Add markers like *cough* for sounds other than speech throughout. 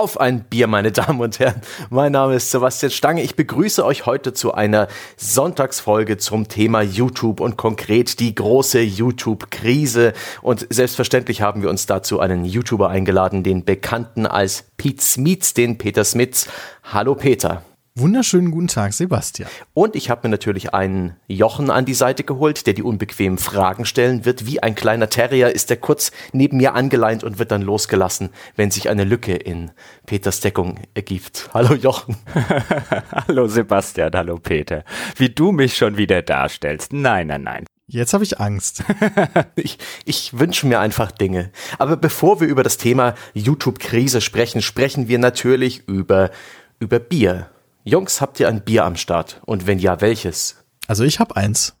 Auf ein Bier, meine Damen und Herren. Mein Name ist Sebastian Stange. Ich begrüße euch heute zu einer Sonntagsfolge zum Thema YouTube und konkret die große YouTube-Krise. Und selbstverständlich haben wir uns dazu einen YouTuber eingeladen, den Bekannten als Pete Smits, den Peter Smits. Hallo Peter. Wunderschönen guten Tag, Sebastian. Und ich habe mir natürlich einen Jochen an die Seite geholt, der die unbequemen Fragen stellen wird. Wie ein kleiner Terrier ist er kurz neben mir angeleint und wird dann losgelassen, wenn sich eine Lücke in Peters Deckung ergibt. Hallo Jochen. *laughs* hallo Sebastian, hallo Peter. Wie du mich schon wieder darstellst. Nein, nein, nein. Jetzt habe ich Angst. *laughs* ich ich wünsche mir einfach Dinge. Aber bevor wir über das Thema YouTube-Krise sprechen, sprechen wir natürlich über, über Bier. Jungs, habt ihr ein Bier am Start? Und wenn ja, welches? Also ich habe eins.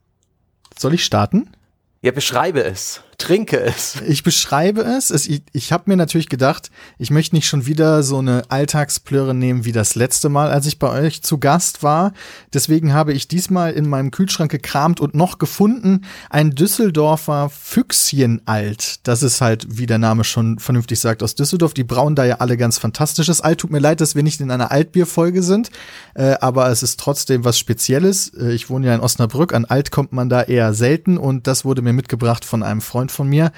Soll ich starten? Ja, beschreibe es. Trinke es. Ich beschreibe es. es ich ich habe mir natürlich gedacht, ich möchte nicht schon wieder so eine Alltagsplöre nehmen wie das letzte Mal, als ich bei euch zu Gast war. Deswegen habe ich diesmal in meinem Kühlschrank gekramt und noch gefunden ein Düsseldorfer Füchschenalt. Das ist halt, wie der Name schon vernünftig sagt, aus Düsseldorf. Die brauen da ja alle ganz fantastisches Alt. Tut mir leid, dass wir nicht in einer Altbierfolge sind, äh, aber es ist trotzdem was Spezielles. Äh, ich wohne ja in Osnabrück. An Alt kommt man da eher selten und das wurde mir mitgebracht von einem Freund Freund von mir.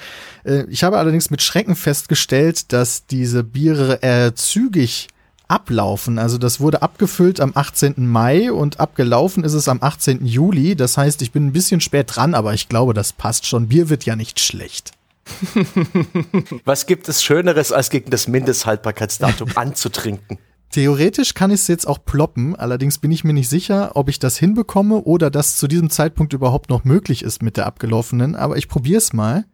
Äh, ich habe allerdings mit Schrecken festgestellt, dass diese Biere eher zügig ablaufen. Also das wurde abgefüllt am 18. Mai und abgelaufen ist es am 18. Juli. Das heißt, ich bin ein bisschen spät dran, aber ich glaube, das passt schon. Bier wird ja nicht schlecht. *laughs* Was gibt es Schöneres, als gegen das Mindesthaltbarkeitsdatum *laughs* anzutrinken? Theoretisch kann ich es jetzt auch ploppen, allerdings bin ich mir nicht sicher, ob ich das hinbekomme oder das zu diesem Zeitpunkt überhaupt noch möglich ist mit der abgelaufenen, aber ich probiere es mal.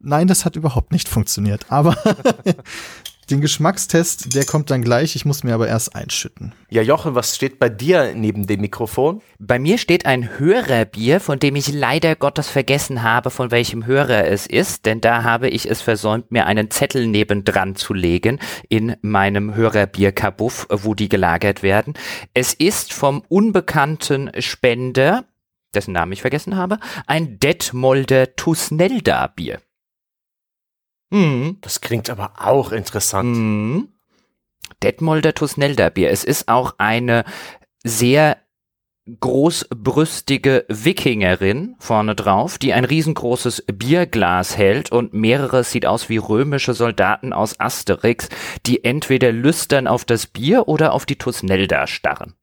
Nein, das hat überhaupt nicht funktioniert, aber *laughs* *laughs* Den Geschmackstest, der kommt dann gleich. Ich muss mir aber erst einschütten. Ja, Jochen, was steht bei dir neben dem Mikrofon? Bei mir steht ein Hörerbier, von dem ich leider Gottes vergessen habe, von welchem Hörer es ist, denn da habe ich es versäumt, mir einen Zettel nebendran zu legen in meinem Hörerbier-Kabuff, wo die gelagert werden. Es ist vom unbekannten Spender, dessen Namen ich vergessen habe, ein Detmolder Tusnelda Bier. Mhm. Das klingt aber auch interessant. Mhm. Detmolder Tusnelder Bier. Es ist auch eine sehr großbrüstige Wikingerin vorne drauf, die ein riesengroßes Bierglas hält und mehrere sieht aus wie römische Soldaten aus Asterix, die entweder lüstern auf das Bier oder auf die Tusnelda starren.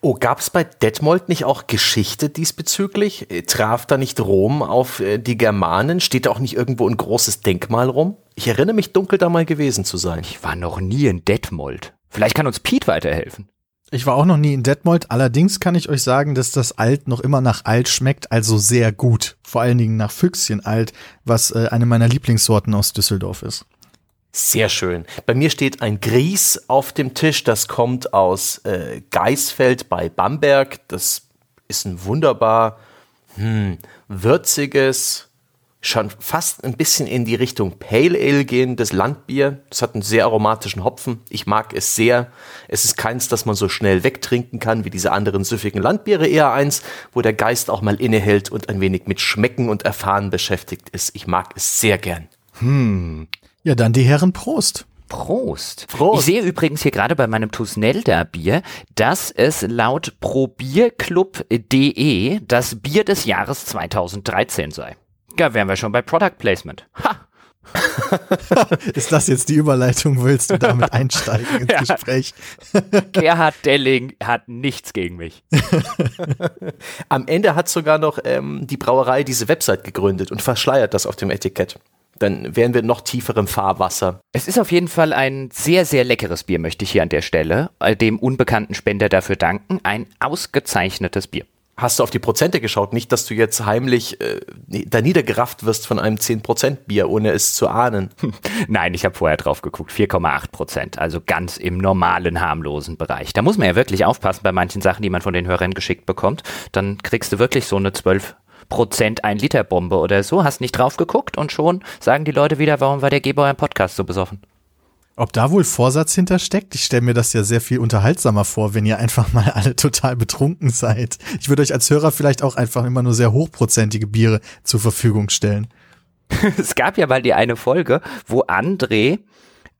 Oh, gab es bei Detmold nicht auch Geschichte diesbezüglich? Äh, traf da nicht Rom auf äh, die Germanen? Steht da auch nicht irgendwo ein großes Denkmal rum? Ich erinnere mich dunkel da mal gewesen zu sein. Ich war noch nie in Detmold. Vielleicht kann uns Pete weiterhelfen. Ich war auch noch nie in Detmold, allerdings kann ich euch sagen, dass das Alt noch immer nach Alt schmeckt, also sehr gut. Vor allen Dingen nach Füchschen Alt, was äh, eine meiner Lieblingssorten aus Düsseldorf ist. Sehr schön. Bei mir steht ein Grieß auf dem Tisch. Das kommt aus äh, Geisfeld bei Bamberg. Das ist ein wunderbar hm, würziges, schon fast ein bisschen in die Richtung Pale Ale gehendes Landbier. Das hat einen sehr aromatischen Hopfen. Ich mag es sehr. Es ist keins, das man so schnell wegtrinken kann wie diese anderen süffigen Landbiere. Eher eins, wo der Geist auch mal innehält und ein wenig mit Schmecken und Erfahren beschäftigt ist. Ich mag es sehr gern. Hm. Ja, dann die Herren Prost. Prost. Prost. Ich sehe übrigens hier gerade bei meinem Tusnelda Bier, dass es laut probierclub.de das Bier des Jahres 2013 sei. Da wären wir schon bei Product Placement. Ha! *laughs* Ist das jetzt die Überleitung? Willst du damit *laughs* einsteigen ins ja. Gespräch? *laughs* Gerhard Delling hat nichts gegen mich. Am Ende hat sogar noch ähm, die Brauerei diese Website gegründet und verschleiert das auf dem Etikett dann wären wir noch tiefer im Fahrwasser. Es ist auf jeden Fall ein sehr, sehr leckeres Bier, möchte ich hier an der Stelle dem unbekannten Spender dafür danken. Ein ausgezeichnetes Bier. Hast du auf die Prozente geschaut? Nicht, dass du jetzt heimlich äh, da niedergerafft wirst von einem 10% Bier, ohne es zu ahnen. *laughs* Nein, ich habe vorher drauf geguckt. 4,8 Prozent, also ganz im normalen, harmlosen Bereich. Da muss man ja wirklich aufpassen bei manchen Sachen, die man von den Hörern geschickt bekommt. Dann kriegst du wirklich so eine 12 Prozent ein Liter Bombe oder so, hast nicht drauf geguckt und schon sagen die Leute wieder, warum war der Geber im Podcast so besoffen? Ob da wohl Vorsatz hintersteckt? Ich stelle mir das ja sehr viel unterhaltsamer vor, wenn ihr einfach mal alle total betrunken seid. Ich würde euch als Hörer vielleicht auch einfach immer nur sehr hochprozentige Biere zur Verfügung stellen. *laughs* es gab ja mal die eine Folge, wo André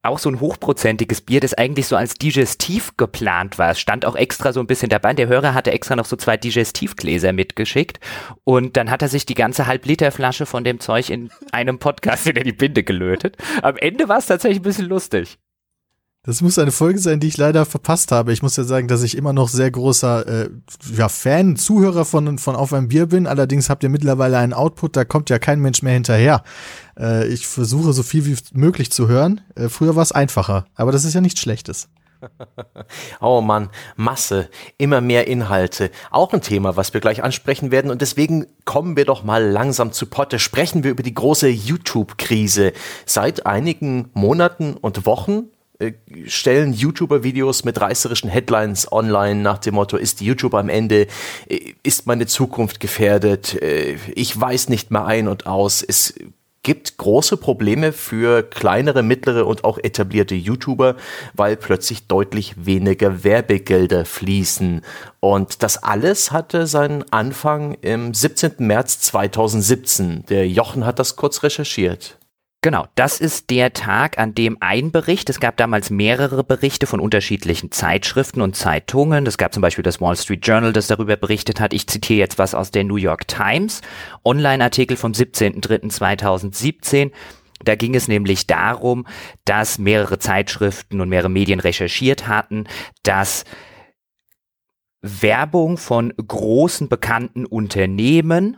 auch so ein hochprozentiges Bier, das eigentlich so als Digestiv geplant war. Es stand auch extra so ein bisschen dabei. Der Hörer hatte extra noch so zwei Digestivgläser mitgeschickt und dann hat er sich die ganze Halbliterflasche von dem Zeug in einem Podcast *laughs* in die Binde gelötet. Am Ende war es tatsächlich ein bisschen lustig. Das muss eine Folge sein, die ich leider verpasst habe. Ich muss ja sagen, dass ich immer noch sehr großer äh, ja, Fan, Zuhörer von, von Auf ein Bier bin. Allerdings habt ihr mittlerweile einen Output, da kommt ja kein Mensch mehr hinterher. Äh, ich versuche so viel wie möglich zu hören. Äh, früher war es einfacher, aber das ist ja nichts Schlechtes. *laughs* Oh Mann, Masse, immer mehr Inhalte. Auch ein Thema, was wir gleich ansprechen werden. Und deswegen kommen wir doch mal langsam zu Potte. Sprechen wir über die große YouTube-Krise. Seit einigen Monaten und Wochen stellen YouTuber Videos mit reißerischen Headlines online nach dem Motto, ist YouTube am Ende, äh, ist meine Zukunft gefährdet, äh, ich weiß nicht mehr ein und aus. Es gibt große Probleme für kleinere, mittlere und auch etablierte YouTuber, weil plötzlich deutlich weniger Werbegelder fließen. Und das alles hatte seinen Anfang im 17. März 2017. Der Jochen hat das kurz recherchiert. Genau, das ist der Tag, an dem ein Bericht, es gab damals mehrere Berichte von unterschiedlichen Zeitschriften und Zeitungen. Es gab zum Beispiel das Wall Street Journal, das darüber berichtet hat. Ich zitiere jetzt was aus der New York Times, Online-Artikel vom 17.03.2017. Da ging es nämlich darum, dass mehrere Zeitschriften und mehrere Medien recherchiert hatten, dass Werbung von großen bekannten Unternehmen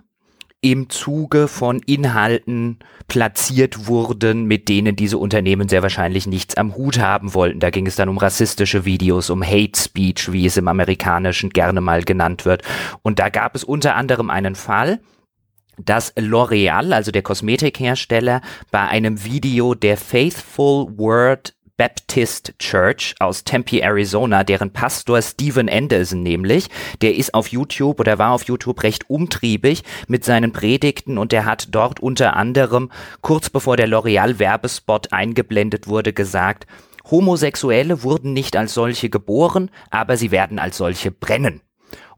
im Zuge von Inhalten platziert wurden, mit denen diese Unternehmen sehr wahrscheinlich nichts am Hut haben wollten. Da ging es dann um rassistische Videos, um Hate Speech, wie es im Amerikanischen gerne mal genannt wird. Und da gab es unter anderem einen Fall, dass L'Oreal, also der Kosmetikhersteller, bei einem Video der Faithful Word Baptist Church aus Tempe, Arizona, deren Pastor Steven Anderson nämlich, der ist auf YouTube oder war auf YouTube recht umtriebig mit seinen Predigten und der hat dort unter anderem kurz bevor der L'Oreal Werbespot eingeblendet wurde gesagt, Homosexuelle wurden nicht als solche geboren, aber sie werden als solche brennen.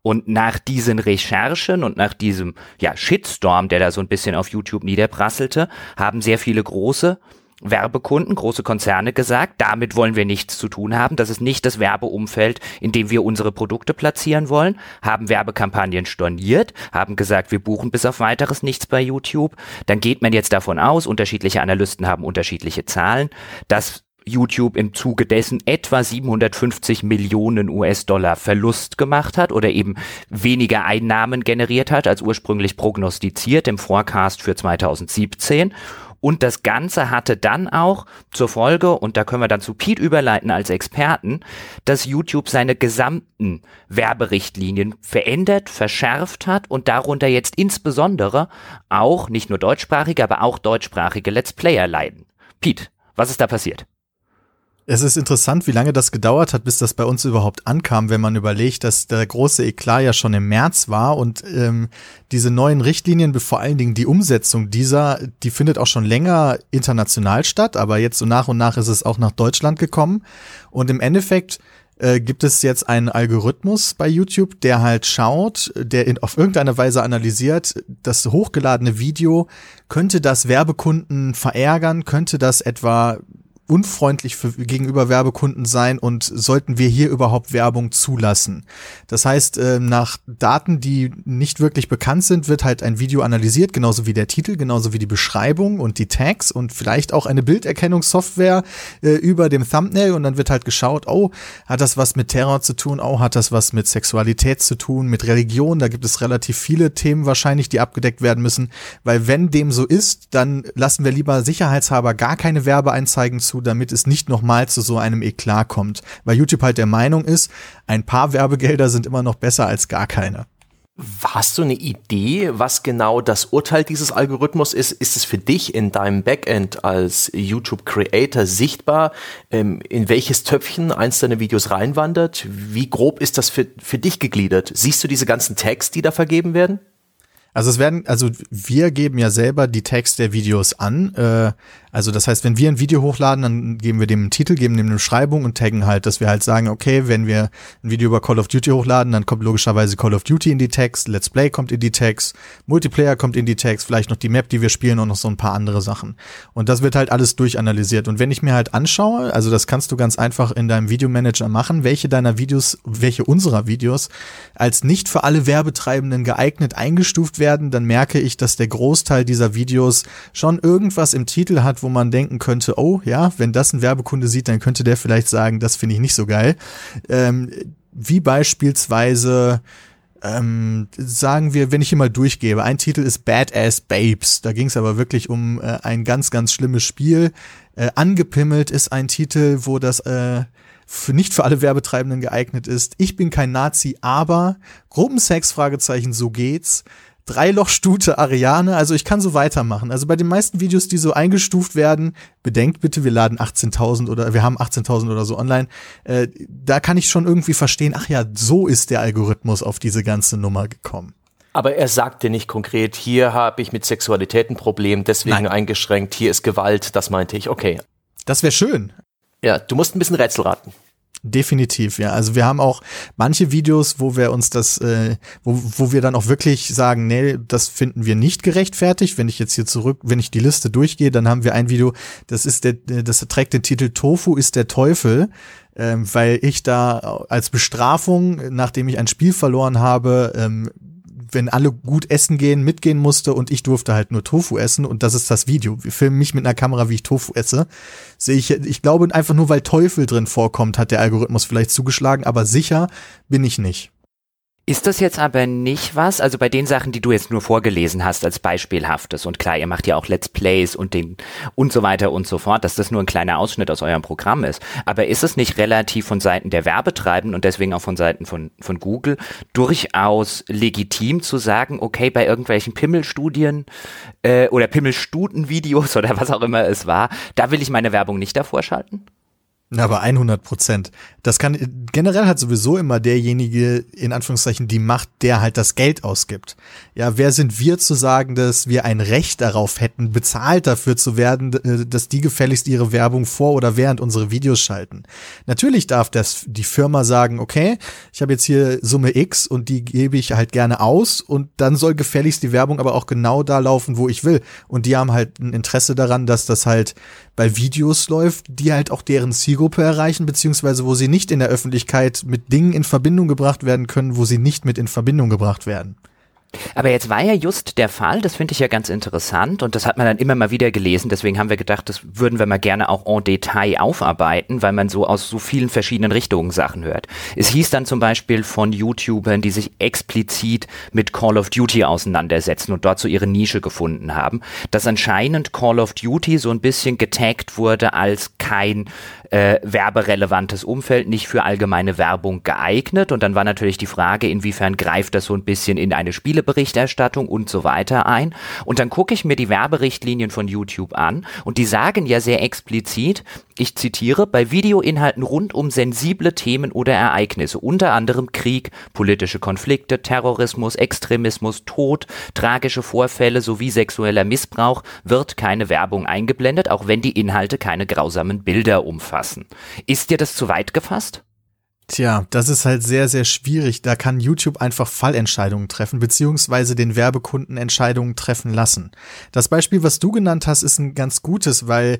Und nach diesen Recherchen und nach diesem ja, Shitstorm, der da so ein bisschen auf YouTube niederprasselte, haben sehr viele große Werbekunden, große Konzerne gesagt, damit wollen wir nichts zu tun haben. Das ist nicht das Werbeumfeld, in dem wir unsere Produkte platzieren wollen, haben Werbekampagnen storniert, haben gesagt, wir buchen bis auf weiteres nichts bei YouTube. Dann geht man jetzt davon aus, unterschiedliche Analysten haben unterschiedliche Zahlen, dass YouTube im Zuge dessen etwa 750 Millionen US-Dollar Verlust gemacht hat oder eben weniger Einnahmen generiert hat als ursprünglich prognostiziert im Forecast für 2017. Und das Ganze hatte dann auch zur Folge, und da können wir dann zu Pete überleiten als Experten, dass YouTube seine gesamten Werberichtlinien verändert, verschärft hat und darunter jetzt insbesondere auch nicht nur deutschsprachige, aber auch deutschsprachige Let's Player leiden. Pete, was ist da passiert? Es ist interessant, wie lange das gedauert hat, bis das bei uns überhaupt ankam, wenn man überlegt, dass der große Eklat ja schon im März war und ähm, diese neuen Richtlinien, vor allen Dingen die Umsetzung dieser, die findet auch schon länger international statt, aber jetzt so nach und nach ist es auch nach Deutschland gekommen. Und im Endeffekt äh, gibt es jetzt einen Algorithmus bei YouTube, der halt schaut, der in, auf irgendeine Weise analysiert, das hochgeladene Video, könnte das Werbekunden verärgern, könnte das etwa unfreundlich für, gegenüber Werbekunden sein und sollten wir hier überhaupt Werbung zulassen. Das heißt, äh, nach Daten, die nicht wirklich bekannt sind, wird halt ein Video analysiert, genauso wie der Titel, genauso wie die Beschreibung und die Tags und vielleicht auch eine Bilderkennungssoftware äh, über dem Thumbnail und dann wird halt geschaut, oh, hat das was mit Terror zu tun, oh, hat das was mit Sexualität zu tun, mit Religion, da gibt es relativ viele Themen wahrscheinlich, die abgedeckt werden müssen, weil wenn dem so ist, dann lassen wir lieber sicherheitshalber gar keine Werbeeinzeigen zu, damit es nicht nochmal zu so einem Eklat kommt. Weil YouTube halt der Meinung ist, ein paar Werbegelder sind immer noch besser als gar keine. Hast du eine Idee, was genau das Urteil dieses Algorithmus ist? Ist es für dich in deinem Backend als YouTube-Creator sichtbar, ähm, in welches Töpfchen eins deiner Videos reinwandert? Wie grob ist das für, für dich gegliedert? Siehst du diese ganzen Tags, die da vergeben werden? Also es werden, also wir geben ja selber die Text der Videos an. Äh, also das heißt, wenn wir ein Video hochladen, dann geben wir dem einen Titel, geben dem eine Beschreibung und taggen halt, dass wir halt sagen, okay, wenn wir ein Video über Call of Duty hochladen, dann kommt logischerweise Call of Duty in die Text, Let's Play kommt in die Text, Multiplayer kommt in die Text, vielleicht noch die Map, die wir spielen und noch so ein paar andere Sachen. Und das wird halt alles durchanalysiert. Und wenn ich mir halt anschaue, also das kannst du ganz einfach in deinem Videomanager machen, welche deiner Videos, welche unserer Videos als nicht für alle Werbetreibenden geeignet eingestuft werden, dann merke ich, dass der Großteil dieser Videos schon irgendwas im Titel hat, wo man denken könnte, oh ja, wenn das ein Werbekunde sieht, dann könnte der vielleicht sagen, das finde ich nicht so geil. Ähm, wie beispielsweise ähm, sagen wir, wenn ich hier mal durchgebe, ein Titel ist Badass Babes. Da ging es aber wirklich um äh, ein ganz, ganz schlimmes Spiel. Äh, angepimmelt ist ein Titel, wo das äh, für nicht für alle Werbetreibenden geeignet ist. Ich bin kein Nazi, aber Gruppensex, Fragezeichen, so geht's. Dreilochstute Ariane, also ich kann so weitermachen. Also bei den meisten Videos, die so eingestuft werden, bedenkt bitte, wir laden 18.000 oder wir haben 18.000 oder so online, äh, da kann ich schon irgendwie verstehen, ach ja, so ist der Algorithmus auf diese ganze Nummer gekommen. Aber er sagte nicht konkret, hier habe ich mit Sexualität ein Problem, deswegen Nein. eingeschränkt, hier ist Gewalt, das meinte ich, okay. Das wäre schön. Ja, du musst ein bisschen Rätsel raten. Definitiv, ja. Also wir haben auch manche Videos, wo wir uns das, äh, wo, wo wir dann auch wirklich sagen, nee, das finden wir nicht gerechtfertigt. Wenn ich jetzt hier zurück, wenn ich die Liste durchgehe, dann haben wir ein Video, das ist der, das trägt den Titel Tofu ist der Teufel, ähm, weil ich da als Bestrafung, nachdem ich ein Spiel verloren habe, ähm, wenn alle gut essen gehen, mitgehen musste und ich durfte halt nur Tofu essen und das ist das Video. Wir filmen mich mit einer Kamera, wie ich Tofu esse. Sehe ich, ich glaube einfach nur, weil Teufel drin vorkommt, hat der Algorithmus vielleicht zugeschlagen, aber sicher bin ich nicht. Ist das jetzt aber nicht was, also bei den Sachen, die du jetzt nur vorgelesen hast als beispielhaftes und klar, ihr macht ja auch Let's Plays und den und so weiter und so fort, dass das nur ein kleiner Ausschnitt aus eurem Programm ist. Aber ist es nicht relativ von Seiten der Werbetreibenden und deswegen auch von Seiten von, von Google durchaus legitim zu sagen, okay, bei irgendwelchen Pimmelstudien äh, oder Pimmelstutenvideos *laughs* oder was auch immer es war, da will ich meine Werbung nicht davor schalten? Na, aber 100 Prozent. Das kann, generell hat sowieso immer derjenige, in Anführungszeichen, die Macht, der halt das Geld ausgibt. Ja, wer sind wir zu sagen, dass wir ein Recht darauf hätten, bezahlt dafür zu werden, äh, dass die gefälligst ihre Werbung vor oder während unsere Videos schalten? Natürlich darf das die Firma sagen, okay, ich habe jetzt hier Summe X und die gebe ich halt gerne aus und dann soll gefälligst die Werbung aber auch genau da laufen, wo ich will. Und die haben halt ein Interesse daran, dass das halt bei Videos läuft, die halt auch deren Zielgruppe erreichen, beziehungsweise wo sie nicht in der Öffentlichkeit mit Dingen in Verbindung gebracht werden können, wo sie nicht mit in Verbindung gebracht werden. Aber jetzt war ja just der Fall, das finde ich ja ganz interessant und das hat man dann immer mal wieder gelesen, deswegen haben wir gedacht, das würden wir mal gerne auch en Detail aufarbeiten, weil man so aus so vielen verschiedenen Richtungen Sachen hört. Es hieß dann zum Beispiel von YouTubern, die sich explizit mit Call of Duty auseinandersetzen und dort so ihre Nische gefunden haben, dass anscheinend Call of Duty so ein bisschen getaggt wurde als kein äh, werberelevantes Umfeld, nicht für allgemeine Werbung geeignet. Und dann war natürlich die Frage, inwiefern greift das so ein bisschen in eine Spieleberichterstattung und so weiter ein. Und dann gucke ich mir die Werberichtlinien von YouTube an und die sagen ja sehr explizit, ich zitiere, bei Videoinhalten rund um sensible Themen oder Ereignisse, unter anderem Krieg, politische Konflikte, Terrorismus, Extremismus, Tod, tragische Vorfälle sowie sexueller Missbrauch, wird keine Werbung eingeblendet, auch wenn die Inhalte keine grausamen Bilder umfassen. Ist dir das zu weit gefasst? Tja, das ist halt sehr, sehr schwierig. Da kann YouTube einfach Fallentscheidungen treffen, beziehungsweise den Werbekunden Entscheidungen treffen lassen. Das Beispiel, was du genannt hast, ist ein ganz gutes, weil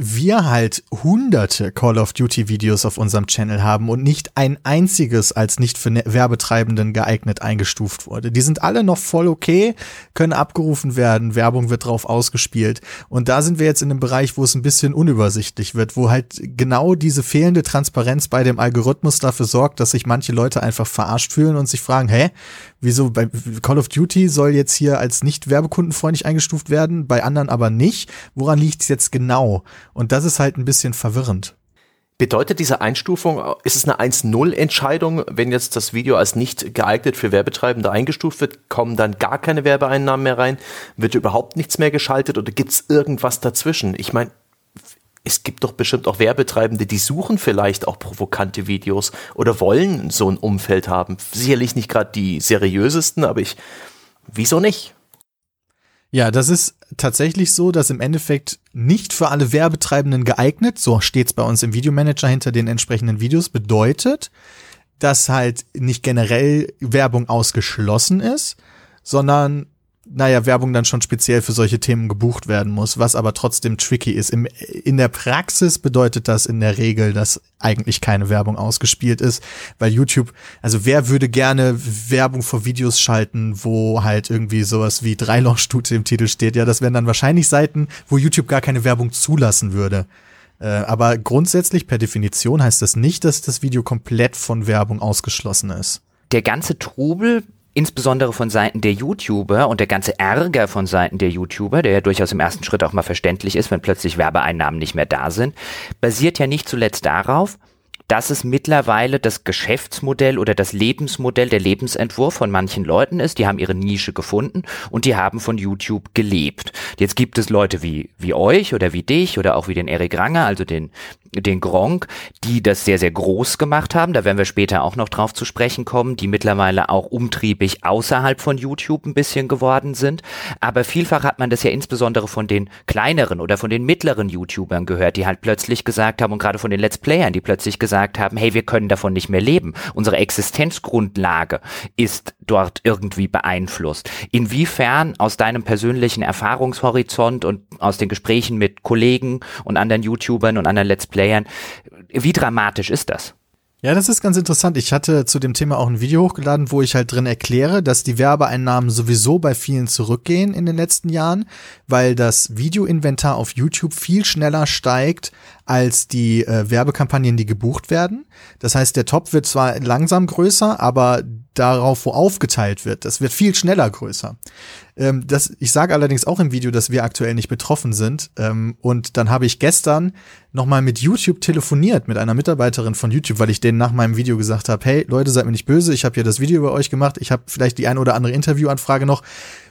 wir halt hunderte Call of Duty Videos auf unserem Channel haben und nicht ein einziges als nicht für ne-, Werbetreibenden geeignet eingestuft wurde. Die sind alle noch voll okay, können abgerufen werden, Werbung wird drauf ausgespielt. Und da sind wir jetzt in einem Bereich, wo es ein bisschen unübersichtlich wird, wo halt genau diese fehlende Transparenz bei dem Algorithmus dafür sorgt, dass sich manche Leute einfach verarscht fühlen und sich fragen, hä, wieso bei Call of Duty soll jetzt hier als nicht werbekundenfreundlich eingestuft werden, bei anderen aber nicht? Woran liegt es jetzt genau? Und das ist halt ein bisschen verwirrend. Bedeutet diese Einstufung, ist es eine 1-0-Entscheidung, wenn jetzt das Video als nicht geeignet für Werbetreibende eingestuft wird, kommen dann gar keine Werbeeinnahmen mehr rein? Wird überhaupt nichts mehr geschaltet oder gibt es irgendwas dazwischen? Ich meine, es gibt doch bestimmt auch Werbetreibende, die suchen vielleicht auch provokante Videos oder wollen so ein Umfeld haben. Sicherlich nicht gerade die seriösesten, aber ich wieso nicht? Ja, das ist tatsächlich so, dass im Endeffekt nicht für alle Werbetreibenden geeignet, so steht's bei uns im Videomanager hinter den entsprechenden Videos, bedeutet, dass halt nicht generell Werbung ausgeschlossen ist, sondern naja, Werbung dann schon speziell für solche Themen gebucht werden muss, was aber trotzdem tricky ist. Im, in der Praxis bedeutet das in der Regel, dass eigentlich keine Werbung ausgespielt ist, weil YouTube, also wer würde gerne Werbung vor Videos schalten, wo halt irgendwie sowas wie Dreilochstute im Titel steht? Ja, das wären dann wahrscheinlich Seiten, wo YouTube gar keine Werbung zulassen würde. Äh, aber grundsätzlich per Definition heißt das nicht, dass das Video komplett von Werbung ausgeschlossen ist. Der ganze Trubel insbesondere von Seiten der YouTuber und der ganze Ärger von Seiten der YouTuber, der ja durchaus im ersten Schritt auch mal verständlich ist, wenn plötzlich Werbeeinnahmen nicht mehr da sind, basiert ja nicht zuletzt darauf, dass es mittlerweile das Geschäftsmodell oder das Lebensmodell, der Lebensentwurf von manchen Leuten ist. Die haben ihre Nische gefunden und die haben von YouTube gelebt. Jetzt gibt es Leute wie, wie euch oder wie dich oder auch wie den Erik Ranger, also den, den Gronk, die das sehr, sehr groß gemacht haben. Da werden wir später auch noch drauf zu sprechen kommen, die mittlerweile auch umtriebig außerhalb von YouTube ein bisschen geworden sind. Aber vielfach hat man das ja insbesondere von den kleineren oder von den mittleren YouTubern gehört, die halt plötzlich gesagt haben und gerade von den Let's Playern, die plötzlich gesagt haben, hey, wir können davon nicht mehr leben. Unsere Existenzgrundlage ist dort irgendwie beeinflusst. Inwiefern aus deinem persönlichen Erfahrungshorizont und aus den Gesprächen mit Kollegen und anderen YouTubern und anderen Let's Playern, wie dramatisch ist das? Ja, das ist ganz interessant. Ich hatte zu dem Thema auch ein Video hochgeladen, wo ich halt drin erkläre, dass die Werbeeinnahmen sowieso bei vielen zurückgehen in den letzten Jahren, weil das Videoinventar auf YouTube viel schneller steigt als die äh, Werbekampagnen, die gebucht werden. Das heißt, der Top wird zwar langsam größer, aber darauf, wo aufgeteilt wird, das wird viel schneller größer. Ähm, das, ich sage allerdings auch im Video, dass wir aktuell nicht betroffen sind. Ähm, und dann habe ich gestern nochmal mit YouTube telefoniert, mit einer Mitarbeiterin von YouTube, weil ich denen nach meinem Video gesagt habe, hey Leute, seid mir nicht böse, ich habe hier das Video über euch gemacht, ich habe vielleicht die ein oder andere Interviewanfrage noch.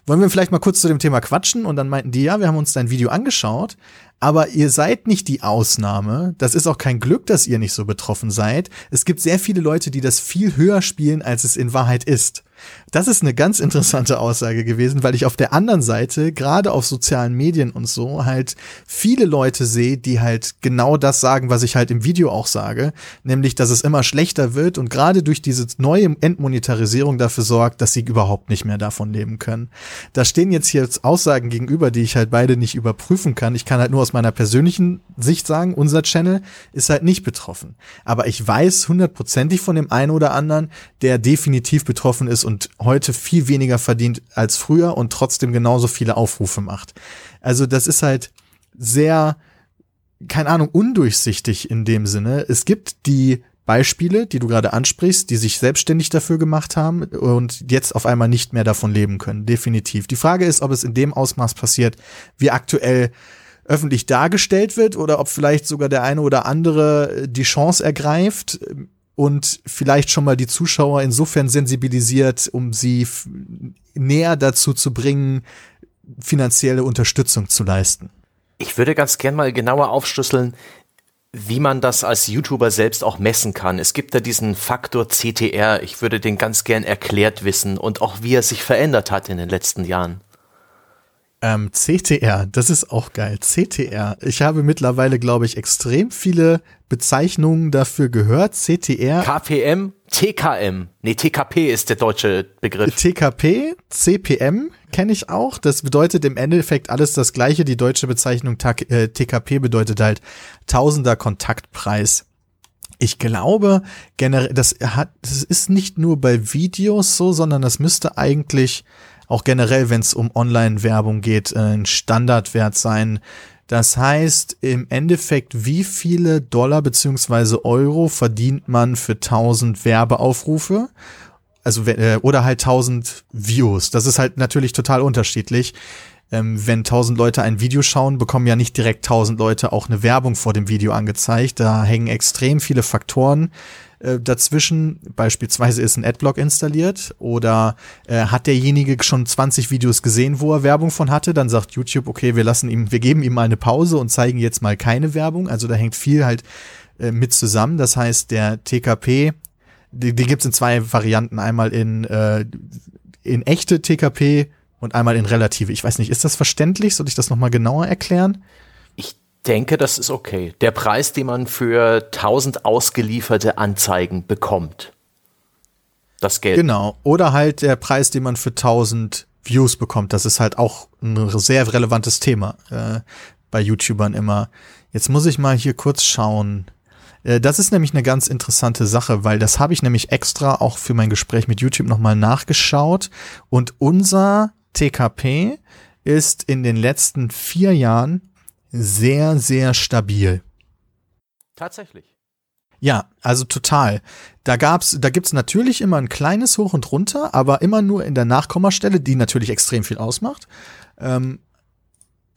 Wollen wir vielleicht mal kurz zu dem Thema quatschen? Und dann meinten die, ja, wir haben uns dein Video angeschaut, aber ihr seid nicht die Ausnahme. Das ist auch kein Glück, dass ihr nicht so betroffen seid. Es gibt sehr viele Leute, die das viel höher spielen, als es in Wahrheit ist. Das ist eine ganz interessante Aussage gewesen, weil ich auf der anderen Seite, gerade auf sozialen Medien und so, halt viele Leute sehe, die halt genau das sagen, was ich halt im Video auch sage, nämlich, dass es immer schlechter wird und gerade durch diese neue Entmonetarisierung dafür sorgt, dass sie überhaupt nicht mehr davon leben können. Da stehen jetzt hier Aussagen gegenüber, die ich halt beide nicht überprüfen kann. Ich kann halt nur aus meiner persönlichen Sicht sagen, unser Channel ist halt nicht betroffen. Aber ich weiß hundertprozentig von dem einen oder anderen, der definitiv betroffen ist und heute viel weniger verdient als früher und trotzdem genauso viele Aufrufe macht. Also das ist halt sehr, keine Ahnung, undurchsichtig in dem Sinne. Es gibt die Beispiele, die du gerade ansprichst, die sich selbstständig dafür gemacht haben und jetzt auf einmal nicht mehr davon leben können. Definitiv. Die Frage ist, ob es in dem Ausmaß passiert, wie aktuell öffentlich dargestellt wird oder ob vielleicht sogar der eine oder andere die Chance ergreift, und vielleicht schon mal die Zuschauer insofern sensibilisiert, um sie näher dazu zu bringen, finanzielle Unterstützung zu leisten. Ich würde ganz gern mal genauer aufschlüsseln, wie man das als YouTuber selbst auch messen kann. Es gibt da diesen Faktor CTR. Ich würde den ganz gern erklärt wissen und auch wie er sich verändert hat in den letzten Jahren. Ähm, CTR, das ist auch geil. CTR. Ich habe mittlerweile, glaube ich, extrem viele Bezeichnungen dafür gehört. CTR. KPM, TKM. Nee, TKP ist der deutsche Begriff. TKP, CPM kenne ich auch. Das bedeutet im Endeffekt alles das gleiche. Die deutsche Bezeichnung TKP äh, bedeutet halt Tausender Kontaktpreis. Ich glaube, generell, das hat, das ist nicht nur bei Videos so, sondern das müsste eigentlich auch generell, wenn es um Online-Werbung geht, äh, ein Standardwert sein. Das heißt, im Endeffekt, wie viele Dollar beziehungsweise Euro verdient man für 1000 Werbeaufrufe? Also, äh, oder halt 1000 Views. Das ist halt natürlich total unterschiedlich. Ähm, wenn 1000 Leute ein Video schauen, bekommen ja nicht direkt 1000 Leute auch eine Werbung vor dem Video angezeigt. Da hängen extrem viele Faktoren äh, dazwischen. Beispielsweise ist ein Adblock installiert oder äh, hat derjenige schon 20 Videos gesehen, wo er Werbung von hatte. Dann sagt YouTube, okay, wir lassen ihm, wir geben ihm mal eine Pause und zeigen jetzt mal keine Werbung. Also da hängt viel halt äh, mit zusammen. Das heißt, der TKP, die, die gibt es in zwei Varianten. Einmal in äh, in echte TKP und einmal in relative. Ich weiß nicht, ist das verständlich? Soll ich das nochmal genauer erklären? Ich denke, das ist okay. Der Preis, den man für 1000 ausgelieferte Anzeigen bekommt. Das Geld. Genau. Oder halt der Preis, den man für 1000 Views bekommt. Das ist halt auch ein sehr relevantes Thema äh, bei YouTubern immer. Jetzt muss ich mal hier kurz schauen. Äh, das ist nämlich eine ganz interessante Sache, weil das habe ich nämlich extra auch für mein Gespräch mit YouTube nochmal nachgeschaut. Und unser TKP ist in den letzten vier Jahren sehr, sehr stabil. Tatsächlich. Ja, also total. Da gab's, da gibt's natürlich immer ein kleines Hoch und Runter, aber immer nur in der Nachkommastelle, die natürlich extrem viel ausmacht. Ähm,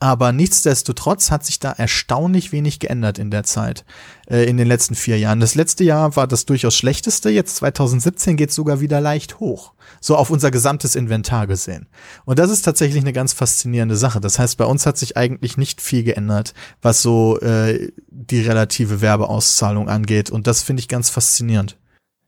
aber nichtsdestotrotz hat sich da erstaunlich wenig geändert in der Zeit, äh, in den letzten vier Jahren. Das letzte Jahr war das durchaus schlechteste. Jetzt 2017 geht sogar wieder leicht hoch. So auf unser gesamtes Inventar gesehen. Und das ist tatsächlich eine ganz faszinierende Sache. Das heißt, bei uns hat sich eigentlich nicht viel geändert, was so äh, die relative Werbeauszahlung angeht. Und das finde ich ganz faszinierend.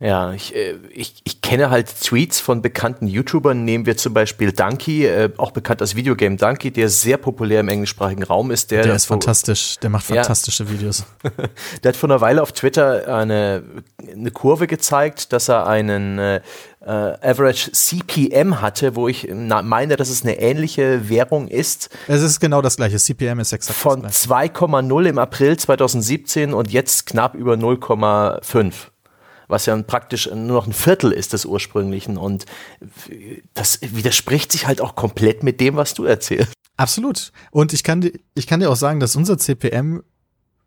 Ja, ich, äh, ich, ich kenne halt Tweets von bekannten YouTubern. Nehmen wir zum Beispiel Donkey, äh, auch bekannt als Videogame Donkey, der sehr populär im englischsprachigen Raum ist. Der, der ist fantastisch, der macht fantastische ja. Videos. *laughs* der hat vor einer Weile auf Twitter eine, eine Kurve gezeigt, dass er einen äh, Average CPM hatte, wo ich meine, dass es eine ähnliche Währung ist. Es ist genau das gleiche. CPM ist exakt Von 2,0 im April 2017 und jetzt knapp über 0,5 was ja praktisch nur noch ein Viertel ist des ursprünglichen. Und das widerspricht sich halt auch komplett mit dem, was du erzählst. Absolut. Und ich kann, ich kann dir auch sagen, dass unser CPM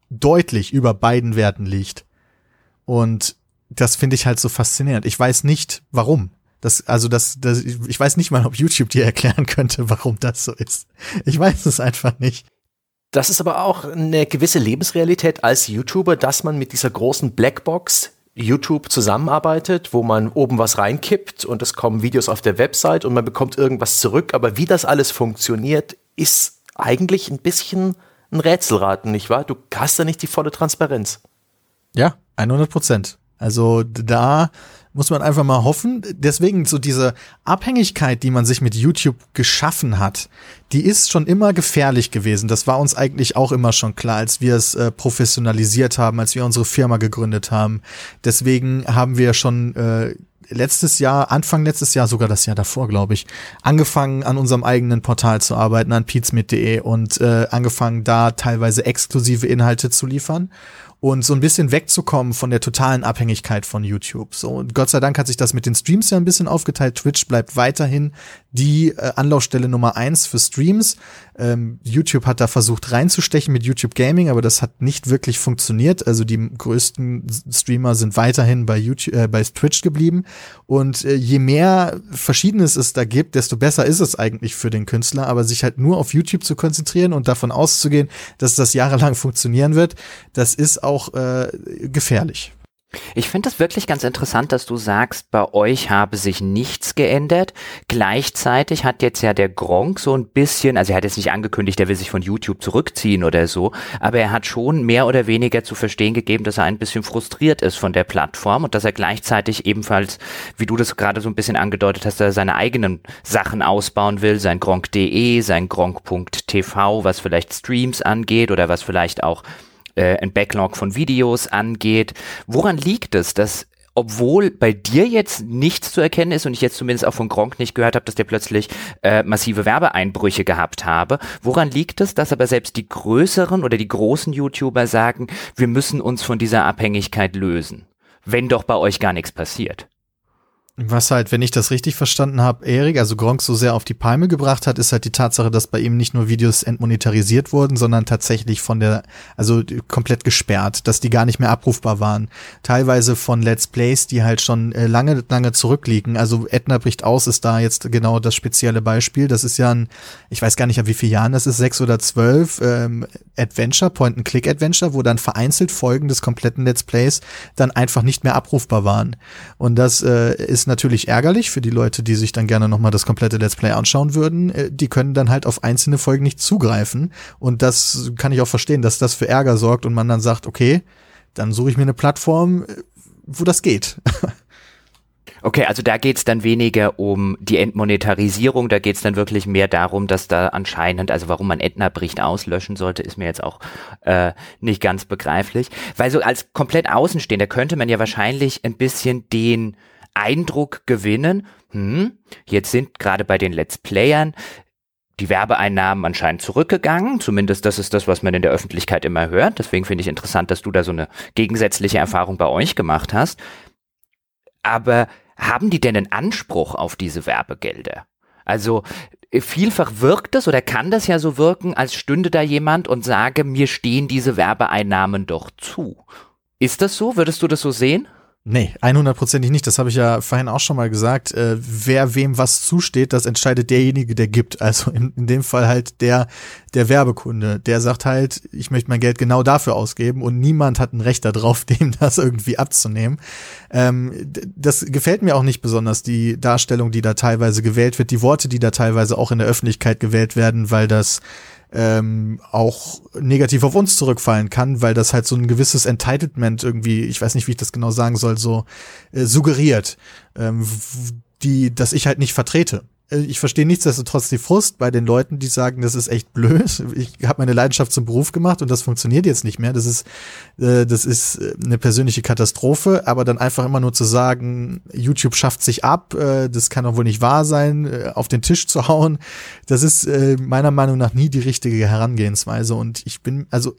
deutlich über beiden Werten liegt. Und das finde ich halt so faszinierend. Ich weiß nicht, warum. Das, also das, das, ich weiß nicht mal, ob YouTube dir erklären könnte, warum das so ist. Ich weiß es einfach nicht. Das ist aber auch eine gewisse Lebensrealität als YouTuber, dass man mit dieser großen Blackbox YouTube zusammenarbeitet, wo man oben was reinkippt und es kommen Videos auf der Website und man bekommt irgendwas zurück. Aber wie das alles funktioniert, ist eigentlich ein bisschen ein Rätselraten, nicht wahr? Du hast da nicht die volle Transparenz. Ja, 100 Prozent. Also da muss man einfach mal hoffen. Deswegen so diese Abhängigkeit, die man sich mit YouTube geschaffen hat, die ist schon immer gefährlich gewesen. Das war uns eigentlich auch immer schon klar, als wir es äh, professionalisiert haben, als wir unsere Firma gegründet haben. Deswegen haben wir schon äh, letztes Jahr, Anfang letztes Jahr, sogar das Jahr davor, glaube ich, angefangen an unserem eigenen Portal zu arbeiten, an pizmit.de und äh, angefangen da teilweise exklusive Inhalte zu liefern und so ein bisschen wegzukommen von der totalen Abhängigkeit von YouTube. So und Gott sei Dank hat sich das mit den Streams ja ein bisschen aufgeteilt. Twitch bleibt weiterhin die äh, Anlaufstelle Nummer eins für Streams. Ähm, YouTube hat da versucht reinzustechen mit YouTube Gaming, aber das hat nicht wirklich funktioniert. Also die größten Streamer sind weiterhin bei YouTube, äh, bei Twitch geblieben. Und äh, je mehr Verschiedenes es da gibt, desto besser ist es eigentlich für den Künstler. Aber sich halt nur auf YouTube zu konzentrieren und davon auszugehen, dass das jahrelang *laughs* funktionieren wird, das ist auch äh, gefährlich. Ich finde das wirklich ganz interessant, dass du sagst, bei euch habe sich nichts geändert. Gleichzeitig hat jetzt ja der Gronk so ein bisschen, also er hat jetzt nicht angekündigt, er will sich von YouTube zurückziehen oder so, aber er hat schon mehr oder weniger zu verstehen gegeben, dass er ein bisschen frustriert ist von der Plattform und dass er gleichzeitig ebenfalls, wie du das gerade so ein bisschen angedeutet hast, dass er seine eigenen Sachen ausbauen will, sein Gronk.de, sein Gronk.tv, was vielleicht Streams angeht oder was vielleicht auch äh, ein Backlog von Videos angeht. Woran liegt es, dass obwohl bei dir jetzt nichts zu erkennen ist und ich jetzt zumindest auch von Gronk nicht gehört habe, dass der plötzlich äh, massive Werbeeinbrüche gehabt habe. Woran liegt es, dass aber selbst die größeren oder die großen YouTuber sagen, wir müssen uns von dieser Abhängigkeit lösen, wenn doch bei euch gar nichts passiert? Was halt, wenn ich das richtig verstanden habe, Erik, also Gronk so sehr auf die Palme gebracht hat, ist halt die Tatsache, dass bei ihm nicht nur Videos entmonetarisiert wurden, sondern tatsächlich von der, also komplett gesperrt, dass die gar nicht mehr abrufbar waren. Teilweise von Let's Plays, die halt schon äh, lange, lange zurückliegen. Also Edna bricht aus, ist da jetzt genau das spezielle Beispiel. Das ist ja ein, ich weiß gar nicht, ab wie vielen Jahren das ist, sechs oder zwölf, ähm, Adventure, Point-and-Click-Adventure, wo dann vereinzelt Folgen des kompletten Let's Plays dann einfach nicht mehr abrufbar waren. Und das äh, ist ist natürlich ärgerlich für die Leute, die sich dann gerne nochmal das komplette Let's Play anschauen würden. Äh, die können dann halt auf einzelne Folgen nicht zugreifen. Und das kann ich auch verstehen, dass das für Ärger sorgt und man dann sagt, okay, dann suche ich mir eine Plattform, äh, wo das geht. *laughs* Okay, also da geht's dann weniger um die Entmonetarisierung, da geht's dann wirklich mehr darum, dass da anscheinend, also warum man Entner-Bericht auslöschen sollte, ist mir jetzt auch äh, nicht ganz begreiflich. Weil so als komplett Außenstehender könnte man ja wahrscheinlich ein bisschen den Eindruck gewinnen, hm, jetzt sind gerade bei den Let's Playern die Werbeeinnahmen anscheinend zurückgegangen. Zumindest das ist das, was man in der Öffentlichkeit immer hört. Deswegen finde ich interessant, dass du da so eine gegensätzliche Erfahrung bei euch gemacht hast. Aber haben die denn einen Anspruch auf diese Werbegelder? Also vielfach wirkt es oder kann das ja so wirken, als stünde da jemand und sage, mir stehen diese Werbeeinnahmen doch zu. Ist das so? Würdest du das so sehen? Nee, 100%ig nicht. Das habe ich ja vorhin auch schon mal gesagt. Äh, wer wem was zusteht, das entscheidet derjenige, der gibt. Also in, in dem Fall halt der, der Werbekunde. Der sagt halt, ich möchte mein Geld genau dafür ausgeben und niemand hat ein Recht darauf, *laughs* dem das irgendwie abzunehmen. Ähm, das gefällt mir auch nicht besonders, die Darstellung, die da teilweise gewählt wird, die Worte, die da teilweise auch in der Öffentlichkeit gewählt werden, weil das ähm, auch negativ auf uns zurückfallen kann, weil das halt so ein gewisses Entitlement irgendwie, ich weiß nicht, wie ich das genau sagen soll, so äh, suggeriert, ähm, die, dass ich halt nicht vertrete. Äh, ich verstehe nichtsdestotrotz die Frust bei den Leuten, die sagen, das ist echt blöd. *laughs* Ich habe meine Leidenschaft zum Beruf gemacht und das funktioniert jetzt nicht mehr. Das ist, äh, das ist äh, eine persönliche Katastrophe. Aber dann einfach immer nur zu sagen, YouTube schafft sich ab, äh, das kann doch wohl nicht wahr sein, äh, auf den Tisch zu hauen, das ist äh, meiner Meinung nach nie die richtige Herangehensweise. Und ich bin, also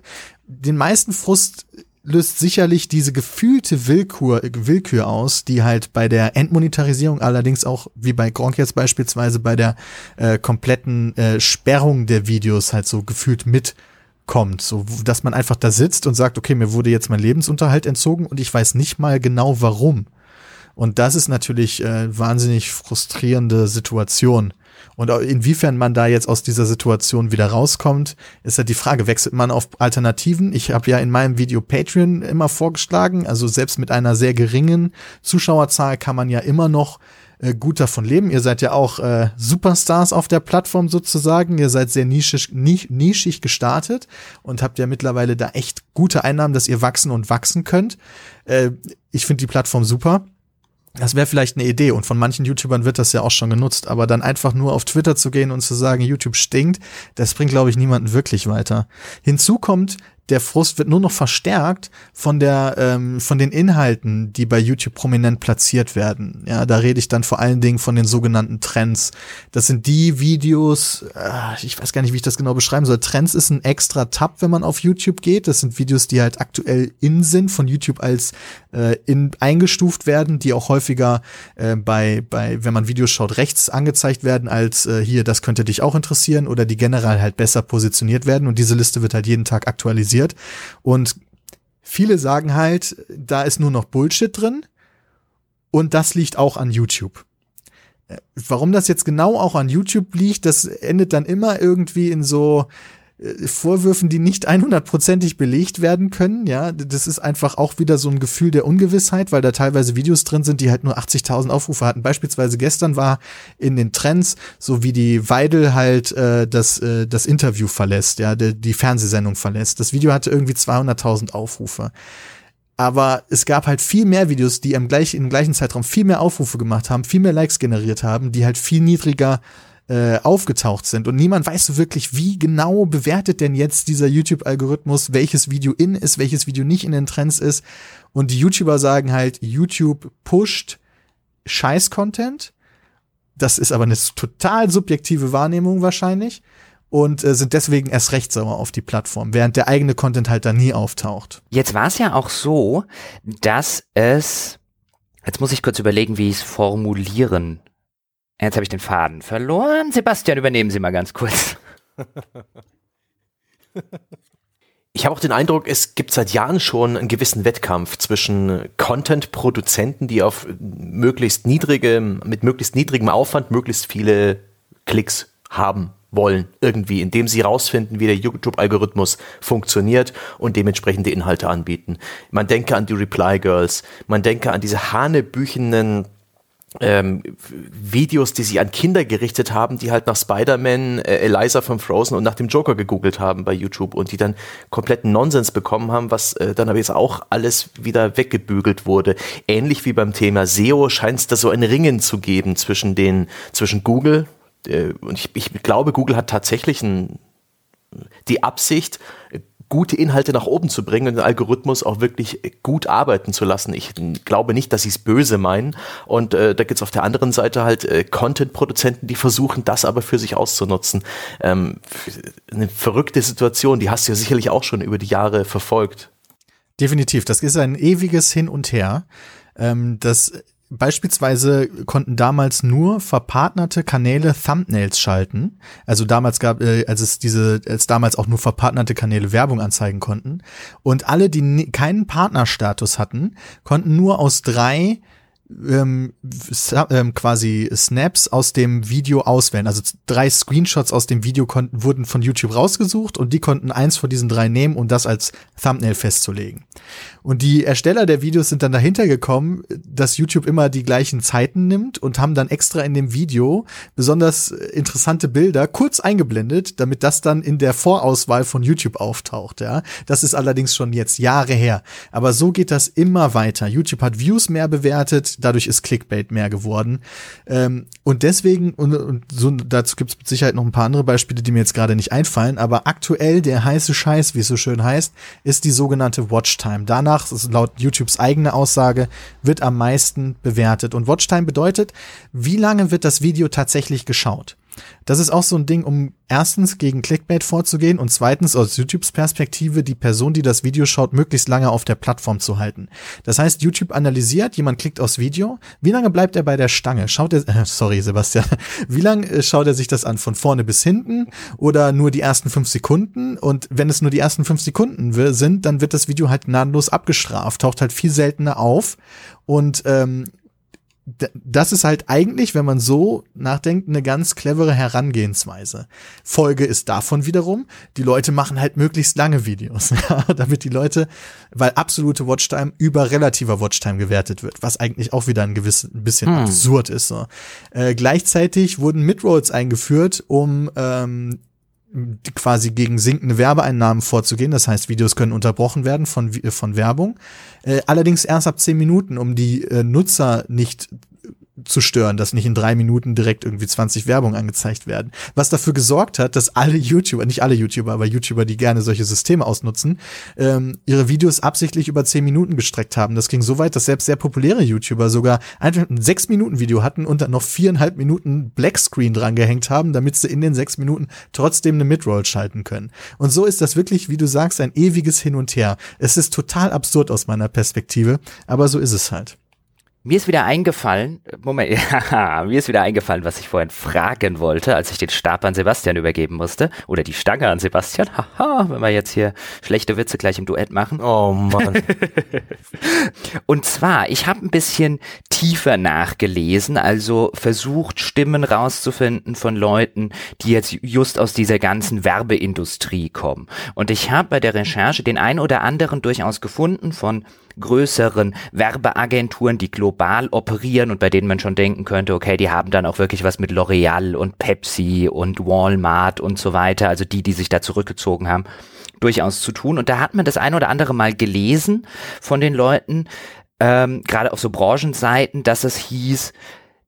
den meisten Frust löst sicherlich diese gefühlte Willkür, Willkür aus, die halt bei der Entmonetarisierung allerdings auch, wie bei Gronk jetzt beispielsweise, bei der äh, kompletten äh, Sperrung der Videos halt so gefühlt mitkommt. So, dass man einfach da sitzt und sagt, okay, mir wurde jetzt mein Lebensunterhalt entzogen und ich weiß nicht mal genau warum. Und das ist natürlich äh, wahnsinnig frustrierende Situation. Und inwiefern man da jetzt aus dieser Situation wieder rauskommt, ist ja die Frage, wechselt man auf Alternativen? Ich habe ja in meinem Video Patreon immer vorgeschlagen, also selbst mit einer sehr geringen Zuschauerzahl kann man ja immer noch äh, gut davon leben. Ihr seid ja auch äh, Superstars auf der Plattform sozusagen. Ihr seid sehr nischig, nischig gestartet und habt ja mittlerweile da echt gute Einnahmen, dass ihr wachsen und wachsen könnt. Äh, ich finde die Plattform super. Das wäre vielleicht eine Idee und von manchen YouTubern wird das ja auch schon genutzt, aber dann einfach nur auf Twitter zu gehen und zu sagen, YouTube stinkt, das bringt, glaube ich, niemanden wirklich weiter. Hinzu kommt, der Frust wird nur noch verstärkt von der ähm, von den Inhalten, die bei YouTube prominent platziert werden. Ja, da rede ich dann vor allen Dingen von den sogenannten Trends. Das sind die Videos, äh, ich weiß gar nicht, wie ich das genau beschreiben soll. Trends ist ein extra Tab, wenn man auf YouTube geht. Das sind Videos, die halt aktuell in sind, von YouTube als äh, in eingestuft werden, die auch häufiger äh, bei bei wenn man Videos schaut rechts angezeigt werden als äh, hier, das könnte dich auch interessieren oder die generell halt besser positioniert werden und diese Liste wird halt jeden Tag aktualisiert passiert. Und viele sagen halt, da ist nur noch Bullshit drin. Und das liegt auch an YouTube. Äh, warum das jetzt genau auch an YouTube liegt, das endet dann immer irgendwie in so, Vorwürfen, die nicht 100%ig belegt werden können. Ja, das ist einfach auch wieder so ein Gefühl der Ungewissheit, weil da teilweise Videos drin sind, die halt nur 80.000 Aufrufe hatten. Beispielsweise gestern war in den Trends, so wie die Weidel halt äh, das, äh, das Interview verlässt, ja, die, die Fernsehsendung verlässt. Das Video hatte irgendwie 200.000 Aufrufe. Aber es gab halt viel mehr Videos, die im, gleich, im gleichen Zeitraum viel mehr Aufrufe gemacht haben, viel mehr Likes generiert haben, die halt viel niedriger äh, aufgetaucht sind. Und niemand weiß so wirklich, wie genau bewertet denn jetzt dieser YouTube-Algorithmus, welches Video in ist, welches Video nicht in den Trends ist. Und die YouTuber sagen halt, YouTube pusht Scheiß-Content. Das ist aber eine total subjektive Wahrnehmung wahrscheinlich und äh, sind deswegen erst recht sauer auf die Plattform, während der eigene Content halt da nie auftaucht. Jetzt war es ja auch so, dass es, jetzt muss ich kurz überlegen, wie ich es formulieren Jetzt habe ich den Faden verloren. Sebastian, übernehmen Sie mal ganz kurz. Ich habe auch den Eindruck, es gibt seit Jahren schon einen gewissen Wettkampf zwischen Content-Produzenten, die auf möglichst niedrige, mit möglichst niedrigem Aufwand möglichst viele Klicks haben wollen, irgendwie, indem sie herausfinden, wie der YouTube-Algorithmus funktioniert und dementsprechende Inhalte anbieten. Man denke an die Reply Girls, man denke an diese hanebüchenden ähm, Videos, die sich an Kinder gerichtet haben, die halt nach Spider-Man, äh, Eliza von Frozen und nach dem Joker gegoogelt haben bei YouTube und die dann kompletten Nonsens bekommen haben, was äh, dann aber jetzt auch alles wieder weggebügelt wurde. Ähnlich wie beim Thema SEO scheint es da so ein Ringen zu geben zwischen den, zwischen Google, äh, und ich, ich glaube, Google hat tatsächlich ein, die Absicht, gute Inhalte nach oben zu bringen und den Algorithmus auch wirklich gut arbeiten zu lassen. Ich glaube nicht, dass sie es böse meinen. Und äh, da gibt es auf der anderen Seite halt äh, Content-Produzenten, die versuchen, das aber für sich auszunutzen. Ähm, eine verrückte Situation, die hast du ja sicherlich auch schon über die Jahre verfolgt. Definitiv, das ist ein ewiges Hin und Her. Ähm, das Beispielsweise konnten damals nur verpartnerte Kanäle Thumbnails schalten. Also damals gab, äh, als es diese, als damals auch nur verpartnerte Kanäle Werbung anzeigen konnten. Und alle, die keinen Partnerstatus hatten, konnten nur aus drei ähm, ähm, quasi Snaps aus dem Video auswählen. Also drei Screenshots aus dem Video konnten, wurden von YouTube rausgesucht und die konnten eins von diesen drei nehmen, um das als Thumbnail festzulegen. Und die Ersteller der Videos sind dann dahinter gekommen, dass YouTube immer die gleichen Zeiten nimmt und haben dann extra in dem Video besonders interessante Bilder kurz eingeblendet, damit das dann in der Vorauswahl von YouTube auftaucht. Ja, das ist allerdings schon jetzt Jahre her. Aber so geht das immer weiter. YouTube hat Views mehr bewertet, dadurch ist Clickbait mehr geworden. Ähm, und deswegen, und, und so, dazu gibt es mit Sicherheit noch ein paar andere Beispiele, die mir jetzt gerade nicht einfallen, aber aktuell der heiße Scheiß, wie es so schön heißt, ist die sogenannte Watchtime. Danach, laut YouTubes eigene Aussage, wird am meisten bewertet. Und Watchtime bedeutet, wie lange wird das Video tatsächlich geschaut? Das ist auch so ein Ding, um erstens gegen Clickbait vorzugehen und zweitens aus YouTubes Perspektive die Person, die das Video schaut, möglichst lange auf der Plattform zu halten. Das heißt, YouTube analysiert, jemand klickt aufs Video, wie lange bleibt er bei der Stange? Schaut er, äh, *laughs* sorry Sebastian, wie lange äh, schaut er sich das an? Von vorne bis hinten oder nur die ersten fünf Sekunden? Und wenn es nur die ersten fünf Sekunden sind, dann wird das Video halt gnadenlos abgestraft, taucht halt viel seltener auf und ähm, das ist halt eigentlich, wenn man so nachdenkt, eine ganz clevere Herangehensweise. Folge ist davon wiederum, die Leute machen halt möglichst lange Videos, *laughs* damit die Leute, weil absolute Watchtime über relativer Watchtime gewertet wird, was eigentlich auch wieder ein gewiss ein bisschen hm. absurd ist. So. Äh, gleichzeitig wurden Midrolls eingeführt, um ähm, quasi gegen sinkende Werbeeinnahmen vorzugehen. Das heißt, Videos können unterbrochen werden von, von Werbung. Äh, allerdings erst ab zehn Minuten, um die äh, Nutzer nicht zu stören, dass nicht in drei Minuten direkt irgendwie 20 Werbung angezeigt werden. Was dafür gesorgt hat, dass alle YouTuber, nicht alle YouTuber, aber YouTuber, die gerne solche Systeme ausnutzen, ähm, ihre Videos absichtlich über zehn Minuten gestreckt haben. Das ging so weit, dass selbst sehr populäre YouTuber sogar einfach ein sechs Minuten Video hatten und dann noch viereinhalb Minuten Blackscreen dran gehängt haben, damit sie in den sechs Minuten trotzdem eine Midroll schalten können. Und so ist das wirklich, wie du sagst, ein ewiges Hin und Her. Es ist total absurd aus meiner Perspektive, aber so ist es halt. Mir ist wieder eingefallen, Moment, *laughs* ja, mir ist wieder eingefallen, was ich vorhin fragen wollte, als ich den Stab an Sebastian übergeben musste. Oder die Stange an Sebastian. Haha, wenn wir jetzt hier schlechte Witze gleich im Duett machen. Oh Mann. *laughs* Und zwar, ich habe ein bisschen tiefer nachgelesen, also versucht, Stimmen rauszufinden von Leuten, die jetzt just aus dieser ganzen Werbeindustrie kommen. Und ich habe bei der Recherche den ein oder anderen durchaus gefunden von größeren Werbeagenturen, die global operieren und bei denen man schon denken könnte, okay, die haben dann auch wirklich was mit L'Oreal und Pepsi und Walmart und so weiter, also die, die sich da zurückgezogen haben, durchaus zu tun. Und da hat man das ein oder andere Mal gelesen von den Leuten, ähm, gerade auf so Branchenseiten, dass es hieß,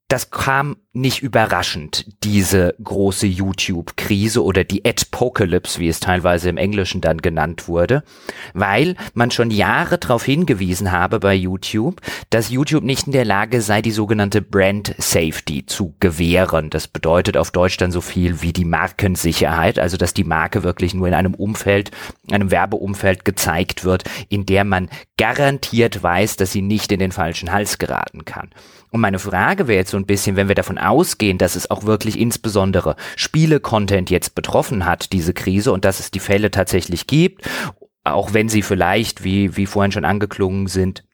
das kam nicht überraschend, diese große YouTube-Krise oder die Adpocalypse, wie es teilweise im Englischen dann genannt wurde, weil man schon Jahre darauf hingewiesen habe bei YouTube, dass YouTube nicht in der Lage sei, die sogenannte Brand Safety zu gewähren. Das bedeutet auf Deutsch dann so viel wie die Markensicherheit, also dass die Marke wirklich nur in einem Umfeld, einem Werbeumfeld gezeigt wird, in der man garantiert weiß, dass sie nicht in den falschen Hals geraten kann. Und meine Frage wäre jetzt so ein bisschen, wenn wir davon ausgehen, dass es auch wirklich insbesondere Spiele-Content jetzt betroffen hat, diese Krise, und dass es die Fälle tatsächlich gibt, auch wenn sie vielleicht, wie, wie vorhin schon angeklungen sind,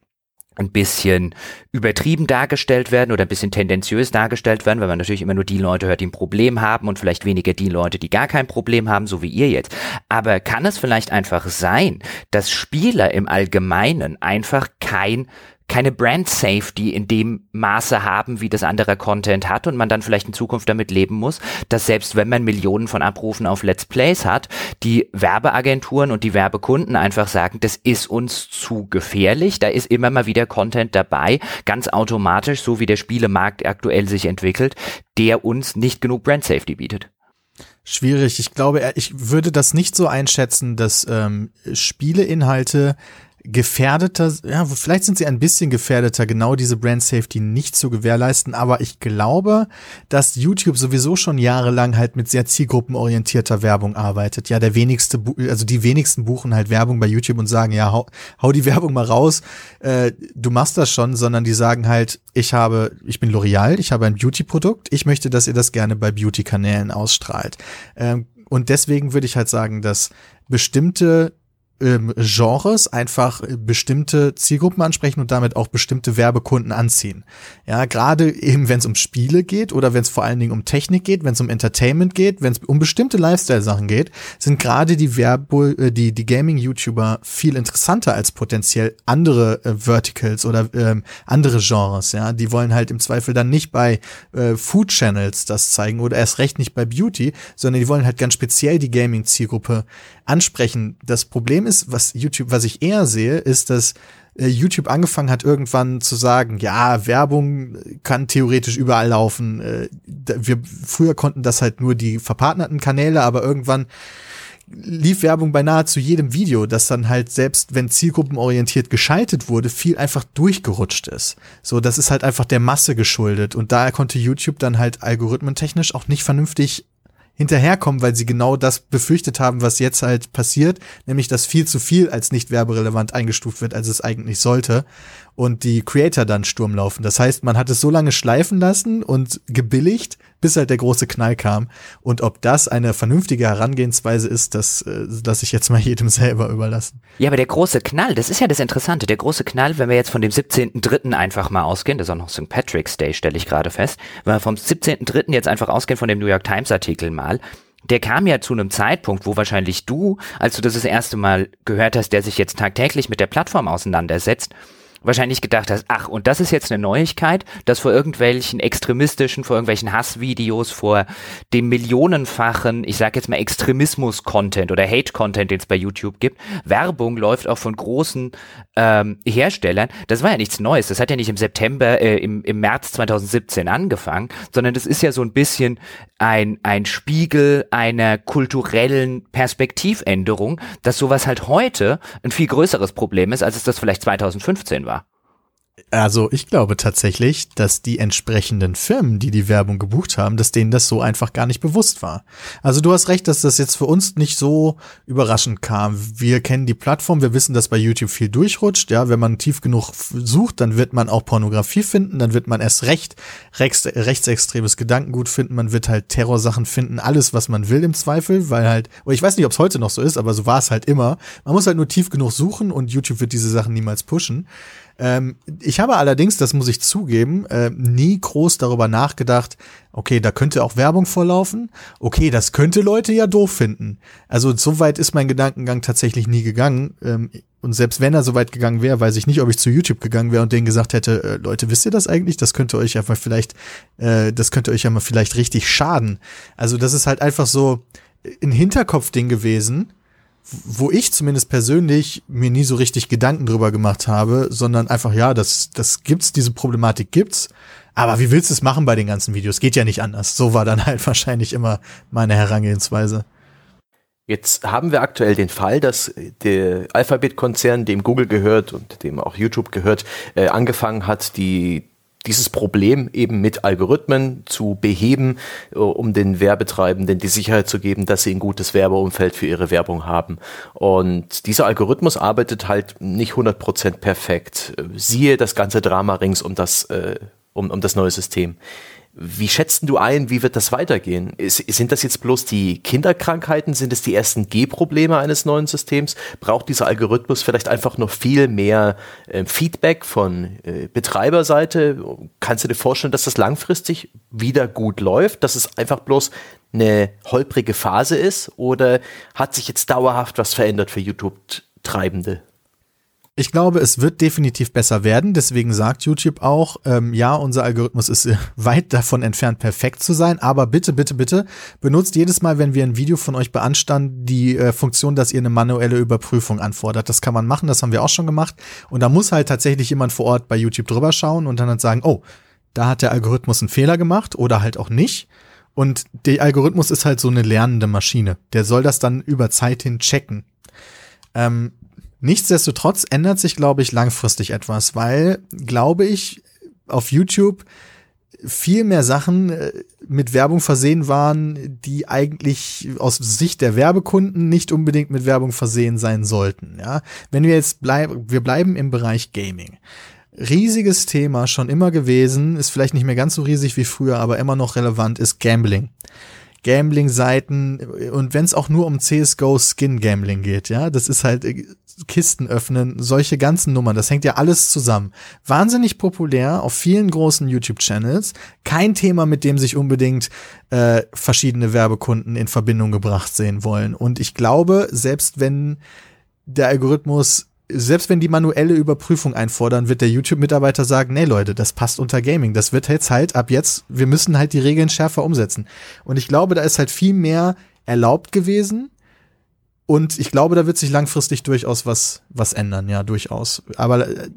ein bisschen übertrieben dargestellt werden oder ein bisschen tendenziös dargestellt werden, weil man natürlich immer nur die Leute hört, die ein Problem haben und vielleicht weniger die Leute, die gar kein Problem haben, so wie ihr jetzt. Aber kann es vielleicht einfach sein, dass Spieler im Allgemeinen einfach kein keine Brand Safety in dem Maße haben, wie das anderer Content hat und man dann vielleicht in Zukunft damit leben muss, dass selbst wenn man Millionen von Abrufen auf Let's Plays hat, die Werbeagenturen und die Werbekunden einfach sagen, das ist uns zu gefährlich, da ist immer mal wieder Content dabei, ganz automatisch, so wie der Spielemarkt aktuell sich entwickelt, der uns nicht genug Brand Safety bietet. Schwierig. Ich glaube, ich würde das nicht so einschätzen, dass ähm, Spieleinhalte gefährdeter, ja, vielleicht sind sie ein bisschen gefährdeter, genau diese Brand Safety nicht zu gewährleisten, aber ich glaube, dass YouTube sowieso schon jahrelang halt mit sehr zielgruppenorientierter Werbung arbeitet. Ja, der wenigste, also die wenigsten buchen halt Werbung bei YouTube und sagen, ja, hau, hau die Werbung mal raus, äh, du machst das schon, sondern die sagen halt, ich habe, ich bin L'Oreal, ich habe ein Beauty-Produkt, ich möchte, dass ihr das gerne bei Beauty-Kanälen ausstrahlt. Ähm, und deswegen würde ich halt sagen, dass bestimmte ähm, Genres einfach bestimmte Zielgruppen ansprechen und damit auch bestimmte Werbekunden anziehen. Ja, gerade eben, wenn es um Spiele geht oder wenn es vor allen Dingen um Technik geht, wenn es um Entertainment geht, wenn es um bestimmte Lifestyle-Sachen geht, sind gerade die Werbe, äh, die, die Gaming-YouTuber viel interessanter als potenziell andere äh, Verticals oder ähm, andere Genres. Ja, die wollen halt im Zweifel dann nicht bei äh, Food Channels das zeigen oder erst recht nicht bei Beauty, sondern die wollen halt ganz speziell die Gaming-Zielgruppe ansprechen. Das Problem ist, was YouTube, was ich eher sehe, ist, dass äh, YouTube angefangen hat, irgendwann zu sagen, ja, Werbung kann theoretisch überall laufen. Äh, wir früher konnten das halt nur die verpartnerten Kanäle, aber irgendwann lief Werbung bei nahezu jedem Video, das dann halt selbst wenn zielgruppenorientiert geschaltet wurde, viel einfach durchgerutscht ist. So, das ist halt einfach der Masse geschuldet und daher konnte YouTube dann halt algorithmentechnisch auch nicht vernünftig hinterherkommen, weil sie genau das befürchtet haben, was jetzt halt passiert, nämlich dass viel zu viel als nicht werberelevant eingestuft wird, als es eigentlich sollte und die Creator dann Sturm laufen. Das heißt, man hat es so lange schleifen lassen und gebilligt, bis halt der große Knall kam. Und ob das eine vernünftige Herangehensweise ist, das äh, lasse ich jetzt mal jedem *laughs* selber überlassen. Ja, aber der große Knall, das ist ja das Interessante. Der große Knall, wenn wir jetzt von dem 17.3. einfach mal ausgehen, das ist auch noch St. Patrick's Day, stelle ich gerade fest, wenn wir vom 17.3. jetzt einfach ausgehen von dem New York Times Artikel mal, der kam ja zu einem Zeitpunkt, wo wahrscheinlich du, als du das das erste Mal gehört hast, der sich jetzt tagtäglich mit der Plattform auseinandersetzt, wahrscheinlich gedacht hast, ach, und das ist jetzt eine Neuigkeit, dass vor irgendwelchen extremistischen, vor irgendwelchen Hassvideos, vor dem millionenfachen, ich sag jetzt mal Extremismus-Content oder Hate-Content, den es bei YouTube gibt, Werbung läuft auch von großen ähm, Herstellern. Das war ja nichts Neues. Das hat ja nicht im September, äh, im, im März 2017 angefangen, sondern das ist ja so ein bisschen ein, ein Spiegel einer kulturellen Perspektivänderung, dass sowas halt heute ein viel größeres Problem ist, als es das vielleicht 2015 war. Also ich glaube tatsächlich, dass die entsprechenden Firmen, die die Werbung gebucht haben, dass denen das so einfach gar nicht bewusst war. Also du hast recht, dass das jetzt für uns nicht so überraschend kam. Wir kennen die Plattform, wir wissen, dass bei YouTube viel durchrutscht. Ja, wenn man tief genug sucht, dann wird man auch Pornografie finden, dann wird man erst recht rechts, rechtsextremes Gedankengut finden, man wird halt Terrorsachen finden, alles, was man will im Zweifel, weil halt, ich weiß nicht, ob es heute noch so ist, aber so war es halt immer. Man muss halt nur tief genug suchen und YouTube wird diese Sachen niemals pushen. Ähm, ich habe allerdings, das muss ich zugeben, äh, nie groß darüber nachgedacht, okay, da könnte auch Werbung vorlaufen. Okay, das könnte Leute ja doof finden. Also so weit ist mein Gedankengang tatsächlich nie gegangen. Ähm, und selbst wenn er so weit gegangen wäre, weiß ich nicht, ob ich zu YouTube gegangen wäre und denen gesagt hätte, äh, Leute, wisst ihr das eigentlich? Das könnte euch einfach vielleicht, äh, das könnte euch ja mal vielleicht richtig schaden. Also das ist halt einfach so ein Hinterkopfding gewesen wo ich zumindest persönlich mir nie so richtig Gedanken drüber gemacht habe, sondern einfach, ja, das, das gibt's, diese Problematik gibt's. Aber wie willst du es machen bei den ganzen Videos? Geht ja nicht anders. So war dann *laughs* halt wahrscheinlich immer meine Herangehensweise. Jetzt haben wir aktuell den Fall, dass der Alphabet-Konzern, dem Google gehört und dem auch YouTube gehört, äh, angefangen hat, die dieses Problem eben mit Algorithmen zu beheben, äh, um den Werbetreibenden die Sicherheit zu geben, dass sie ein gutes Werbeumfeld für ihre Werbung haben. Und dieser Algorithmus arbeitet halt nicht 100% perfekt. Siehe das ganze Drama rings um das, äh, um, um das neue System. Wie schätzt du ein, wie wird das weitergehen? Ist, sind das jetzt bloß die Kinderkrankheiten? Sind es die ersten G-Probleme eines neuen Systems? Braucht dieser Algorithmus vielleicht einfach noch viel mehr äh, Feedback von äh, Betreiberseite? Kannst du dir vorstellen, dass das langfristig wieder gut läuft? Dass es einfach bloß eine holprige Phase ist? Oder hat sich jetzt dauerhaft was verändert für YouTube-Treibende? Ich glaube, es wird definitiv besser werden. Deswegen sagt YouTube auch, ähm, ja, unser Algorithmus ist *laughs* weit davon entfernt, perfekt zu sein. Aber bitte, bitte, bitte benutzt jedes Mal, wenn wir ein Video von euch beanstanden, die äh, Funktion, dass ihr eine manuelle Überprüfung anfordert. Das kann man machen, das haben wir auch schon gemacht. Und da muss halt tatsächlich jemand vor Ort bei YouTube drüber schauen und dann halt sagen, oh, da hat der Algorithmus einen Fehler gemacht oder halt auch nicht. Und der Algorithmus ist halt so eine lernende Maschine. Der soll das dann über Zeit hin checken. Ähm, Nichtsdestotrotz ändert sich, glaube ich, langfristig etwas, weil, glaube ich, auf YouTube viel mehr Sachen äh, mit Werbung versehen waren, die eigentlich aus Sicht der Werbekunden nicht unbedingt mit Werbung versehen sein sollten. Ja, wenn wir jetzt bleiben, wir bleiben im Bereich Gaming. Riesiges Thema schon immer gewesen, ist vielleicht nicht mehr ganz so riesig wie früher, aber immer noch relevant ist Gambling. Gambling-Seiten und wenn es auch nur um CSGO Skin Gambling geht, ja, das ist halt äh, Kisten öffnen, solche ganzen Nummern, das hängt ja alles zusammen. Wahnsinnig populär auf vielen großen YouTube-Channels. Kein Thema, mit dem sich unbedingt äh, verschiedene Werbekunden in Verbindung gebracht sehen wollen. Und ich glaube, selbst wenn der Algorithmus selbst wenn die manuelle Überprüfung einfordern, wird der YouTube-Mitarbeiter sagen, nee Leute, das passt unter Gaming. Das wird jetzt halt ab jetzt, wir müssen halt die Regeln schärfer umsetzen. Und ich glaube, da ist halt viel mehr erlaubt gewesen und ich glaube, da wird sich langfristig durchaus was, was ändern, ja, durchaus. Aber äh,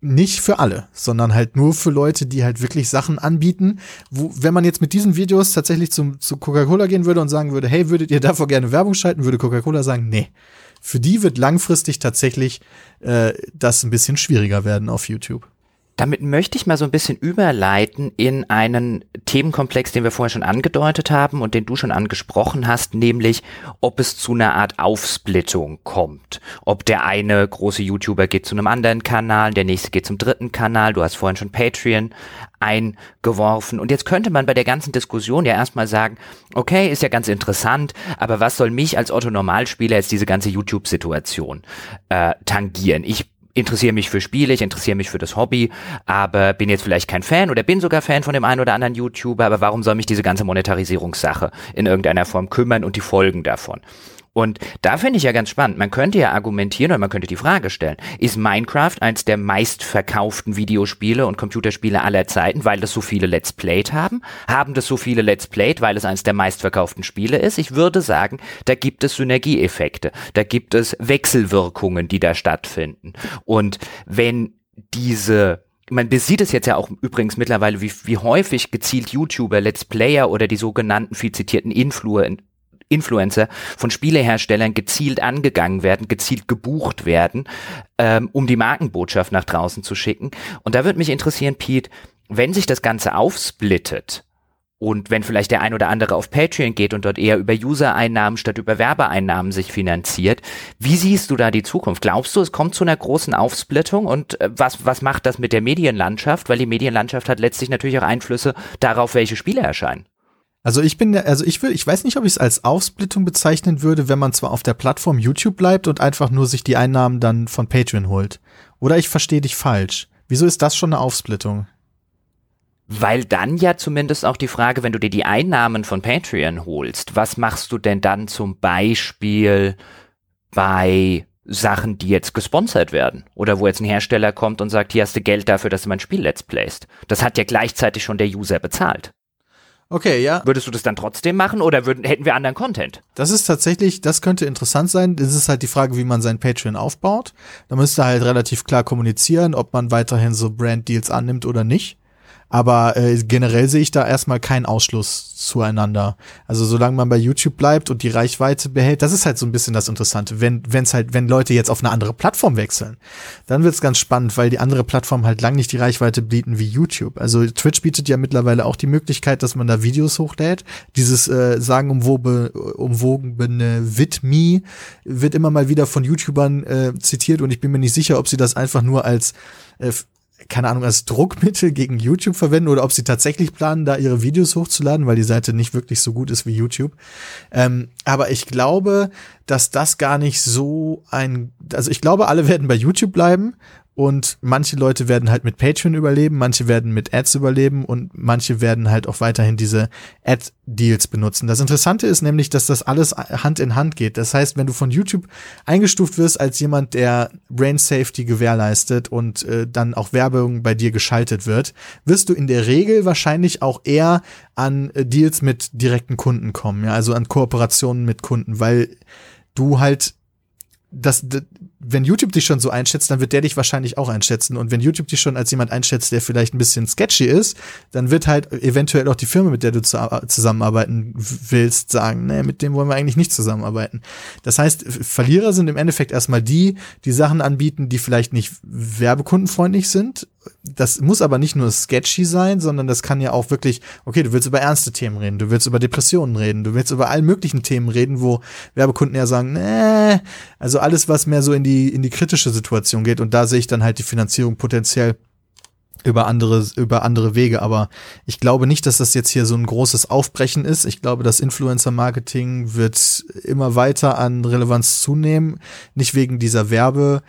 nicht für alle, sondern halt nur für Leute, die halt wirklich Sachen anbieten, wo, wenn man jetzt mit diesen Videos tatsächlich zum, zu Coca-Cola gehen würde und sagen würde, hey, würdet ihr davor gerne Werbung schalten, würde Coca-Cola sagen, nee. Für die wird langfristig tatsächlich äh, das ein bisschen schwieriger werden auf YouTube. Damit möchte ich mal so ein bisschen überleiten in einen Themenkomplex, den wir vorher schon angedeutet haben und den du schon angesprochen hast, nämlich ob es zu einer Art Aufsplittung kommt. Ob der eine große YouTuber geht zu einem anderen Kanal, der nächste geht zum dritten Kanal, du hast vorhin schon Patreon eingeworfen. Und jetzt könnte man bei der ganzen Diskussion ja erstmal sagen, okay, ist ja ganz interessant, aber was soll mich als Otto Normalspieler jetzt diese ganze YouTube-Situation äh, tangieren? Ich interessiere mich für Spiele, ich interessiere mich für das Hobby, aber bin jetzt vielleicht kein Fan oder bin sogar Fan von dem einen oder anderen YouTuber, aber warum soll mich diese ganze Monetarisierungssache in irgendeiner Form kümmern und die Folgen davon? Und da finde ich ja ganz spannend. Man könnte ja argumentieren oder man könnte die Frage stellen, ist Minecraft eins der meistverkauften Videospiele und Computerspiele aller Zeiten, weil das so viele Let's Played haben? Haben das so viele Let's Played, weil es eins der meistverkauften Spiele ist? Ich würde sagen, da gibt es Synergieeffekte, da gibt es Wechselwirkungen, die da stattfinden. Und wenn diese man sieht es jetzt ja auch übrigens mittlerweile, wie, wie häufig gezielt YouTuber, Let's Player oder die sogenannten viel zitierten Influ Influencer von Spieleherstellern gezielt angegangen werden, gezielt gebucht werden, ähm, um die Markenbotschaft nach draußen zu schicken. Und da würde mich interessieren, Pete, wenn sich das Ganze aufsplittet, und wenn vielleicht der ein oder andere auf Patreon geht und dort eher über User-Einnahmen statt über Werbeeinnahmen sich finanziert, wie siehst du da die Zukunft? Glaubst du, es kommt zu einer großen Aufsplittung und äh, was, was macht das mit der Medienlandschaft? Weil die Medienlandschaft hat letztlich natürlich auch Einflüsse darauf, welche Spiele erscheinen. Also ich bin, also ich will, ich weiß nicht, ob ich es als Aufsplittung bezeichnen würde, wenn man zwar auf der Plattform YouTube bleibt und einfach nur sich die Einnahmen dann von Patreon holt. Oder ich verstehe dich falsch. Wieso ist das schon eine Aufsplittung? Weil dann ja zumindest auch die Frage, wenn du dir die Einnahmen von Patreon holst, was machst du denn dann zum Beispiel bei Sachen, die jetzt gesponsert werden? Oder wo jetzt ein Hersteller kommt und sagt, hier hast du Geld dafür, dass du mein Spiel let's playst. Das hat ja gleichzeitig schon der User bezahlt. Okay, ja. Würdest du das dann trotzdem machen oder würden, hätten wir anderen Content? Das ist tatsächlich, das könnte interessant sein. Das ist halt die Frage, wie man sein Patreon aufbaut. Da müsste halt relativ klar kommunizieren, ob man weiterhin so Brand Deals annimmt oder nicht. Aber äh, generell sehe ich da erstmal keinen Ausschluss zueinander. Also solange man bei YouTube bleibt und die Reichweite behält, das ist halt so ein bisschen das Interessante. Wenn wenn's halt, wenn Leute jetzt auf eine andere Plattform wechseln, dann wird's ganz spannend, weil die andere Plattform halt lang nicht die Reichweite bieten wie YouTube. Also Twitch bietet ja mittlerweile auch die Möglichkeit, dass man da Videos hochlädt. Dieses äh, sagen umwobene, umwogene Witme wird immer mal wieder von YouTubern äh, zitiert und ich bin mir nicht sicher, ob sie das einfach nur als äh, keine Ahnung, als Druckmittel gegen YouTube verwenden oder ob sie tatsächlich planen, da ihre Videos hochzuladen, weil die Seite nicht wirklich so gut ist wie YouTube. Ähm, aber ich glaube, dass das gar nicht so ein, also ich glaube, alle werden bei YouTube bleiben und manche Leute werden halt mit Patreon überleben, manche werden mit Ads überleben und manche werden halt auch weiterhin diese Ad-Deals benutzen. Das Interessante ist nämlich, dass das alles Hand in Hand geht. Das heißt, wenn du von YouTube eingestuft wirst als jemand, der Brain Safety gewährleistet und äh, dann auch Werbung bei dir geschaltet wird, wirst du in der Regel wahrscheinlich auch eher an äh, Deals mit direkten Kunden kommen, ja, also an Kooperationen mit Kunden, weil du halt das, wenn YouTube dich schon so einschätzt, dann wird der dich wahrscheinlich auch einschätzen. Und wenn YouTube dich schon als jemand einschätzt, der vielleicht ein bisschen sketchy ist, dann wird halt eventuell auch die Firma, mit der du zusammenarbeiten willst, sagen, nee, mit dem wollen wir eigentlich nicht zusammenarbeiten. Das heißt, Verlierer sind im Endeffekt erstmal die, die Sachen anbieten, die vielleicht nicht werbekundenfreundlich sind das muss aber nicht nur sketchy sein, sondern das kann ja auch wirklich, okay, du willst über ernste Themen reden, du willst über Depressionen reden, du willst über all möglichen Themen reden, wo Werbekunden ja sagen, nee, also alles, was mehr so in die, in die kritische Situation geht und da sehe ich dann halt die Finanzierung potenziell über andere, über andere Wege. Aber ich glaube nicht, dass das jetzt hier so ein großes Aufbrechen ist. Ich glaube, das Influencer-Marketing wird immer weiter an Relevanz zunehmen. Nicht wegen dieser Werbe,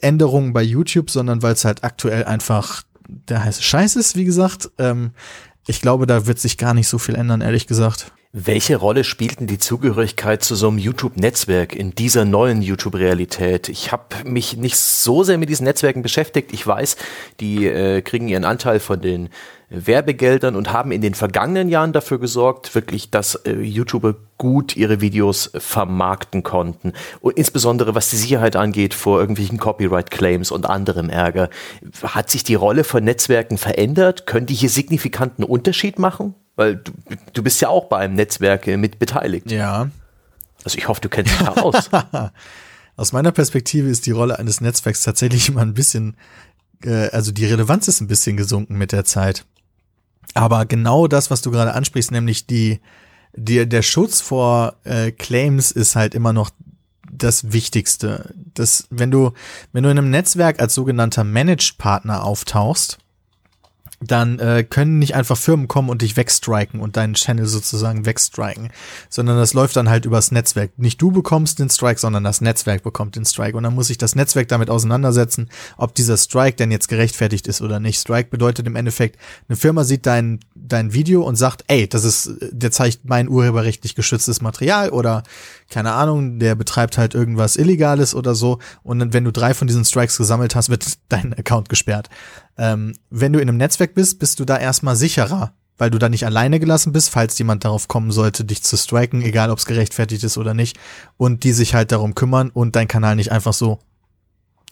Änderungen bei YouTube, sondern weil es halt aktuell einfach der heiße Scheiß ist, wie gesagt. Ähm, ich glaube, da wird sich gar nicht so viel ändern, ehrlich gesagt. Welche Rolle spielt denn die Zugehörigkeit zu so einem YouTube-Netzwerk in dieser neuen YouTube-Realität? Ich habe mich nicht so sehr mit diesen Netzwerken beschäftigt. Ich weiß, die äh, kriegen ihren Anteil von den Werbegeldern und haben in den vergangenen Jahren dafür gesorgt, wirklich, dass äh, YouTuber gut ihre Videos vermarkten konnten. Und insbesondere was die Sicherheit angeht vor irgendwelchen Copyright-Claims und anderem Ärger. Hat sich die Rolle von Netzwerken verändert? Können die hier signifikanten Unterschied machen? Weil du, du bist ja auch bei einem Netzwerk äh, mit beteiligt. Ja. Also ich hoffe, du kennst dich da aus. *laughs* Aus meiner Perspektive ist die Rolle eines Netzwerks tatsächlich immer ein bisschen, äh, also die Relevanz ist ein bisschen gesunken mit der Zeit. Aber genau das, was du gerade ansprichst, nämlich die, die der Schutz vor äh, Claims ist halt immer noch das Wichtigste. Das, wenn du, wenn du in einem Netzwerk als sogenannter Managed Partner auftauchst, dann äh, können nicht einfach Firmen kommen und dich wegstriken und deinen Channel sozusagen wegstriken, sondern das läuft dann halt übers Netzwerk. Nicht du bekommst den Strike, sondern das Netzwerk bekommt den Strike und dann muss sich das Netzwerk damit auseinandersetzen, ob dieser Strike denn jetzt gerechtfertigt ist oder nicht. Strike bedeutet im Endeffekt, eine Firma sieht dein dein Video und sagt, ey, das ist, der zeigt mein urheberrechtlich geschütztes Material oder keine Ahnung, der betreibt halt irgendwas Illegales oder so und wenn du drei von diesen Strikes gesammelt hast, wird *laughs* dein Account gesperrt. Ähm, wenn du in einem Netzwerk bist, bist du da erstmal sicherer, weil du da nicht alleine gelassen bist, falls jemand darauf kommen sollte, dich zu striken, egal ob es gerechtfertigt ist oder nicht, und die sich halt darum kümmern und dein Kanal nicht einfach so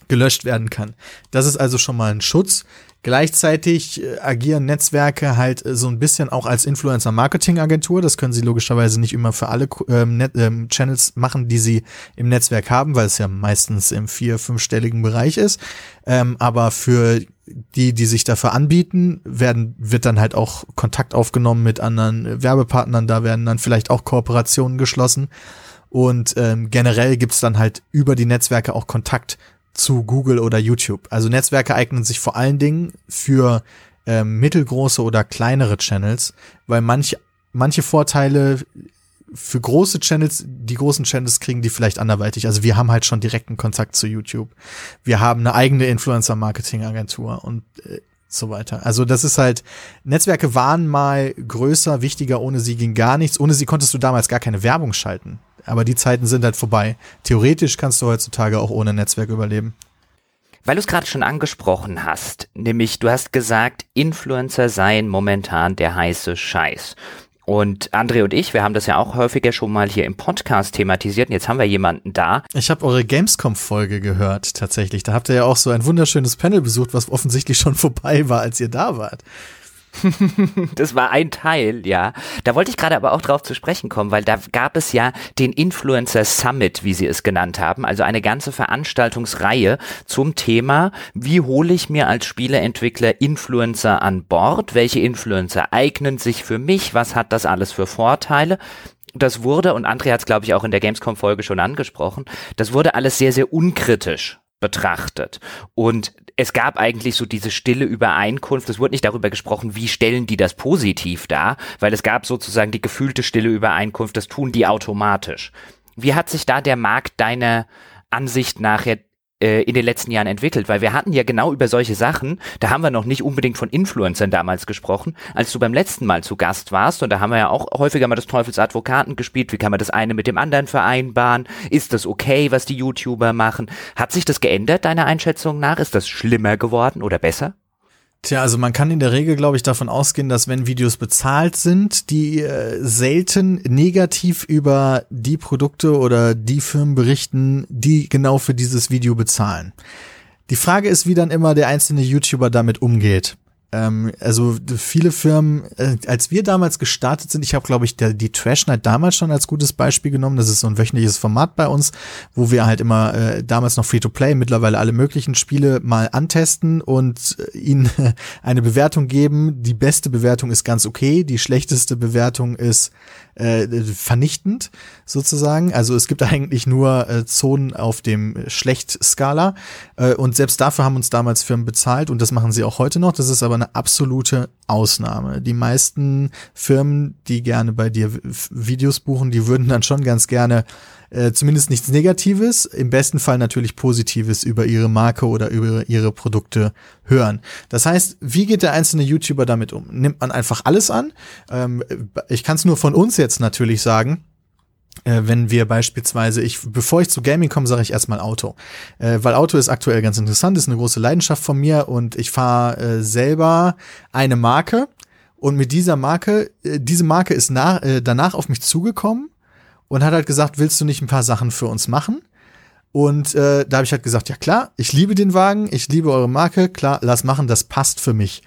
gelöscht werden kann. Das ist also schon mal ein Schutz. Gleichzeitig äh, agieren Netzwerke halt äh, so ein bisschen auch als Influencer-Marketing-Agentur. Das können sie logischerweise nicht immer für alle ähm, Net ähm, Channels machen, die sie im Netzwerk haben, weil es ja meistens im vier-, fünfstelligen Bereich ist. Ähm, aber für die, die sich dafür anbieten, werden, wird dann halt auch Kontakt aufgenommen mit anderen Werbepartnern. Da werden dann vielleicht auch Kooperationen geschlossen. Und ähm, generell gibt's dann halt über die Netzwerke auch Kontakt zu Google oder YouTube. Also Netzwerke eignen sich vor allen Dingen für ähm, mittelgroße oder kleinere Channels, weil manche, manche Vorteile für große Channels, die großen Channels kriegen die vielleicht anderweitig. Also wir haben halt schon direkten Kontakt zu YouTube. Wir haben eine eigene Influencer-Marketing-Agentur und äh, so weiter. Also das ist halt, Netzwerke waren mal größer, wichtiger, ohne sie ging gar nichts. Ohne sie konntest du damals gar keine Werbung schalten. Aber die Zeiten sind halt vorbei. Theoretisch kannst du heutzutage auch ohne Netzwerk überleben. Weil du es gerade schon angesprochen hast, nämlich du hast gesagt, Influencer seien momentan der heiße Scheiß. Und André und ich, wir haben das ja auch häufiger schon mal hier im Podcast thematisiert. Und jetzt haben wir jemanden da. Ich habe eure Gamescom-Folge gehört, tatsächlich. Da habt ihr ja auch so ein wunderschönes Panel besucht, was offensichtlich schon *laughs* vorbei war, als ihr da wart. *laughs* das war ein Teil, ja. Da wollte ich gerade aber auch drauf zu sprechen kommen, weil da gab es ja den Influencer Summit, wie sie es genannt haben, also eine ganze Veranstaltungsreihe zum Thema, wie hole ich mir als Spieleentwickler Influencer an Bord, welche Influencer eignen sich für mich, was hat das alles für Vorteile? Das wurde, und André hat es, glaube ich, auch in der Gamescom-Folge schon angesprochen, das wurde alles sehr, sehr unkritisch betrachtet. Und es gab eigentlich so diese stille Übereinkunft. Es wurde nicht darüber gesprochen, wie stellen die das positiv dar, weil es gab sozusagen die gefühlte stille Übereinkunft, das tun die automatisch. Wie hat sich da der Markt deiner Ansicht nach äh, in den letzten Jahren entwickelt? Weil wir hatten ja genau über solche Sachen, da haben wir noch nicht unbedingt von Influencern damals gesprochen, als du beim letzten Mal zu Gast warst und da haben wir ja auch häufiger mal des Teufels Advokaten gespielt, wie kann man das eine mit dem anderen vereinbaren? Ist das okay, was die YouTuber machen? Hat sich das geändert, deiner Einschätzung nach? Ist das schlimmer geworden oder besser? Tja, also man kann in der Regel, glaube ich, davon ausgehen, dass wenn Videos bezahlt sind, die äh, selten negativ über die Produkte oder die Firmen berichten, die genau für dieses Video bezahlen. Die Frage ist, wie dann immer der einzelne YouTuber damit umgeht. Ähm, also viele Firmen, äh, als wir damals gestartet sind, ich habe, glaube ich, der, die Trash Night damals schon als gutes Beispiel genommen. Das ist so ein wöchentliches Format bei uns, wo wir halt immer äh, damals noch Free-to-Play, mittlerweile alle möglichen Spiele mal antesten und äh, ihnen *laughs* eine Bewertung geben. Die beste Bewertung ist ganz okay, die schlechteste Bewertung ist äh, vernichtend sozusagen. Also es gibt *laughs* eigentlich nur äh, Zonen auf dem Schlecht-Skala äh, und selbst dafür haben uns damals Firmen bezahlt und das machen sie auch heute noch. Das ist aber eine absolute Ausnahme. Die meisten Firmen, die gerne bei dir Videos buchen, die würden dann schon ganz gerne äh, zumindest nichts Negatives, im besten Fall natürlich Positives über ihre Marke oder über ihre Produkte hören. Das heißt, wie geht der einzelne YouTuber damit um? Nimmt man einfach alles an? Ähm, ich kann es nur von uns jetzt natürlich sagen äh, wenn wir beispielsweise, ich, bevor ich zu Gaming komme, sage ich erstmal Auto. Äh, weil Auto ist aktuell ganz interessant, ist eine große Leidenschaft von mir und ich fahre äh, selber eine Marke und mit dieser Marke, äh, diese Marke ist nach, äh, danach auf mich zugekommen und hat halt gesagt, willst du nicht ein paar Sachen für uns machen? Und äh, da habe ich halt gesagt, ja klar, ich liebe den Wagen, ich liebe eure Marke, klar, lass machen, das passt für mich.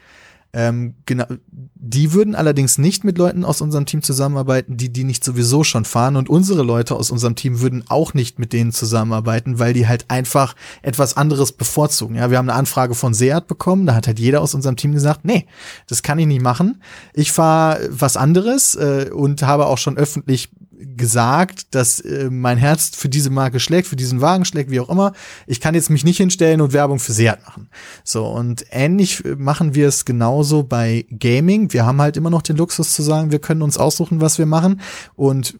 Ähm, genau, die würden allerdings nicht mit Leuten aus unserem Team zusammenarbeiten, die die nicht sowieso schon fahren. Und unsere Leute aus unserem Team würden auch nicht mit denen zusammenarbeiten, weil die halt einfach etwas anderes bevorzugen. Ja, wir haben eine Anfrage von Seat bekommen, da hat halt jeder aus unserem Team gesagt, nee, das kann ich nicht machen. Ich fahre was anderes äh, und habe auch schon öffentlich gesagt, dass äh, mein Herz für diese Marke schlägt, für diesen Wagen schlägt, wie auch immer. Ich kann jetzt mich nicht hinstellen und Werbung für Seat machen. So, und ähnlich äh, machen wir es genauso bei Gaming. Wir haben halt immer noch den Luxus zu sagen, wir können uns aussuchen, was wir machen. Und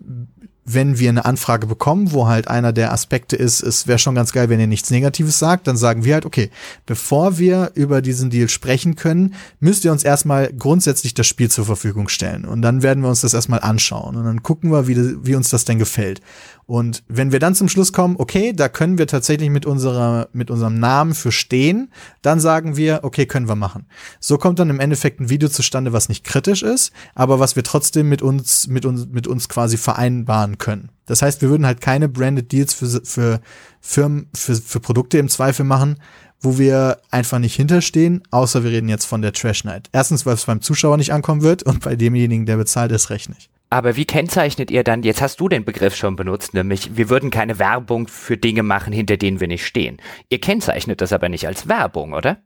wenn wir eine Anfrage bekommen, wo halt einer der Aspekte ist, es wäre schon ganz geil, wenn ihr nichts Negatives sagt, dann sagen wir halt, okay, bevor wir über diesen Deal sprechen können, müsst ihr uns erstmal grundsätzlich das Spiel zur Verfügung stellen. Und dann werden wir uns das erstmal anschauen und dann gucken wir, wie, wie uns das denn gefällt. Und wenn wir dann zum Schluss kommen, okay, da können wir tatsächlich mit unserer, mit unserem Namen für stehen, dann sagen wir, okay, können wir machen. So kommt dann im Endeffekt ein Video zustande, was nicht kritisch ist, aber was wir trotzdem mit uns, mit uns, mit uns quasi vereinbaren können. Das heißt, wir würden halt keine branded Deals für, für Firmen, für, für Produkte im Zweifel machen, wo wir einfach nicht hinterstehen, außer wir reden jetzt von der Trash Night. Erstens, weil es beim Zuschauer nicht ankommen wird und bei demjenigen, der bezahlt ist, recht nicht. Aber wie kennzeichnet ihr dann, jetzt hast du den Begriff schon benutzt, nämlich wir würden keine Werbung für Dinge machen, hinter denen wir nicht stehen. Ihr kennzeichnet das aber nicht als Werbung, oder?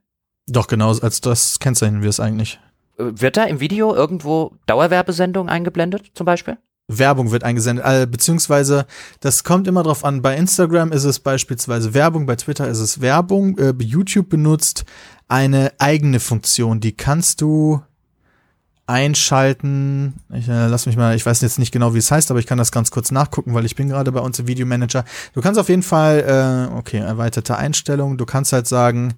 Doch, genau, als das kennzeichnen wir es eigentlich. Äh, wird da im Video irgendwo Dauerwerbesendung eingeblendet, zum Beispiel? Werbung wird eingesendet, äh, beziehungsweise das kommt immer drauf an. Bei Instagram ist es beispielsweise Werbung, bei Twitter ist es Werbung. Äh, YouTube benutzt eine eigene Funktion, die kannst du einschalten. Ich äh, lass mich mal, ich weiß jetzt nicht genau, wie es heißt, aber ich kann das ganz kurz nachgucken, weil ich bin gerade bei uns im Videomanager. Du kannst auf jeden Fall, äh, okay, erweiterte Einstellungen. Du kannst halt sagen,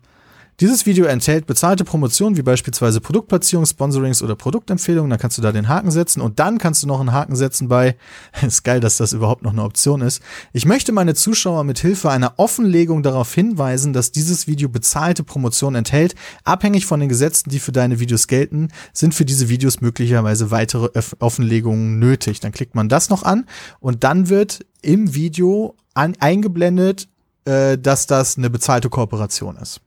dieses Video enthält bezahlte Promotionen wie beispielsweise Produktplatzierung, Sponsorings oder Produktempfehlungen. Dann kannst du da den Haken setzen und dann kannst du noch einen Haken setzen bei, *laughs* ist geil, dass das überhaupt noch eine Option ist. Ich möchte meine Zuschauer mit Hilfe einer Offenlegung darauf hinweisen, dass dieses Video bezahlte Promotionen enthält. Abhängig von den Gesetzen, die für deine Videos gelten, sind für diese Videos möglicherweise weitere Offenlegungen nötig. Dann klickt man das noch an und dann wird im Video an, eingeblendet, äh, dass das eine bezahlte Kooperation ist.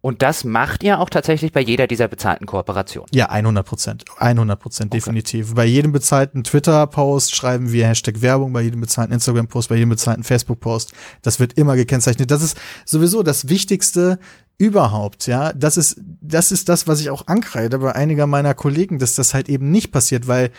Und das macht ihr auch tatsächlich bei jeder dieser bezahlten Kooperationen? Ja, 100 Prozent. 100 Prozent, okay. definitiv. Bei jedem bezahlten Twitter-Post schreiben wir Hashtag Werbung, bei jedem bezahlten Instagram-Post, bei jedem bezahlten Facebook-Post. Das wird immer gekennzeichnet. Das ist sowieso das Wichtigste überhaupt, ja, das ist, das ist das, was ich auch ankreide bei einiger meiner Kollegen, dass das halt eben nicht passiert, weil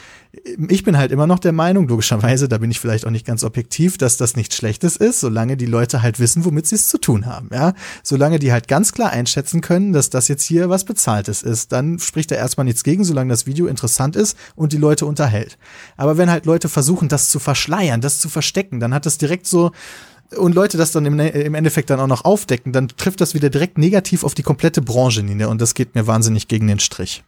ich bin halt immer noch der Meinung, logischerweise, da bin ich vielleicht auch nicht ganz objektiv, dass das nichts Schlechtes ist, solange die Leute halt wissen, womit sie es zu tun haben, ja. Solange die halt ganz klar einschätzen können, dass das jetzt hier was Bezahltes ist, dann spricht da erstmal nichts gegen, solange das Video interessant ist und die Leute unterhält. Aber wenn halt Leute versuchen, das zu verschleiern, das zu verstecken, dann hat das direkt so, und Leute das dann im, Ne- im Endeffekt dann auch noch aufdecken, dann trifft das wieder direkt negativ auf die komplette Branche nieder und das geht mir wahnsinnig gegen den Strich.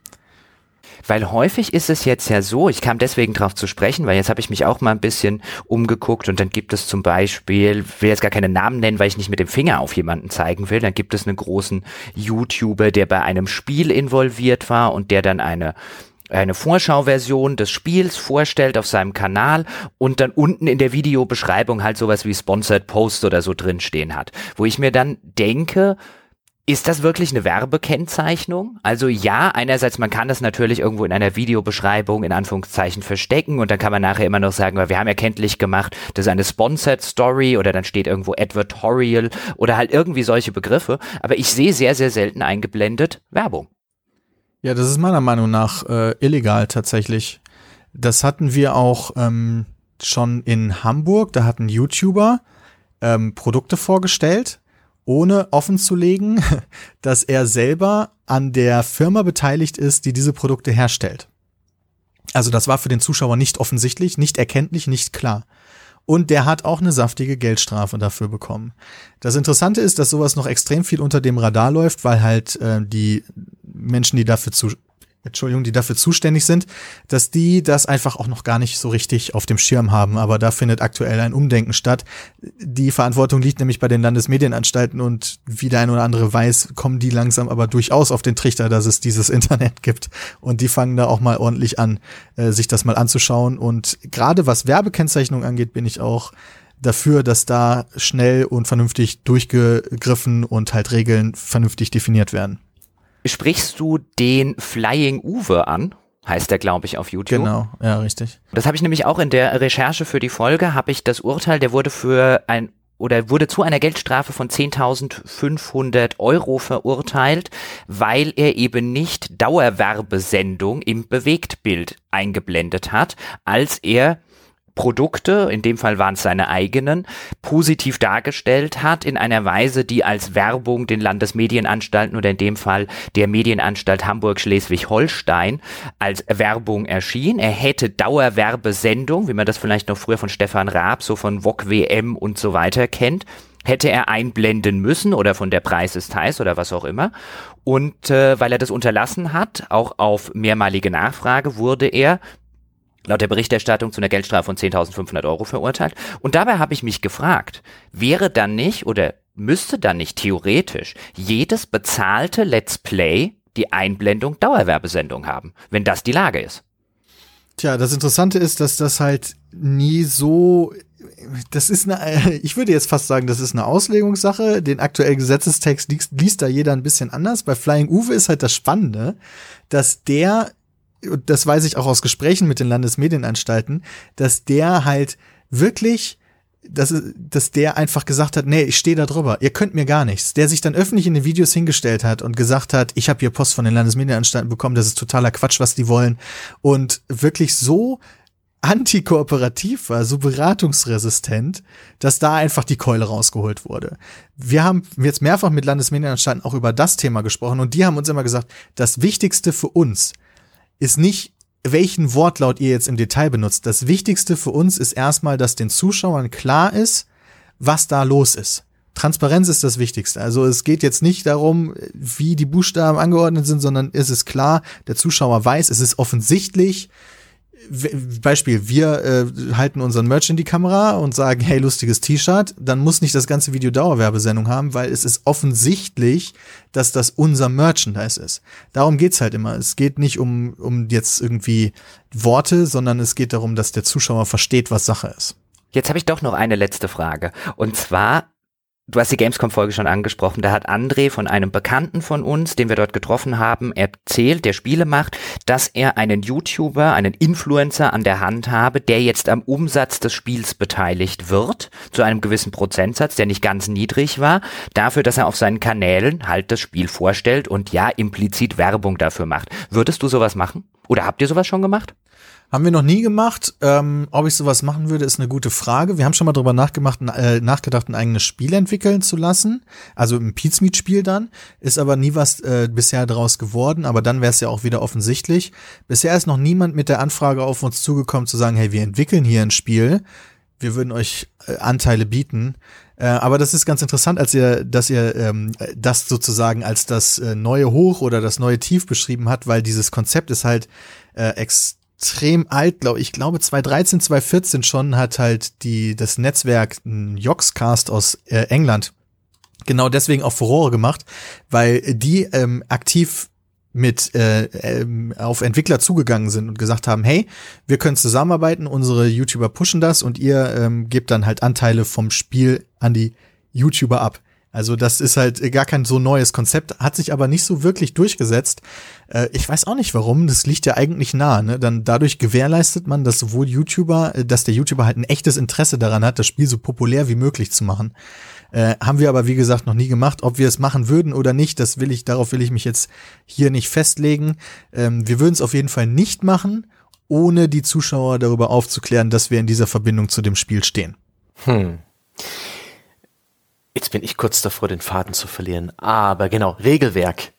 Weil häufig ist es jetzt ja so, ich kam deswegen drauf zu sprechen, weil jetzt habe ich mich auch mal ein bisschen umgeguckt und dann gibt es zum Beispiel, will jetzt gar keine Namen nennen, weil ich nicht mit dem Finger auf jemanden zeigen will, dann gibt es einen großen YouTuber, der bei einem Spiel involviert war und der dann eine eine Vorschauversion des Spiels vorstellt auf seinem Kanal und dann unten in der Videobeschreibung halt sowas wie Sponsored Post oder so drinstehen hat. Wo ich mir dann denke, ist das wirklich eine Werbekennzeichnung? Also ja, einerseits, man kann das natürlich irgendwo in einer Videobeschreibung in Anführungszeichen verstecken und dann kann man nachher immer noch sagen, wir haben ja kenntlich gemacht, das ist eine Sponsored Story oder dann steht irgendwo Advertorial oder halt irgendwie solche Begriffe. Aber ich sehe sehr, sehr selten eingeblendet Werbung. Ja, das ist meiner Meinung nach äh, illegal tatsächlich. Das hatten wir auch ähm, schon in Hamburg. Da hat ein YouTuber ähm, Produkte vorgestellt, ohne offen zu legen, *laughs* dass er selber an der Firma beteiligt ist, die diese Produkte herstellt. Also das war für den Zuschauer nicht offensichtlich, nicht erkenntlich, nicht klar. Und der hat auch eine saftige Geldstrafe dafür bekommen. Das Interessante ist, dass sowas noch extrem viel unter dem Radar läuft, weil halt äh, die Menschen, die dafür zu Entschuldigung, die dafür zuständig sind, dass die das einfach auch noch gar nicht so richtig auf dem Schirm haben. Aber da findet aktuell ein Umdenken statt. Die Verantwortung liegt nämlich bei den Landesmedienanstalten und wie der ein oder andere weiß, kommen die langsam aber durchaus auf den Trichter, dass es dieses *laughs* Internet gibt. Und die fangen da auch mal ordentlich an, äh, sich das mal anzuschauen. Und gerade was Werbekennzeichnung angeht, bin ich auch dafür, dass da schnell und vernünftig durchgegriffen und halt Regeln vernünftig definiert werden. Sprichst du den Flying Uwe an? Heißt der, glaube ich, auf YouTube. Genau, ja, richtig. Das habe ich nämlich auch in der Recherche für die Folge, habe ich das Urteil, der wurde für ein oder wurde zu einer Geldstrafe von 10.500 Euro verurteilt, weil er eben nicht Dauerwerbesendung im Bewegtbild eingeblendet hat, als er Produkte, in dem Fall waren es seine eigenen, positiv dargestellt hat in einer Weise, die als Werbung den Landesmedienanstalten oder in dem Fall der Medienanstalt Hamburg-Schleswig-Holstein als Werbung erschien. Er hätte Dauerwerbesendung, wie man das vielleicht noch früher von Stefan Raab, so von VOG WM und so weiter kennt, hätte er einblenden müssen oder von der Preis ist heiß oder was auch immer. Und äh, weil er das unterlassen hat, auch auf mehrmalige Nachfrage, wurde er laut der Berichterstattung zu einer Geldstrafe von 10.500 Euro verurteilt. Und dabei habe ich mich gefragt, wäre dann nicht oder müsste dann nicht theoretisch jedes bezahlte Let's Play die Einblendung Dauerwerbesendung haben, wenn das die Lage ist? Tja, das Interessante ist, dass das halt nie so das ist eine, *laughs* ich würde jetzt fast sagen, das ist eine Auslegungssache. Den aktuellen Gesetzestext liest, liest da jeder ein bisschen anders. Bei Flying Uwe ist halt das Spannende, dass der und das weiß ich auch aus Gesprächen mit den Landesmedienanstalten, dass der halt wirklich, dass, dass der einfach gesagt hat, nee, ich stehe da drüber, ihr könnt mir gar nichts. Der sich dann öffentlich in den Videos hingestellt hat und gesagt hat, ich habe hier Post von den Landesmedienanstalten bekommen, das ist totaler Quatsch, was die wollen. Und wirklich so antikooperativ war, so beratungsresistent, dass da einfach die Keule rausgeholt wurde. Wir haben jetzt mehrfach mit Landesmedienanstalten auch über das Thema gesprochen und die haben uns immer gesagt, das Wichtigste für uns ist nicht, welchen Wortlaut ihr jetzt im Detail benutzt. Das Wichtigste für uns ist erstmal, dass den Zuschauern klar ist, was da los ist. Transparenz ist das Wichtigste. Also es geht jetzt nicht darum, wie die Buchstaben angeordnet sind, sondern es ist klar, der Zuschauer weiß, es ist offensichtlich, Beispiel, wir äh, halten unseren Merch in die Kamera und sagen, hey, lustiges T-Shirt, dann muss nicht das ganze Video Dauerwerbesendung haben, weil es ist offensichtlich, dass das unser Merchandise ist. Darum geht's halt immer. Es geht nicht um, um jetzt irgendwie Worte, sondern es geht darum, dass der Zuschauer versteht, was Sache ist. Jetzt habe ich doch noch eine letzte Frage. Und zwar Du hast die Gamescom-Folge schon angesprochen. Da hat André von einem Bekannten von uns, den wir dort getroffen haben, erzählt, der Spiele macht, dass er einen YouTuber, einen Influencer an der Hand habe, der jetzt am Umsatz des Spiels beteiligt wird, zu einem gewissen Prozentsatz, der nicht ganz niedrig war, dafür, dass er auf seinen Kanälen halt das Spiel vorstellt und ja implizit Werbung dafür macht. Würdest du sowas machen? Oder habt ihr sowas schon gemacht? Haben wir noch nie gemacht. Ähm, ob ich sowas machen würde, ist eine gute Frage. Wir haben schon mal drüber nachgemacht, äh, nachgedacht, ein eigenes Spiel entwickeln zu lassen. Also ein Pizmeet-Spiel dann. Ist aber nie was äh, bisher daraus geworden. Aber dann wäre es ja auch wieder offensichtlich. Bisher ist noch niemand mit der Anfrage auf uns zugekommen, zu sagen, hey, wir entwickeln hier ein Spiel. Wir würden euch äh, Anteile bieten. Äh, aber das ist ganz interessant, als ihr, dass ihr ähm, das sozusagen als das äh, neue Hoch oder das neue Tief beschrieben hat, weil dieses Konzept ist halt äh, extrem alt, glaube ich. glaube 2013, 2014 schon hat halt die das Netzwerk Yoxcast aus äh, England genau deswegen auch Furore gemacht, weil die ähm, aktiv mit äh, ähm, auf Entwickler zugegangen sind und gesagt haben, hey, wir können zusammenarbeiten, unsere YouTuber pushen das und ihr ähm, gebt dann halt Anteile vom Spiel an die YouTuber ab. Also das ist halt gar kein so neues Konzept, hat sich aber nicht so wirklich durchgesetzt. Äh, ich weiß auch nicht warum, das liegt ja eigentlich nah. Ne? Dann dadurch gewährleistet man, dass sowohl YouTuber, äh, dass der YouTuber halt ein echtes Interesse daran hat, das Spiel so populär wie möglich zu machen. Äh, haben wir aber, wie gesagt, noch nie gemacht. Ob wir es machen würden oder nicht, das will ich, darauf will ich mich jetzt hier nicht festlegen. Ähm, wir würden es auf jeden Fall nicht machen, ohne die Zuschauer darüber aufzuklären, dass wir in dieser Verbindung zu dem Spiel stehen. Hm. Jetzt bin ich kurz davor, den Faden zu verlieren. Aber genau, Regelwerk.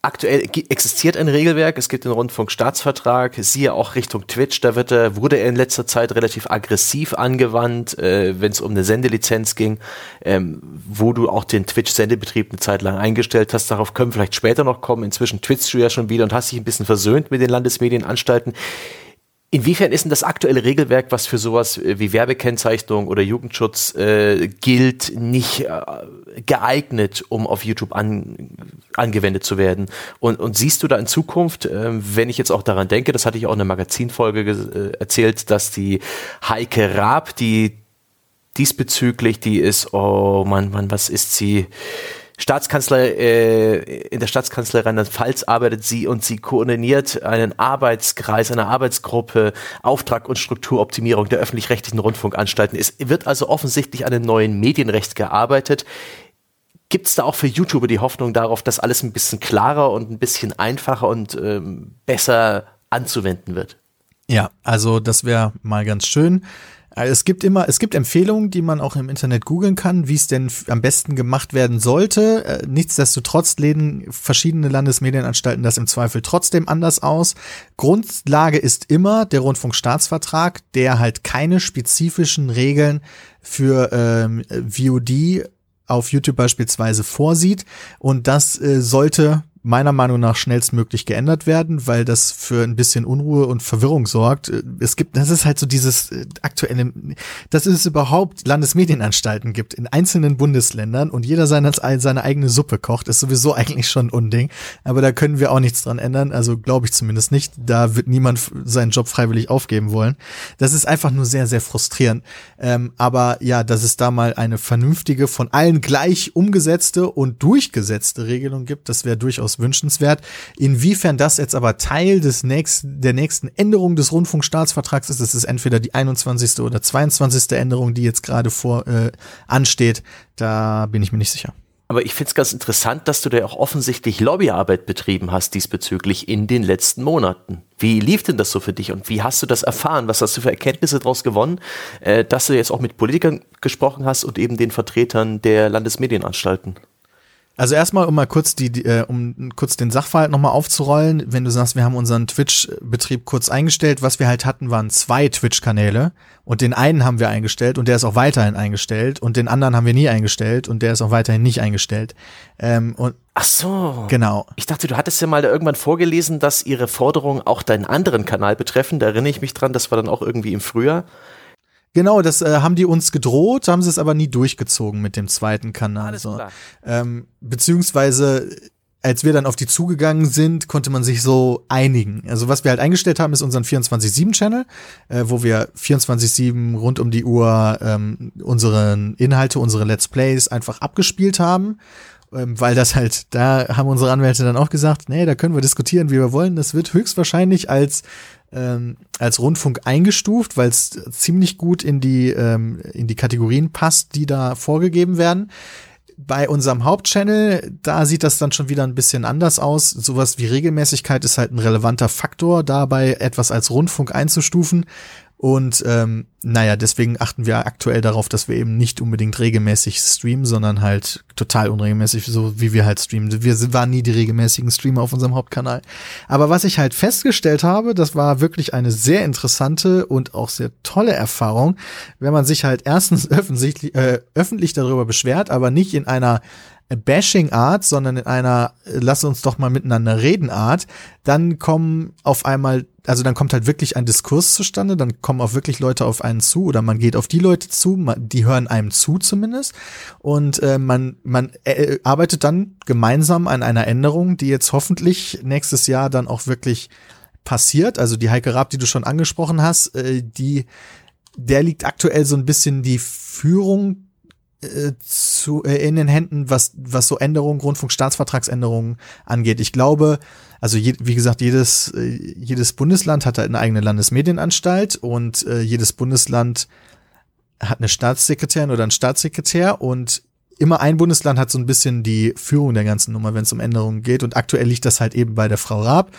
Aktuell existiert ein Regelwerk, es gibt den Rundfunkstaatsvertrag, siehe auch Richtung Twitch, da wird er, wurde er in letzter Zeit relativ aggressiv angewandt, äh, wenn es um eine Sendelizenz ging, ähm, wo du auch den Twitch-Sendebetrieb eine Zeit lang eingestellt hast. Darauf können wir vielleicht später noch kommen. Inzwischen twitchst du ja schon wieder und hast dich ein bisschen versöhnt mit den Landesmedienanstalten. Inwiefern ist denn das aktuelle Regelwerk, was für sowas wie Werbekennzeichnung oder Jugendschutz äh, gilt, nicht äh, geeignet, um auf YouTube an, angewendet zu werden? Und, und siehst du da in Zukunft, äh, wenn ich jetzt auch daran denke, das hatte ich auch in einer Magazinfolge äh, erzählt, dass die Heike Raab, die diesbezüglich, die ist, oh Mann, Mann, was ist sie? Staatskanzler, äh, in der Staatskanzlei Rheinland-Pfalz arbeitet sie und sie koordiniert einen Arbeitskreis, eine Arbeitsgruppe, Auftrag und Strukturoptimierung der öffentlich-rechtlichen Rundfunkanstalten. Es wird also offensichtlich an einem neuen Medienrecht gearbeitet. Gibt es da auch für YouTuber die Hoffnung darauf, dass alles ein bisschen klarer und ein bisschen einfacher und ähm, besser anzuwenden wird? Ja, also das wäre mal ganz schön. Äh, es gibt immer, es gibt Empfehlungen, die man auch im Internet googeln kann, wie es denn am besten gemacht werden sollte. Äh, nichtsdestotrotz lehnen verschiedene Landesmedienanstalten das im Zweifel trotzdem anders aus. Grundlage ist immer der Rundfunkstaatsvertrag, der halt keine spezifischen Regeln für ähm, VOD auf YouTube beispielsweise vorsieht. Und das äh, sollte meiner Meinung nach schnellstmöglich geändert werden, weil das für ein bisschen Unruhe und Verwirrung sorgt. Es gibt, das ist halt so dieses äh, aktuelle, dass es überhaupt Landesmedienanstalten gibt in einzelnen Bundesländern und jeder seine, seine eigene Suppe kocht, ist sowieso *laughs* eigentlich schon ein Unding. Aber da können wir auch nichts dran ändern, also glaube ich zumindest nicht. Da wird niemand seinen Job freiwillig aufgeben wollen. Das ist einfach nur sehr, sehr frustrierend. Ähm, aber ja, dass es da mal eine vernünftige, von allen gleich umgesetzte und durchgesetzte Regelung gibt, das wäre durchaus durchaus wünschenswert. Inwiefern das jetzt aber Teil des nächsten, der nächsten Änderung des Rundfunkstaatsvertrags ist, das ist entweder die 21. oder 22. Änderung, die jetzt gerade vor äh, ansteht, da bin ich mir nicht sicher. Aber ich finde es ganz interessant, dass du da auch offensichtlich Lobbyarbeit betrieben hast diesbezüglich in den letzten Monaten. Wie lief denn das so für dich und wie hast du das erfahren? Was hast du für Erkenntnisse daraus gewonnen, äh, dass du jetzt auch mit Politikern gesprochen hast und eben den Vertretern der Landesmedienanstalten? Also erstmal, um mal kurz die, die äh, um kurz den Sachverhalt nochmal aufzurollen, wenn du sagst, wir haben unseren Twitch-Betrieb kurz eingestellt, was wir halt hatten, waren zwei Twitch-Kanäle und den einen haben wir eingestellt und der ist auch weiterhin eingestellt und den anderen haben wir nie eingestellt und der ist auch weiterhin nicht eingestellt. Ähm, und Ach so. Genau. Ich dachte, du hattest ja mal da irgendwann vorgelesen, dass ihre Forderungen auch deinen anderen Kanal betreffen. Da erinnere ich mich dran, das war dann auch irgendwie im Frühjahr. Genau, das äh, haben die uns gedroht, haben sie es aber nie durchgezogen mit dem zweiten Kanal. So. Ähm, beziehungsweise als wir dann auf die zugegangen sind, konnte man sich so einigen. Also was wir halt eingestellt haben, ist unseren 24-7-Channel, äh, wo wir 24-7 rund um die Uhr ähm, unsere Inhalte, unsere Let's Plays einfach abgespielt haben. Ähm, weil das halt, da haben unsere Anwälte dann auch gesagt, nee, da können wir diskutieren, wie wir wollen. Das wird höchstwahrscheinlich als ähm, als Rundfunk eingestuft, weil es ziemlich gut in die, ähm, in die Kategorien passt, die da vorgegeben werden. Bei unserem Hauptchannel, da sieht das dann schon wieder ein bisschen anders aus. Sowas wie Regelmäßigkeit ist halt ein relevanter Faktor, dabei etwas als Rundfunk einzustufen. Und ähm, naja, deswegen achten wir aktuell darauf, dass wir eben nicht unbedingt regelmäßig streamen, sondern halt total unregelmäßig, so wie wir halt streamen. Wir waren nie die regelmäßigen Streamer auf unserem Hauptkanal. Aber was ich halt festgestellt habe, das war wirklich eine sehr interessante und auch sehr tolle Erfahrung, wenn man sich halt erstens *laughs* öffentlich, äh, öffentlich darüber beschwert, aber nicht in einer Bashing-Art, sondern in einer Lass uns doch mal miteinander reden Art, dann kommen auf einmal, also dann kommt halt wirklich ein Diskurs zustande, dann kommen auch wirklich Leute auf einen zu oder man geht auf die Leute zu, die hören einem zu zumindest und äh, man, man äh, arbeitet dann gemeinsam an einer Änderung, die jetzt hoffentlich nächstes Jahr dann auch wirklich passiert. Also die Heike Raab, die du schon angesprochen hast, äh, die der liegt aktuell so ein bisschen die Führung äh, zu, äh, in den Händen, was, was so Änderungen, Rundfunkstaatsvertragsänderungen angeht. Ich glaube, also je, wie gesagt, jedes, äh, jedes Bundesland hat halt eine eigene Landesmedienanstalt und äh, jedes Bundesland hat eine Staatssekretärin oder einen Staatssekretär und immer ein Bundesland hat so ein bisschen die Führung der ganzen Nummer, wenn es um Änderungen geht. Und aktuell liegt das halt eben bei der Frau Raab.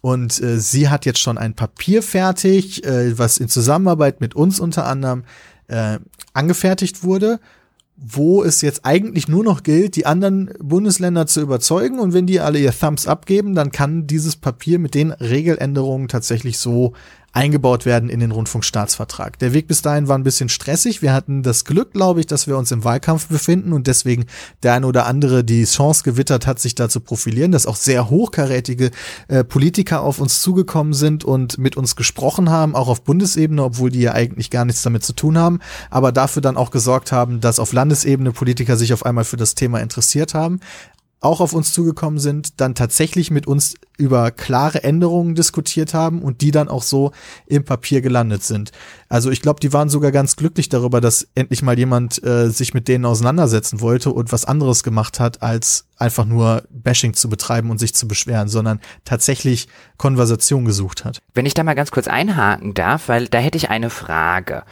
Und äh, sie hat jetzt schon ein Papier fertig, äh, was in Zusammenarbeit mit uns unter anderem äh, angefertigt wurde wo es jetzt eigentlich nur noch gilt, die anderen Bundesländer zu überzeugen. Und wenn die alle ihr Thumbs abgeben, dann kann dieses Papier mit den Regeländerungen tatsächlich so eingebaut werden in den Rundfunkstaatsvertrag. Der Weg bis dahin war ein bisschen stressig. Wir hatten das Glück, glaube ich, dass wir uns im Wahlkampf befinden und deswegen der ein oder andere die Chance gewittert hat, sich da zu profilieren, dass auch sehr hochkarätige äh, Politiker auf uns zugekommen sind und mit uns gesprochen haben, auch auf Bundesebene, obwohl die ja eigentlich gar nichts damit zu tun haben, aber dafür dann auch gesorgt haben, dass auf Landesebene Politiker sich auf einmal für das Thema interessiert haben auch auf uns zugekommen sind, dann tatsächlich mit uns über klare Änderungen diskutiert haben und die dann auch so im Papier gelandet sind. Also ich glaube, die waren sogar ganz glücklich darüber, dass endlich mal jemand äh, sich mit denen auseinandersetzen wollte und was anderes gemacht hat, als einfach nur Bashing zu betreiben und sich zu beschweren, sondern tatsächlich Konversation gesucht hat. Wenn ich da mal ganz kurz einhaken darf, weil da hätte ich eine Frage.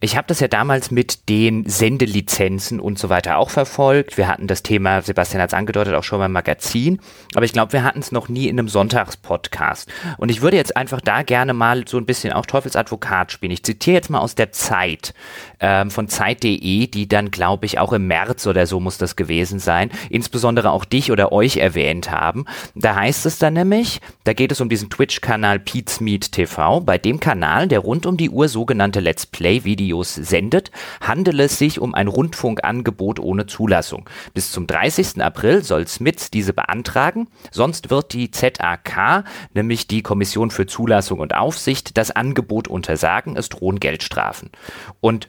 Ich habe das ja damals mit den Sendelizenzen und so weiter auch verfolgt. Wir hatten das Thema, Sebastian hat es angedeutet, auch schon beim Magazin. Aber ich glaube, wir hatten es noch nie in einem Sonntagspodcast. Und ich würde jetzt einfach da gerne mal so ein bisschen auch Teufelsadvokat spielen. Ich zitiere jetzt mal aus der Zeit ähm, von Zeit.de, die dann, glaube ich, auch im März oder so muss das gewesen sein, insbesondere auch dich oder euch erwähnt haben. Da heißt es dann nämlich, da geht es um diesen Twitch-Kanal Pete's Meet TV. Bei dem Kanal, der rund um die Uhr sogenannte Let's Play-Videos Videos sendet, handele es sich um ein Rundfunkangebot ohne Zulassung. Bis zum 30. April soll Smits diese beantragen, sonst wird die ZAK, nämlich die Kommission für Zulassung und Aufsicht, das Angebot untersagen, es drohen Geldstrafen. Und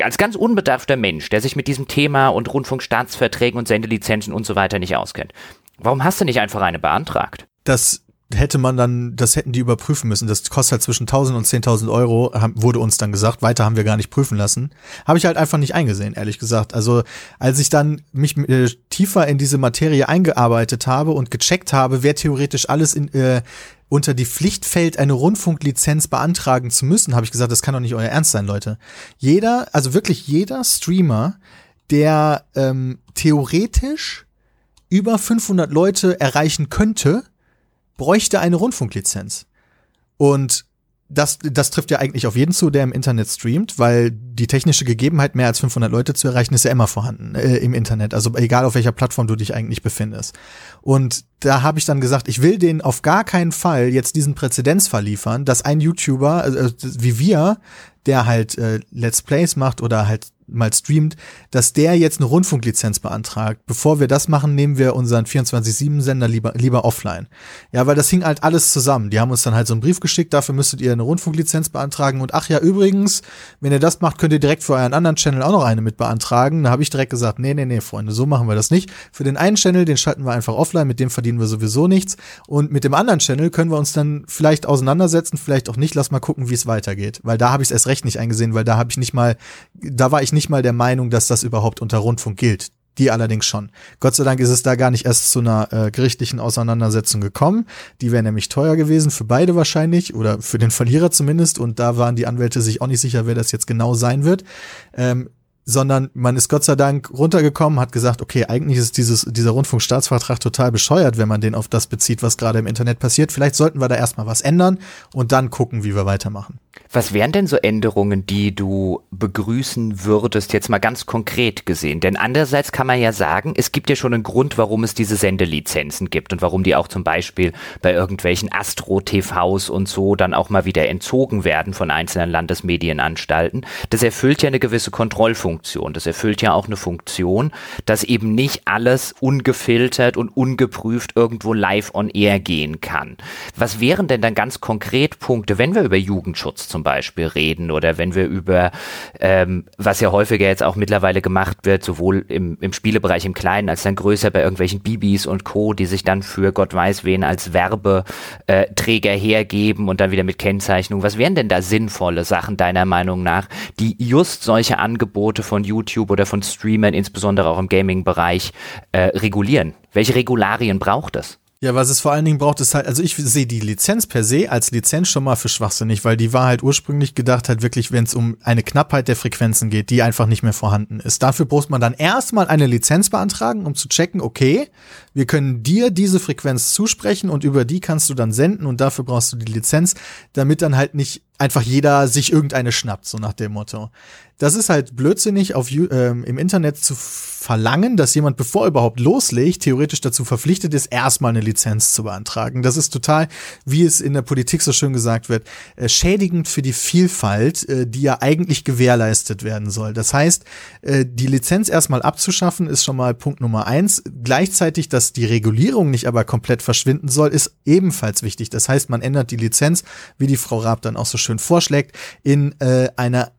als ganz unbedarfter Mensch, der sich mit diesem Thema und Rundfunkstaatsverträgen und Sendelizenzen und so weiter nicht auskennt, warum hast du nicht einfach eine beantragt? Das hätte man dann, das hätten die überprüfen müssen. Das kostet halt zwischen 1000 und 10.000 Euro, wurde uns dann gesagt. Weiter haben wir gar nicht prüfen lassen. Habe ich halt einfach nicht eingesehen, ehrlich gesagt. Also als ich dann mich äh, tiefer in diese Materie eingearbeitet habe und gecheckt habe, wer theoretisch alles in, äh, unter die Pflicht fällt, eine Rundfunklizenz beantragen zu müssen, habe ich gesagt, das kann doch nicht euer Ernst sein, Leute. Jeder, also wirklich jeder Streamer, der ähm, theoretisch über 500 Leute erreichen könnte, bräuchte eine Rundfunklizenz. Und das, das trifft ja eigentlich auf jeden zu, der im Internet streamt, weil die technische Gegebenheit, mehr als 500 Leute zu erreichen, ist ja immer vorhanden äh, im Internet. Also egal auf welcher Plattform du dich eigentlich befindest. Und da habe ich dann gesagt, ich will den auf gar keinen Fall jetzt diesen Präzedenzfall liefern, dass ein YouTuber äh, wie wir, der halt äh, Let's Plays macht oder halt mal streamt, dass der jetzt eine Rundfunklizenz beantragt. Bevor wir das machen, nehmen wir unseren 24-7-Sender lieber, lieber offline. Ja, weil das hing halt alles zusammen. Die haben uns dann halt so einen Brief geschickt, dafür müsstet ihr eine Rundfunklizenz beantragen. Und ach ja, übrigens, wenn ihr das macht, könnt ihr direkt für euren anderen Channel auch noch eine mit beantragen. Da habe ich direkt gesagt, nee, nee, nee, Freunde, so machen wir das nicht. Für den einen Channel, den schalten wir einfach offline, mit dem verdienen wir sowieso nichts. Und mit dem anderen Channel können wir uns dann vielleicht auseinandersetzen, vielleicht auch nicht. Lass mal gucken, wie es weitergeht. Weil da habe ich es erst recht nicht eingesehen, weil da habe ich nicht mal, da war ich nicht nicht mal der Meinung, dass das überhaupt unter Rundfunk gilt. Die allerdings schon. Gott sei Dank ist es da gar nicht erst zu einer äh, gerichtlichen Auseinandersetzung gekommen. Die wäre nämlich teuer gewesen, für beide wahrscheinlich oder für den Verlierer zumindest. Und da waren die Anwälte sich auch nicht sicher, wer das jetzt genau sein wird. Ähm, sondern man ist Gott sei Dank runtergekommen, hat gesagt, okay, eigentlich ist dieses, dieser Rundfunkstaatsvertrag total bescheuert, wenn man den auf das bezieht, was gerade im Internet passiert. Vielleicht sollten wir da erstmal was ändern und dann gucken, wie wir weitermachen. Was wären denn so Änderungen, die du begrüßen würdest, jetzt mal ganz konkret gesehen? Denn andererseits kann man ja sagen, es gibt ja schon einen Grund, warum es diese Sendelizenzen gibt und warum die auch zum Beispiel bei irgendwelchen Astro-TVs und so dann auch mal wieder entzogen werden von einzelnen Landesmedienanstalten. Das erfüllt ja eine gewisse Kontrollfunktion. Das erfüllt ja auch eine Funktion, dass eben nicht alles ungefiltert und ungeprüft irgendwo live on air gehen kann. Was wären denn dann ganz konkret Punkte, wenn wir über Jugendschutz zum zum Beispiel reden oder wenn wir über, ähm, was ja häufiger jetzt auch mittlerweile gemacht wird, sowohl im, im Spielebereich im Kleinen als dann größer bei irgendwelchen Bibis und Co., die sich dann für Gott weiß wen als Werbeträger hergeben und dann wieder mit Kennzeichnung. Was wären denn da sinnvolle Sachen deiner Meinung nach, die just solche Angebote von YouTube oder von Streamern, insbesondere auch im Gaming-Bereich, äh, regulieren? Welche Regularien braucht es? Ja, was es vor allen Dingen braucht, ist halt, also ich sehe die Lizenz per se als Lizenz schon mal für schwachsinnig, weil die war halt ursprünglich gedacht halt wirklich, wenn es um eine Knappheit der Frequenzen geht, die einfach nicht mehr vorhanden ist. Dafür braucht man dann erstmal eine Lizenz beantragen, um zu checken, okay, wir können dir diese Frequenz zusprechen und über die kannst du dann senden und dafür brauchst du die Lizenz, damit dann halt nicht einfach jeder sich irgendeine schnappt, so nach dem Motto. Das ist halt blödsinnig auf ähm, im Internet zu verlangen, dass jemand, bevor er überhaupt loslegt, theoretisch dazu verpflichtet ist, erstmal eine Lizenz zu beantragen. Das ist total, wie es in der Politik so schön gesagt wird, äh, schädigend für die Vielfalt, äh, die ja eigentlich gewährleistet werden soll. Das heißt, äh, die Lizenz erstmal abzuschaffen, ist schon mal Punkt Nummer eins. Gleichzeitig, dass die Regulierung nicht aber komplett verschwinden soll, ist ebenfalls wichtig. Das heißt, man ändert die Lizenz, wie die Frau Raab dann auch so schön vorschlägt, in äh, einer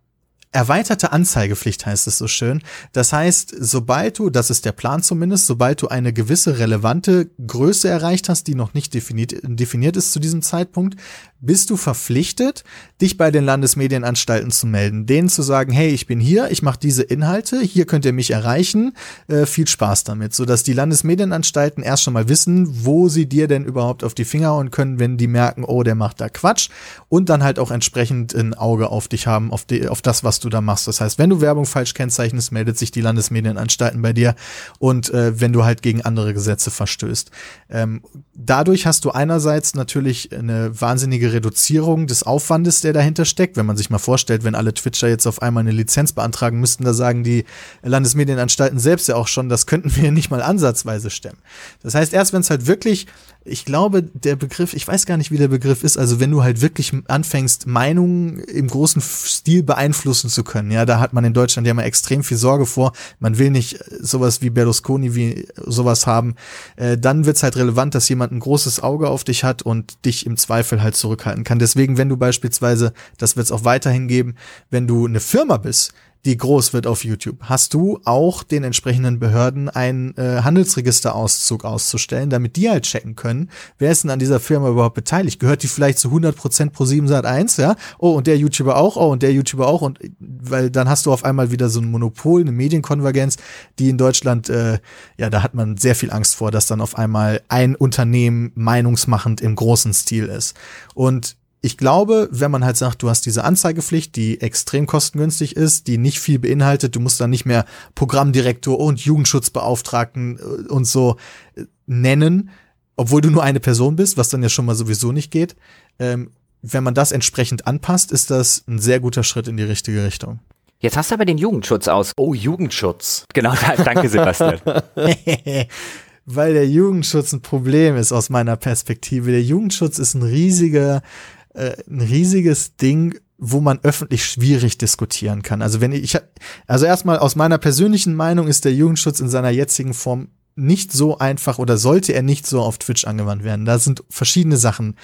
erweiterte Anzeigepflicht heißt es so schön. Das heißt, sobald du, das ist der Plan zumindest, sobald du eine gewisse relevante Größe erreicht hast, die noch nicht definiert, definiert ist zu diesem Zeitpunkt, bist du verpflichtet, dich bei den Landesmedienanstalten zu melden, denen zu sagen, hey, ich bin hier, ich mache diese Inhalte, hier könnt ihr mich erreichen, äh, viel Spaß damit, sodass die Landesmedienanstalten erst schon mal wissen, wo sie dir denn überhaupt auf die Finger hauen können, wenn die merken, oh, der macht da Quatsch. Und dann halt auch entsprechend ein Auge auf dich haben, auf, die, auf das, was du da machst. Das heißt, wenn du Werbung falsch kennzeichnest, meldet sich die Landesmedienanstalten bei dir und äh, wenn du halt gegen andere Gesetze verstößt. Ähm, dadurch hast du einerseits natürlich eine wahnsinnige Reduzierung des Aufwandes, der dahinter steckt. Wenn man sich mal vorstellt, wenn alle Twitcher jetzt auf einmal eine Lizenz beantragen müssten, da sagen die Landesmedienanstalten selbst ja auch schon, das könnten wir nicht mal ansatzweise stemmen. Das heißt, erst wenn es halt wirklich ich glaube, der Begriff, ich weiß gar nicht, wie der Begriff ist, also wenn du halt wirklich anfängst, Meinungen im großen Stil beeinflussen zu können, ja, da hat man in Deutschland ja mal extrem viel Sorge vor, man will nicht sowas wie Berlusconi wie sowas haben, äh, dann wird's halt relevant, dass jemand ein großes Auge auf dich hat und dich im Zweifel halt zurückhalten kann. Deswegen, wenn du beispielsweise, das wird's auch weiterhin geben, wenn du eine Firma bist, die groß wird auf YouTube, hast du auch den entsprechenden Behörden einen äh, Handelsregisterauszug auszustellen, damit die halt checken können, wer ist denn an dieser Firma überhaupt beteiligt? Gehört die vielleicht zu 100% pro 7 Sat 1, ja? Oh, und der YouTuber auch, oh, und der YouTuber auch und weil dann hast du auf einmal wieder so ein Monopol, eine Medienkonvergenz, die in Deutschland äh, ja, da hat man sehr viel Angst vor, dass dann auf einmal ein Unternehmen meinungsmachend im großen Stil ist. Und ich glaube, wenn man halt sagt, du hast diese Anzeigepflicht, die extrem kostengünstig ist, die nicht viel beinhaltet, du musst dann nicht mehr Programmdirektor und Jugendschutzbeauftragten äh, und so äh, nennen, obwohl du nur eine Person bist, was dann ja schon mal sowieso nicht geht. Ähm, wenn man das entsprechend anpasst, ist das ein sehr guter Schritt in die richtige Richtung. Jetzt hast du aber den Jugendschutz aus. Oh, Jugendschutz. Genau, danke Sebastian. *laughs* Weil der Jugendschutz ein Problem ist aus meiner Perspektive. Der Jugendschutz ist ein riesiger äh, ein riesiges Ding, wo man öffentlich schwierig diskutieren kann. Also wenn ich, also erstmal aus meiner persönlichen Meinung ist der Jugendschutz in seiner jetzigen Form nicht so einfach oder sollte er nicht so auf Twitch angewandt werden. Da sind verschiedene Sachen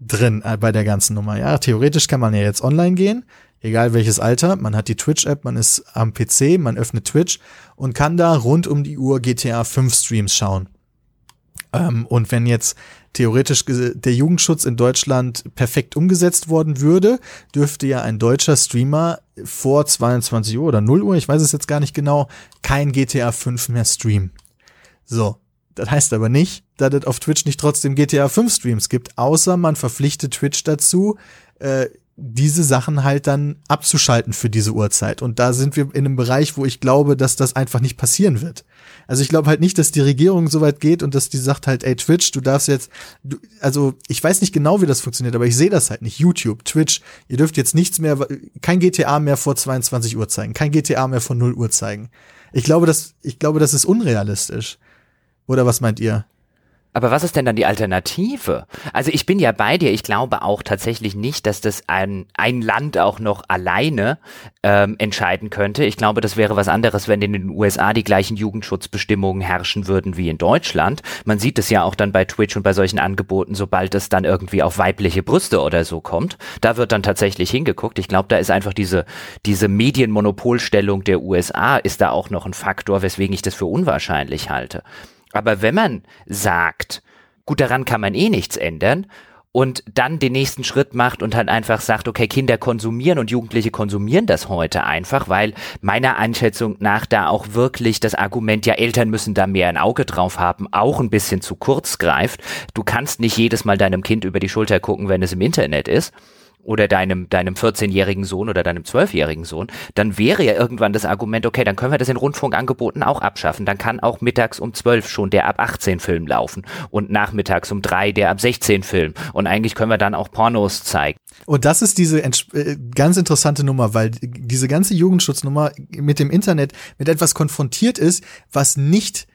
drin äh, bei der ganzen Nummer. Ja, theoretisch kann man ja jetzt online gehen, egal welches Alter. Man hat die Twitch-App, man ist am PC, man öffnet Twitch und kann da rund um die Uhr GTA 5 Streams schauen. Ähm, und wenn jetzt theoretisch der Jugendschutz in Deutschland perfekt umgesetzt worden würde, dürfte ja ein deutscher Streamer vor 22 Uhr oder 0 Uhr, ich weiß es jetzt gar nicht genau, kein GTA 5 mehr streamen. So. Das heißt aber nicht, dass es auf Twitch nicht trotzdem GTA 5 Streams gibt, außer man verpflichtet Twitch dazu, äh, diese Sachen halt dann abzuschalten für diese Uhrzeit. Und da sind wir in einem Bereich, wo ich glaube, dass das einfach nicht passieren wird. Also ich glaube halt nicht, dass die Regierung so weit geht und dass die sagt halt, ey Twitch, du darfst jetzt, du, also ich weiß nicht genau, wie das funktioniert, aber ich sehe das halt nicht. YouTube, Twitch, ihr dürft jetzt nichts mehr, kein GTA mehr vor 22 Uhr zeigen, kein GTA mehr vor 0 Uhr zeigen. Ich glaube, das, ich glaube, das ist unrealistisch. Oder was meint ihr? Aber was ist denn dann die Alternative? Also ich bin ja bei dir. Ich glaube auch tatsächlich nicht, dass das ein, ein Land auch noch alleine ähm, entscheiden könnte. Ich glaube, das wäre was anderes, wenn in den USA die gleichen Jugendschutzbestimmungen herrschen würden wie in Deutschland. Man sieht es ja auch dann bei Twitch und bei solchen Angeboten, sobald es dann irgendwie auf weibliche Brüste oder so kommt. Da wird dann tatsächlich hingeguckt. Ich glaube, da ist einfach diese, diese Medienmonopolstellung der USA ist da auch noch ein Faktor, weswegen ich das für unwahrscheinlich halte. Aber wenn man sagt, gut, daran kann man eh nichts ändern und dann den nächsten Schritt macht und halt einfach sagt, okay, Kinder konsumieren und Jugendliche konsumieren das heute einfach, weil meiner Einschätzung nach da auch wirklich das Argument, ja, Eltern müssen da mehr ein Auge drauf haben, auch ein bisschen zu kurz greift. Du kannst nicht jedes Mal deinem Kind über die Schulter gucken, wenn es im Internet ist oder deinem, deinem 14-jährigen Sohn oder deinem 12-jährigen Sohn, dann wäre ja irgendwann das Argument, okay, dann können wir das in Rundfunkangeboten auch abschaffen. Dann kann auch mittags um 12 schon der ab 18 Film laufen und nachmittags um 3 der ab 16 Film. Und eigentlich können wir dann auch Pornos zeigen. Und das ist diese äh, ganz interessante Nummer, weil diese ganze Jugendschutznummer mit dem Internet mit etwas konfrontiert ist, was nicht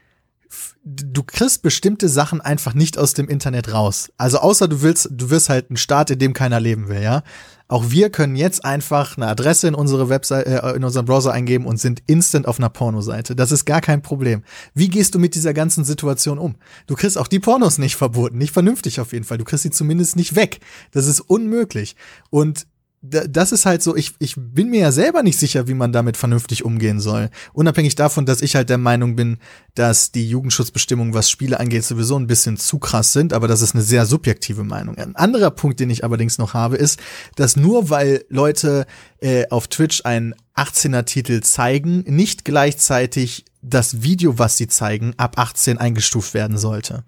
du kriegst bestimmte Sachen einfach nicht aus dem Internet raus. Also außer du willst, du wirst halt ein Staat, in dem keiner leben will, ja. Auch wir können jetzt einfach eine Adresse in unsere Website, äh, in unseren Browser eingeben und sind instant auf einer Pornoseite. Das ist gar kein Problem. Wie gehst du mit dieser ganzen Situation um? Du kriegst auch die Pornos nicht verboten, nicht vernünftig auf jeden Fall. Du kriegst sie zumindest nicht weg. Das ist unmöglich. Und das ist halt so, ich, ich bin mir ja selber nicht sicher, wie man damit vernünftig umgehen soll. Unabhängig davon, dass ich halt der Meinung bin, dass die Jugendschutzbestimmungen, was Spiele angeht, sowieso ein bisschen zu krass sind, aber das ist eine sehr subjektive Meinung. Ein anderer Punkt, den ich allerdings noch habe, ist, dass nur weil Leute äh, auf Twitch einen 18er Titel zeigen, nicht gleichzeitig das Video, was sie zeigen, ab 18 eingestuft werden sollte.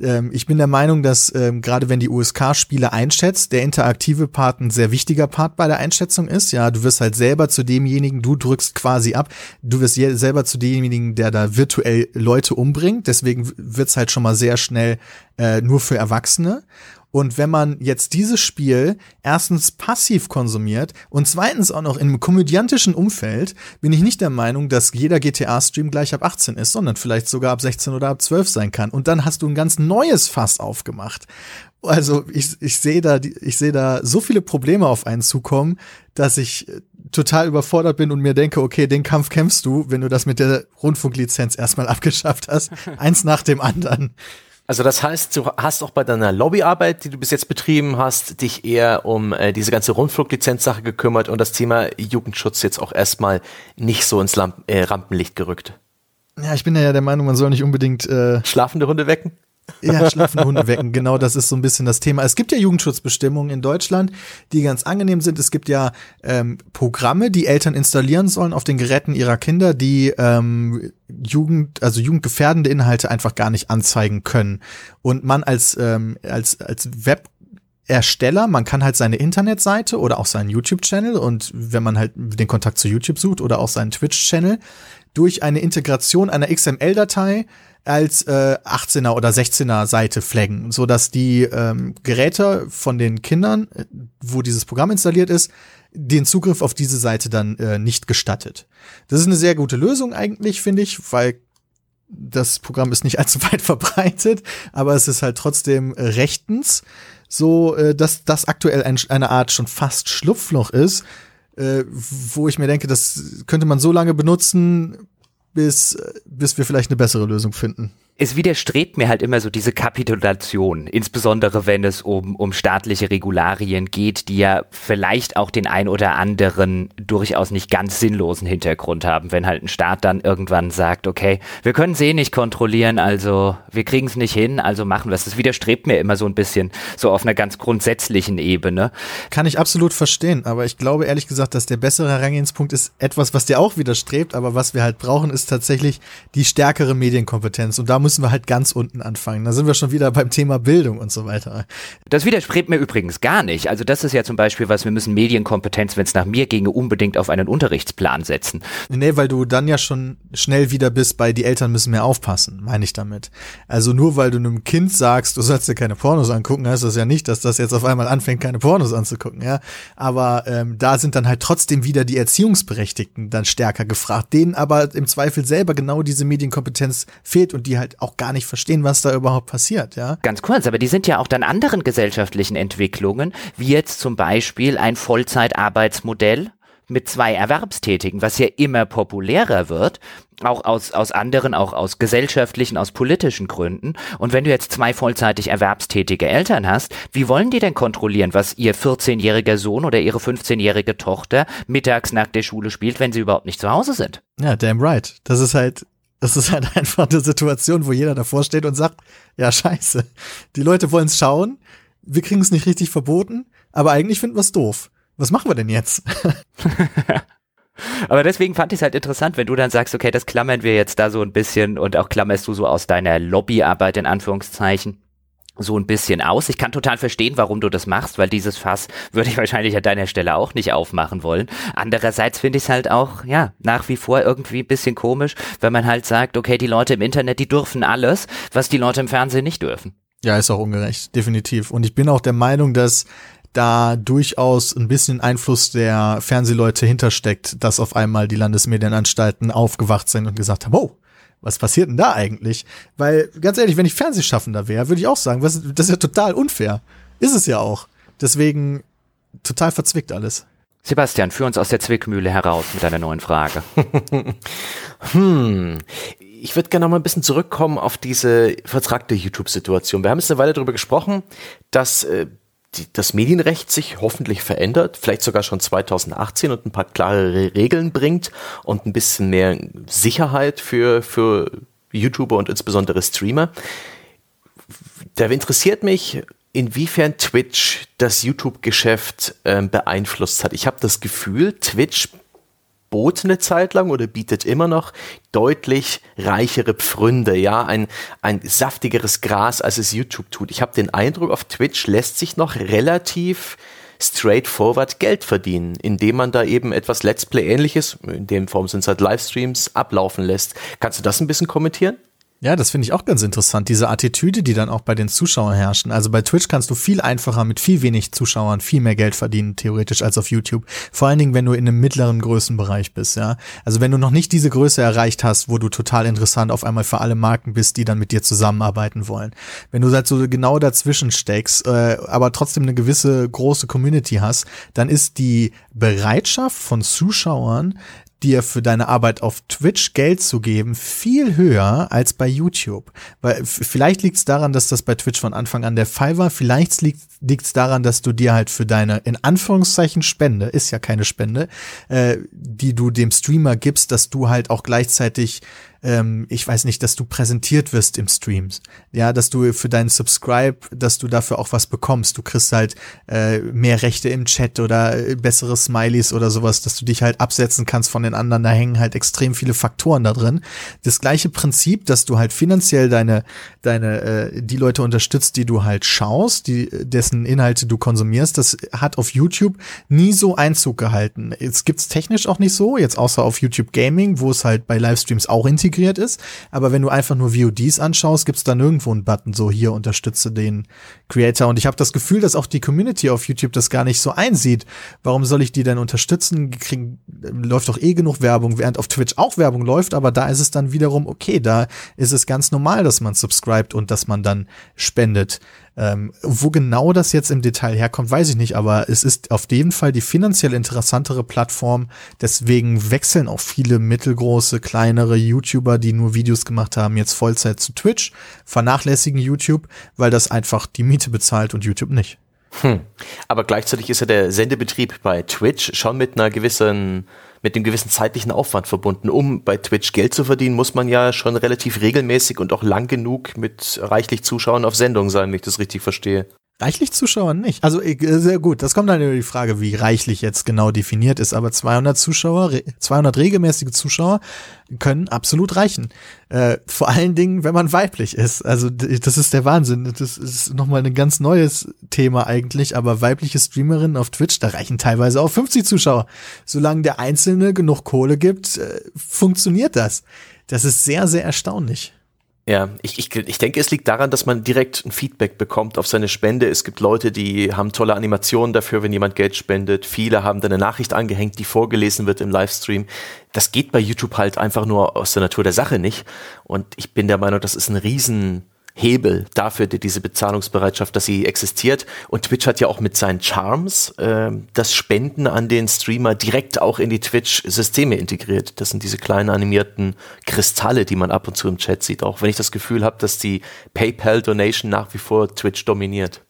Ähm, ich bin der Meinung, dass ähm, gerade wenn die USK Spiele einschätzt, der interaktive Part ein sehr wichtiger Part bei der Einschätzung ist. Ja, du wirst halt selber zu demjenigen, du drückst quasi ab, du wirst selber zu demjenigen, der da virtuell Leute umbringt. Deswegen wird's halt schon mal sehr schnell äh, nur für Erwachsene. Und wenn man jetzt dieses Spiel erstens passiv konsumiert und zweitens auch noch in einem komödiantischen Umfeld, bin ich nicht der Meinung, dass jeder GTA-Stream gleich ab 18 ist, sondern vielleicht sogar ab 16 oder ab 12 sein kann. Und dann hast du ein ganz neues Fass aufgemacht. Also ich, ich sehe da, ich sehe da so viele Probleme auf einen zukommen, dass ich äh, total überfordert bin und mir denke, okay, den Kampf kämpfst du, wenn du das mit der Rundfunklizenz erstmal *laughs* abgeschafft hast, eins nach dem anderen. Also das heißt, du hast auch bei deiner Lobbyarbeit, die du bis jetzt betrieben hast, dich eher um äh, diese ganze Rundfluglizenzsache gekümmert und das Thema Jugendschutz jetzt auch erstmal nicht so ins Lamp äh, Rampenlicht gerückt. Ja, ich bin ja der Meinung, man soll nicht unbedingt äh, schlafende Hunde wecken. Ja, schlafende Hunde wecken, genau, das ist so ein bisschen das Thema. Es gibt ja Jugendschutzbestimmungen in Deutschland, die ganz angenehm sind. Es gibt ja ähm, Programme, die Eltern installieren sollen auf den Geräten ihrer Kinder, die ähm, Jugend, also jugendgefährdende Inhalte einfach gar nicht anzeigen können. Und man als, ähm, als, als Web Ersteller, man kann halt seine Internetseite oder auch seinen YouTube-Channel und wenn man halt den Kontakt zu YouTube sucht oder auch seinen Twitch-Channel durch eine Integration einer XML-Datei als äh, 18er oder 16er Seite flaggen, so dass die ähm, Geräte von den Kindern, äh, wo dieses Programm installiert ist, den Zugriff auf diese Seite dann äh, nicht gestattet. Das ist eine sehr gute Lösung eigentlich, finde ich, weil das Programm ist nicht *laughs* allzu weit verbreitet, aber es ist halt trotzdem äh, rechtens, so äh, dass das aktuell ein, eine Art schon fast Schlupfloch ist, äh, wo ich mir denke, das könnte man so lange benutzen, bis, bis wir vielleicht eine bessere Lösung finden es widerstrebt mir halt immer so diese Kapitulation, insbesondere wenn es um, um staatliche Regularien geht, die ja vielleicht auch den ein oder anderen durchaus nicht ganz sinnlosen Hintergrund haben, wenn halt ein Staat dann irgendwann sagt, okay, wir können es eh nicht kontrollieren, also wir kriegen es nicht hin, also machen wir es. Das widerstrebt mir immer so ein bisschen, so auf einer ganz grundsätzlichen Ebene. Kann ich absolut verstehen, aber ich glaube ehrlich gesagt, dass der bessere Herangehenspunkt ist etwas, was dir auch widerstrebt, aber was wir halt brauchen, ist tatsächlich die stärkere Medienkompetenz. Und da muss müssen wir halt ganz unten anfangen. Da sind wir schon wieder beim Thema Bildung und so weiter. Das widerspricht mir übrigens gar nicht. Also das ist ja zum Beispiel was, wir müssen Medienkompetenz, wenn es nach mir ginge, unbedingt auf einen Unterrichtsplan setzen. Nee, weil du dann ja schon schnell wieder bist bei, die Eltern müssen mehr aufpassen, meine ich damit. Also nur weil du einem Kind sagst, du sollst dir keine Pornos angucken, heißt das ja nicht, dass das jetzt auf einmal anfängt, keine Pornos anzugucken, ja. Aber ähm, da sind dann halt trotzdem wieder die Erziehungsberechtigten dann stärker gefragt, denen aber im Zweifel selber genau diese Medienkompetenz fehlt und die halt auch gar nicht verstehen, was da überhaupt passiert, ja. Ganz kurz, aber die sind ja auch dann anderen gesellschaftlichen Entwicklungen, wie jetzt zum Beispiel ein Vollzeitarbeitsmodell mit zwei Erwerbstätigen, was ja immer populärer wird, auch aus, aus anderen, auch aus gesellschaftlichen, aus politischen Gründen. Und wenn du jetzt zwei vollzeitig erwerbstätige Eltern hast, wie wollen die denn kontrollieren, was ihr 14-jähriger Sohn oder ihre 15-jährige Tochter mittags nach der Schule spielt, wenn sie überhaupt nicht zu Hause sind? Ja, damn right. Das ist halt, das ist halt *laughs* einfach eine Situation, wo jeder davor steht und sagt, ja, scheiße. Die Leute wollen es schauen, wir kriegen es nicht richtig verboten, aber eigentlich finden wir es doof was machen wir denn jetzt? *laughs* Aber deswegen fand ich es halt interessant, wenn du dann sagst, okay, das klammern wir jetzt da so ein bisschen und auch klammerst du so aus deiner Lobbyarbeit in Anführungszeichen so ein bisschen aus. Ich kann total verstehen, warum du das machst, weil dieses Fass würde ich wahrscheinlich an deiner Stelle auch nicht aufmachen wollen. Andererseits finde ich es halt auch, ja, nach wie vor irgendwie ein bisschen komisch, wenn man halt sagt, okay, die Leute im Internet, die dürfen alles, was die Leute im Fernsehen nicht dürfen. Ja, ist auch ungerecht, definitiv. Und ich bin auch der Meinung, dass da durchaus ein bisschen Einfluss der Fernsehleute hintersteckt, dass auf einmal die Landesmedienanstalten aufgewacht sind und gesagt haben, oh, was passiert denn da eigentlich? Weil, ganz ehrlich, wenn ich Fernsehschaffender wäre, würde ich auch sagen, was, das ist ja total unfair. Ist es ja auch. Deswegen total verzwickt alles. Sebastian, führ uns aus der Zwickmühle heraus mit einer neuen Frage. *laughs* hm. Ich würde gerne noch mal ein bisschen zurückkommen auf diese vertragte YouTube-Situation. Wir haben jetzt eine Weile darüber gesprochen, dass äh, die, das Medienrecht sich hoffentlich verändert, vielleicht sogar schon 2018 und ein paar klare Regeln bringt und ein bisschen mehr Sicherheit für, für YouTuber und insbesondere Streamer. Da interessiert mich, inwiefern Twitch das YouTube-Geschäft äh, beeinflusst hat. Ich habe das Gefühl, Twitch bot eine Zeit lang oder bietet immer noch deutlich reichere Pfründe, ja, ein, ein saftigeres Gras, als es YouTube tut. Ich habe den Eindruck, auf Twitch lässt sich noch relativ straightforward Geld verdienen, indem man da eben etwas Let's Play ähnliches, in dem Form sind es halt Livestreams, ablaufen lässt. Kannst du das ein bisschen kommentieren? Ja, das finde ich auch ganz interessant, diese Attitüde, die dann auch bei den Zuschauern herrschen. Also bei Twitch kannst du viel einfacher mit viel wenig Zuschauern viel mehr Geld verdienen, theoretisch, als auf YouTube. Vor allen Dingen, wenn du in einem mittleren Größenbereich bist, ja. Also wenn du noch nicht diese Größe erreicht hast, wo du total interessant auf einmal für alle Marken bist, die dann mit dir zusammenarbeiten wollen. Wenn du halt so genau dazwischen steckst, äh, aber trotzdem eine gewisse große Community hast, dann ist die Bereitschaft von Zuschauern, dir für deine Arbeit auf Twitch Geld zu geben, viel höher als bei YouTube. Weil vielleicht liegt es daran, dass das bei Twitch von Anfang an der Fall war. Vielleicht liegt es daran, dass du dir halt für deine in Anführungszeichen Spende, ist ja keine Spende, äh, die du dem Streamer gibst, dass du halt auch gleichzeitig ähm, ich weiß nicht, dass du präsentiert wirst im Streams. Ja, dass du für deinen Subscribe, dass du dafür auch was bekommst. Du kriegst halt äh, mehr Rechte im Chat oder äh, bessere Smileys oder sowas, dass du dich halt absetzen kannst von den anderen. Da hängen halt extrem viele Faktoren da drin. Das gleiche Prinzip, dass du halt finanziell deine, deine, äh, die Leute unterstützt, die du halt schaust, die, dessen Inhalte du konsumierst, das hat auf YouTube nie so Einzug gehalten. Jetzt gibt's technisch auch nicht so, jetzt außer auf YouTube Gaming, wo es halt bei Livestreams auch integriert integriert ist. Aber wenn du einfach nur VODs anschaust, gibt es da nirgendwo einen Button, so hier unterstütze den Creator. Und ich habe das Gefühl, dass auch die Community auf YouTube das gar nicht so einsieht. Warum soll ich die denn unterstützen? Kriegen, läuft doch eh genug Werbung, während auf Twitch auch Werbung läuft, aber da ist es dann wiederum okay. Da ist es ganz normal, dass man subscribt und dass man dann spendet. Ähm, wo genau das jetzt im Detail herkommt, weiß ich nicht, aber es ist auf jeden Fall die finanziell interessantere Plattform. Deswegen wechseln auch viele mittelgroße, kleinere YouTuber, die nur Videos gemacht haben, jetzt Vollzeit zu Twitch, vernachlässigen YouTube, weil das einfach die Miete bezahlt und YouTube nicht. Hm. Aber gleichzeitig ist ja der Sendebetrieb bei Twitch schon mit einer gewissen mit dem gewissen zeitlichen Aufwand verbunden. Um bei Twitch Geld zu verdienen, muss man ja schon relativ regelmäßig und auch lang genug mit reichlich Zuschauern auf Sendung sein, wenn ich das richtig verstehe. Reichlich Zuschauer nicht. Also äh, sehr gut. Das kommt dann über die Frage, wie reichlich jetzt genau definiert ist. Aber 200 Zuschauer, 200 regelmäßige Zuschauer können absolut reichen. Äh, vor allen Dingen, wenn man weiblich ist. Also das ist der Wahnsinn. Das ist nochmal ein ganz neues Thema eigentlich. Aber weibliche Streamerinnen auf Twitch, da reichen teilweise auch 50 Zuschauer. Solange der Einzelne genug Kohle gibt, äh, funktioniert das. Das ist sehr, sehr erstaunlich. Ja, ich, ich, ich denke, es liegt daran, dass man direkt ein Feedback bekommt auf seine Spende. Es gibt Leute, die haben tolle Animationen dafür, wenn jemand Geld spendet. Viele haben dann eine Nachricht angehängt, die vorgelesen wird im Livestream. Das geht bei YouTube halt einfach nur aus der Natur der Sache nicht. Und ich bin der Meinung, das ist ein riesen Hebel dafür, die, diese Bezahlungsbereitschaft, dass sie existiert. Und Twitch hat ja auch mit seinen Charms äh, das Spenden an den Streamer direkt auch in die Twitch-Systeme integriert. Das sind diese kleinen animierten Kristalle, die man ab und zu im Chat sieht. Auch wenn ich das Gefühl habe, dass die PayPal-Donation nach wie vor Twitch dominiert.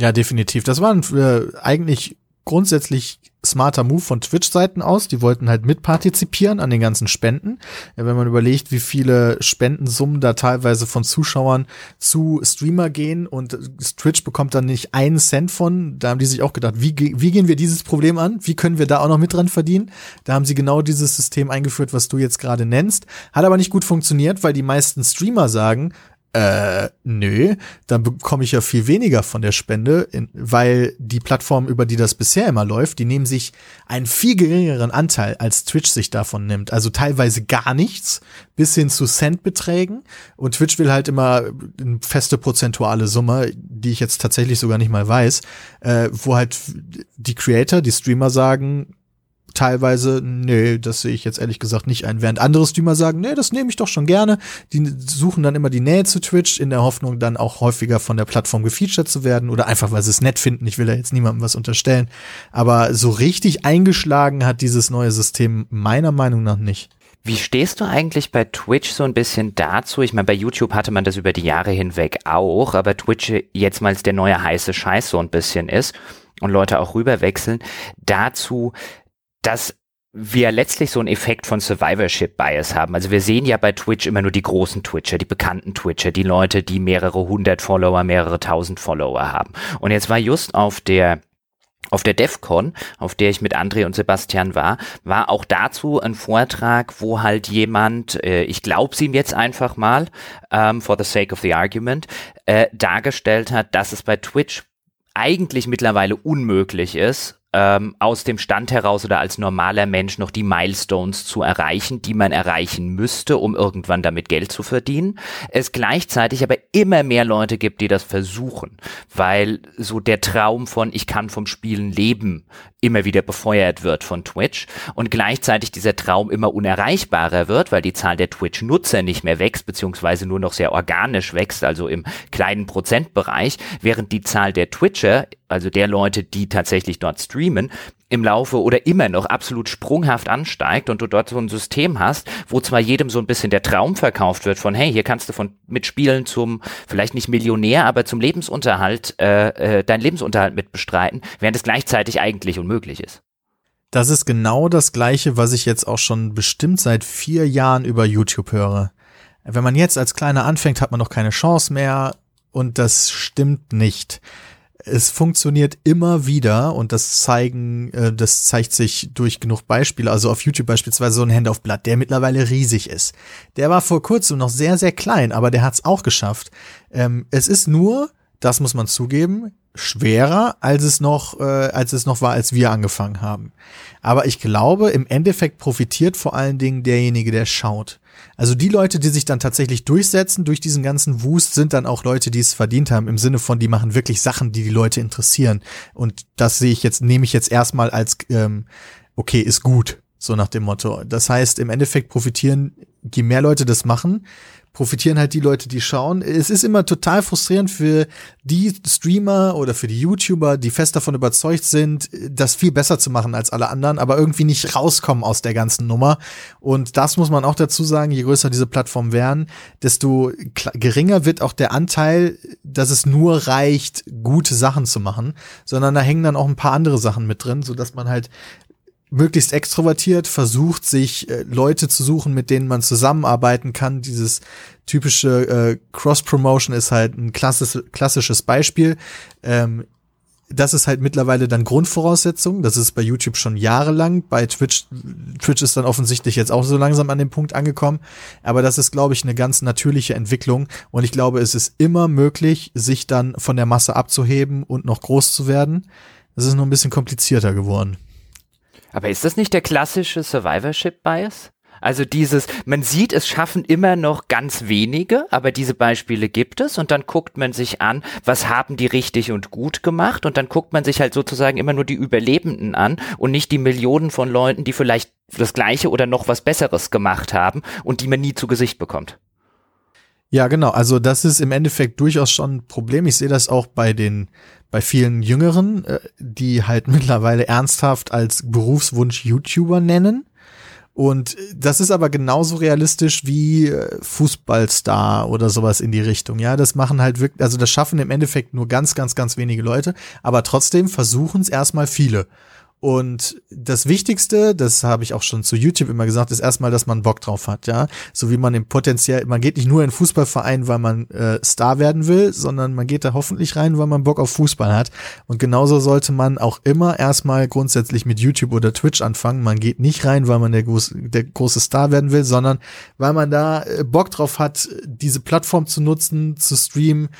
Ja, definitiv. Das waren äh, eigentlich grundsätzlich smarter Move von Twitch-Seiten aus. Die wollten halt mitpartizipieren an den ganzen Spenden. Ja, wenn man überlegt, wie viele Spendensummen da teilweise von Zuschauern zu Streamer gehen und Twitch bekommt dann nicht einen Cent von, da haben die sich auch gedacht, wie, wie gehen wir dieses Problem an? Wie können wir da auch noch mit dran verdienen? Da haben sie genau dieses System eingeführt, was du jetzt gerade nennst. Hat aber nicht gut funktioniert, weil die meisten Streamer sagen, äh, nö, dann bekomme ich ja viel weniger von der Spende, in, weil die Plattform, über die das bisher immer läuft, die nehmen sich einen viel geringeren Anteil, als Twitch sich davon nimmt. Also teilweise gar nichts, bis hin zu Centbeträgen. Und Twitch will halt immer eine feste prozentuale Summe, die ich jetzt tatsächlich sogar nicht mal weiß, äh, wo halt die Creator, die Streamer sagen, teilweise, nee, das sehe ich jetzt ehrlich gesagt nicht ein. Während andere Streamer sagen, nee, das nehme ich doch schon gerne. Die suchen dann immer die Nähe zu Twitch in der Hoffnung, dann auch häufiger von der Plattform gefeatured zu werden oder einfach, weil sie es nett finden. Ich will da jetzt niemandem was unterstellen. Aber so richtig eingeschlagen hat dieses neue System meiner Meinung nach nicht. Wie stehst du eigentlich bei Twitch so ein bisschen dazu? Ich meine, bei YouTube hatte man das über die Jahre hinweg auch, aber Twitch jetzt mal der neue heiße Scheiß so ein bisschen ist und Leute auch rüberwechseln, dazu, dass wir letztlich so einen Effekt von Survivorship Bias haben. Also wir sehen ja bei Twitch immer nur die großen Twitcher, die bekannten Twitcher, die Leute, die mehrere hundert Follower, mehrere tausend Follower haben. Und jetzt war just auf der auf der DEFCON, auf der ich mit André und Sebastian war, war auch dazu ein Vortrag, wo halt jemand, äh, ich glaub's ihm jetzt einfach mal, ähm, for the sake of the argument, äh, dargestellt hat, dass es bei Twitch eigentlich mittlerweile unmöglich ist, ähm, aus dem Stand heraus oder als normaler Mensch noch die Milestones zu erreichen, die man erreichen müsste, um irgendwann damit Geld zu verdienen. Es gleichzeitig aber immer mehr Leute gibt, die das versuchen, weil so der Traum von ich kann vom Spielen leben immer wieder befeuert wird von Twitch und gleichzeitig dieser Traum immer unerreichbarer wird, weil die Zahl der Twitch-Nutzer nicht mehr wächst, beziehungsweise nur noch sehr organisch wächst, also im kleinen Prozentbereich, während die Zahl der Twitcher, also der Leute, die tatsächlich dort streamen, im Laufe oder immer noch absolut sprunghaft ansteigt und du dort so ein System hast, wo zwar jedem so ein bisschen der Traum verkauft wird von, hey, hier kannst du von mitspielen zum, vielleicht nicht Millionär, aber zum Lebensunterhalt, äh, äh, deinen Lebensunterhalt mit bestreiten, während es gleichzeitig eigentlich unmöglich ist. Das ist genau das Gleiche, was ich jetzt auch schon bestimmt seit vier Jahren über YouTube höre. Wenn man jetzt als Kleiner anfängt, hat man noch keine Chance mehr und das stimmt nicht es funktioniert immer wieder und das zeigen, äh, das zeigt sich durch genug Beispiele. Also auf YouTube beispielsweise so ein Hand auf Blatt, der mittlerweile riesig ist. Der war vor kurzem noch sehr, sehr klein, aber der hat es auch geschafft. Ähm, es ist nur, das muss man zugeben, schwerer, als es noch, äh, als es noch war, als wir angefangen haben. Aber ich glaube, im Endeffekt profitiert vor allen Dingen derjenige, der schaut. Also die Leute, die sich dann tatsächlich durchsetzen durch diesen ganzen Wust, sind dann auch Leute, die es verdient haben, im Sinne von, die machen wirklich Sachen, die die Leute interessieren. Und das sehe ich jetzt, nehme ich jetzt erstmal als, ähm, okay, ist gut, so nach dem Motto. Das heißt, im Endeffekt profitieren, je mehr Leute das machen, profitieren halt die Leute, die schauen. Es ist immer total frustrierend für die Streamer oder für die YouTuber, die fest davon überzeugt sind, das viel besser zu machen als alle anderen, aber irgendwie nicht rauskommen aus der ganzen Nummer. Und das muss man auch dazu sagen, je größer diese Plattformen werden, desto geringer wird auch der Anteil, dass es nur reicht, gute Sachen zu machen, sondern da hängen dann auch ein paar andere Sachen mit drin, so dass man halt möglichst extrovertiert, versucht sich äh, Leute zu suchen, mit denen man zusammenarbeiten kann. Dieses typische äh, Cross-Promotion ist halt ein klassisch, klassisches Beispiel. Ähm, das ist halt mittlerweile dann Grundvoraussetzung. Das ist bei YouTube schon jahrelang. Bei Twitch, Twitch ist dann offensichtlich jetzt auch so langsam an dem Punkt angekommen. Aber das ist, glaube ich, eine ganz natürliche Entwicklung. Und ich glaube, es ist immer möglich, sich dann von der Masse abzuheben und noch groß zu werden. Das ist nur ein bisschen komplizierter geworden. Aber ist das nicht der klassische Survivorship-Bias? Also dieses, man sieht, es schaffen immer noch ganz wenige, aber diese Beispiele gibt es und dann guckt man sich an, was haben die richtig und gut gemacht und dann guckt man sich halt sozusagen immer nur die Überlebenden an und nicht die Millionen von Leuten, die vielleicht das gleiche oder noch was Besseres gemacht haben und die man nie zu Gesicht bekommt. Ja, genau. Also das ist im Endeffekt durchaus schon ein Problem. Ich sehe das auch bei den, bei vielen Jüngeren, äh, die halt *laughs* mittlerweile ernsthaft als Berufswunsch YouTuber nennen und das ist aber genauso realistisch wie äh, Fußballstar oder sowas in die Richtung. Ja, das machen halt wirklich, also das schaffen im Endeffekt nur ganz, ganz, ganz wenige Leute, aber trotzdem versuchen es erstmal viele. Und das Wichtigste, das habe ich auch schon zu YouTube immer gesagt, ist erstmal, dass man Bock drauf hat, ja. So wie man im potenziell, man geht nicht nur in Fußballverein, weil man äh, Star werden will, sondern man geht da hoffentlich rein, weil man Bock auf Fußball hat. Und genauso sollte man auch immer erstmal grundsätzlich mit YouTube oder Twitch anfangen. Man geht nicht rein, weil man der, groß, der große Star werden will, sondern weil man da äh, Bock drauf hat, diese Plattform zu nutzen, zu streamen,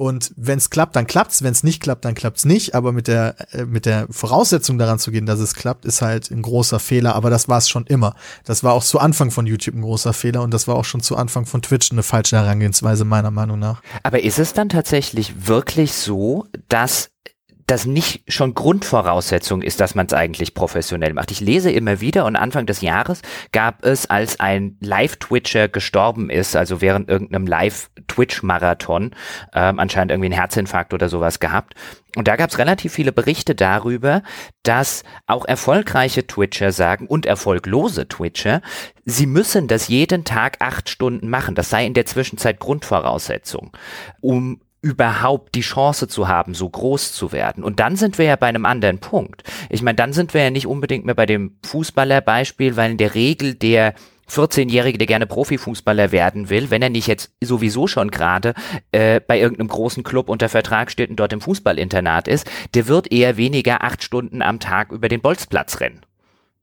und wenn es klappt, dann klappt's. Wenn es nicht klappt, dann klappt's nicht. Aber mit der äh, mit der Voraussetzung daran zu gehen, dass es klappt, ist halt ein großer Fehler. Aber das war es schon immer. Das war auch zu Anfang von YouTube ein großer Fehler und das war auch schon zu Anfang von Twitch eine falsche Herangehensweise meiner Meinung nach. Aber ist es dann tatsächlich wirklich so, dass das nicht schon Grundvoraussetzung ist, dass man es eigentlich professionell macht. Ich lese immer wieder und Anfang des Jahres gab es, als ein Live-Twitcher gestorben ist, also während irgendeinem Live-Twitch-Marathon, ähm, anscheinend irgendwie einen Herzinfarkt oder sowas gehabt. Und da gab es relativ viele Berichte darüber, dass auch erfolgreiche Twitcher sagen und erfolglose Twitcher, sie müssen das jeden Tag acht Stunden machen. Das sei in der Zwischenzeit Grundvoraussetzung, um überhaupt die Chance zu haben, so groß zu werden. Und dann sind wir ja bei einem anderen Punkt. Ich meine, dann sind wir ja nicht unbedingt mehr bei dem Fußballerbeispiel, weil in der Regel der 14-Jährige, der gerne Profifußballer werden will, wenn er nicht jetzt sowieso schon gerade äh, bei irgendeinem großen Club unter Vertrag steht und dort im Fußballinternat ist, der wird eher weniger acht Stunden am Tag über den Bolzplatz rennen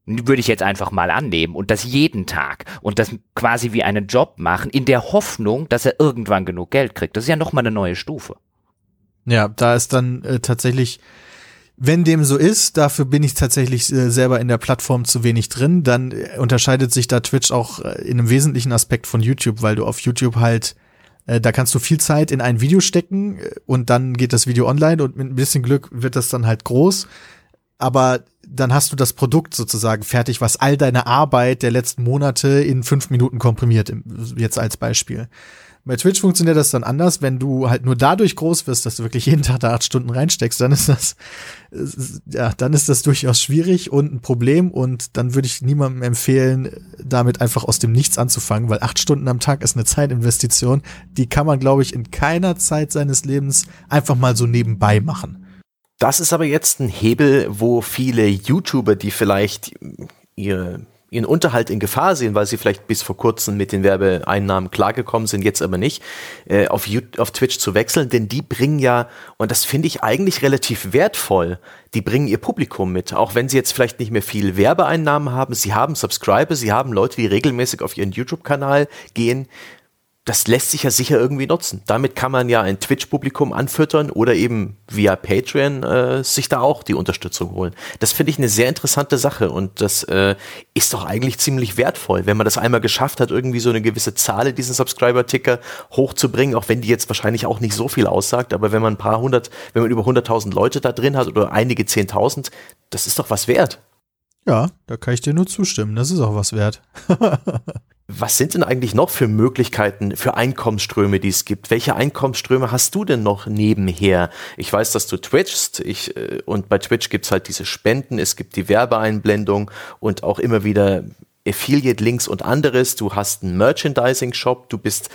würde ich jetzt einfach mal annehmen und das jeden Tag und das quasi wie einen Job machen, in der Hoffnung, dass er irgendwann genug Geld kriegt. Das ist ja nochmal eine neue Stufe. Ja, da ist dann äh, tatsächlich, wenn dem so ist, dafür bin ich tatsächlich äh, selber in der Plattform zu wenig drin, dann äh, unterscheidet sich da Twitch auch äh, in einem wesentlichen Aspekt von YouTube, weil du auf YouTube halt äh, da kannst du viel Zeit in ein Video stecken äh, und dann geht das Video online und mit ein bisschen Glück wird das dann halt groß. Aber dann hast du das Produkt sozusagen fertig, was all deine Arbeit der letzten Monate in fünf Minuten komprimiert, jetzt als Beispiel. Bei Twitch funktioniert das dann anders, wenn du halt nur dadurch groß wirst, dass du wirklich jeden Tag da acht Stunden reinsteckst, dann ist das, ja, dann ist das durchaus schwierig und ein Problem und dann würde ich niemandem empfehlen, damit einfach aus dem Nichts anzufangen, weil acht Stunden am Tag ist eine Zeitinvestition, die kann man, glaube ich, in keiner Zeit seines Lebens einfach mal so nebenbei machen. Das ist aber jetzt ein Hebel, wo viele YouTuber, die vielleicht ihre, ihren Unterhalt in Gefahr sehen, weil sie vielleicht bis vor kurzem mit den Werbeeinnahmen klargekommen sind, jetzt aber nicht, äh, auf, YouTube, auf Twitch zu wechseln, denn die bringen ja, und das finde ich eigentlich relativ wertvoll, die bringen ihr Publikum mit, auch wenn sie jetzt vielleicht nicht mehr viel Werbeeinnahmen haben, sie haben Subscriber, sie haben Leute, die regelmäßig auf ihren YouTube-Kanal gehen, das lässt sich ja sicher irgendwie nutzen. Damit kann man ja ein Twitch-Publikum anfüttern oder eben via Patreon äh, sich da auch die Unterstützung holen. Das finde ich eine sehr interessante Sache und das äh, ist doch eigentlich ziemlich wertvoll, wenn man das einmal geschafft hat, irgendwie so eine gewisse Zahl in diesen Subscriber-Ticker hochzubringen, auch wenn die jetzt wahrscheinlich auch nicht so viel aussagt, aber wenn man ein paar hundert, wenn man über hunderttausend Leute da drin hat oder einige zehntausend, das ist doch was wert. Ja, da kann ich dir nur zustimmen. Das ist auch was wert. *laughs* Was sind denn eigentlich noch für Möglichkeiten für Einkommensströme, die es gibt? Welche Einkommensströme hast du denn noch nebenher? Ich weiß, dass du twitchst ich, äh, und bei Twitch gibt's halt diese Spenden, es gibt die Werbeeinblendung und auch immer wieder Affiliate-Links und anderes. Du hast einen Merchandising-Shop, du bist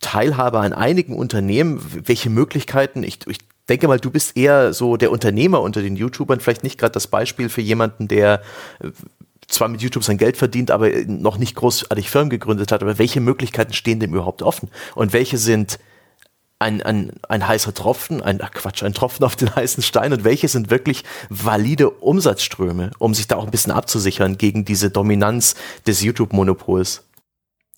Teilhaber an einigen Unternehmen. Welche Möglichkeiten? Ich, ich denke mal, du bist eher so der Unternehmer unter den YouTubern, vielleicht nicht gerade das Beispiel für jemanden, der zwar mit YouTube sein Geld verdient, aber noch nicht großartig Firmen gegründet hat. Aber welche Möglichkeiten stehen dem überhaupt offen? Und welche sind ein, ein, ein heißer Tropfen, ein ach Quatsch, ein Tropfen auf den *laughs* heißen Stein und welche sind wirklich valide Umsatzströme, um sich da auch ein bisschen abzusichern gegen diese Dominanz des YouTube-Monopols?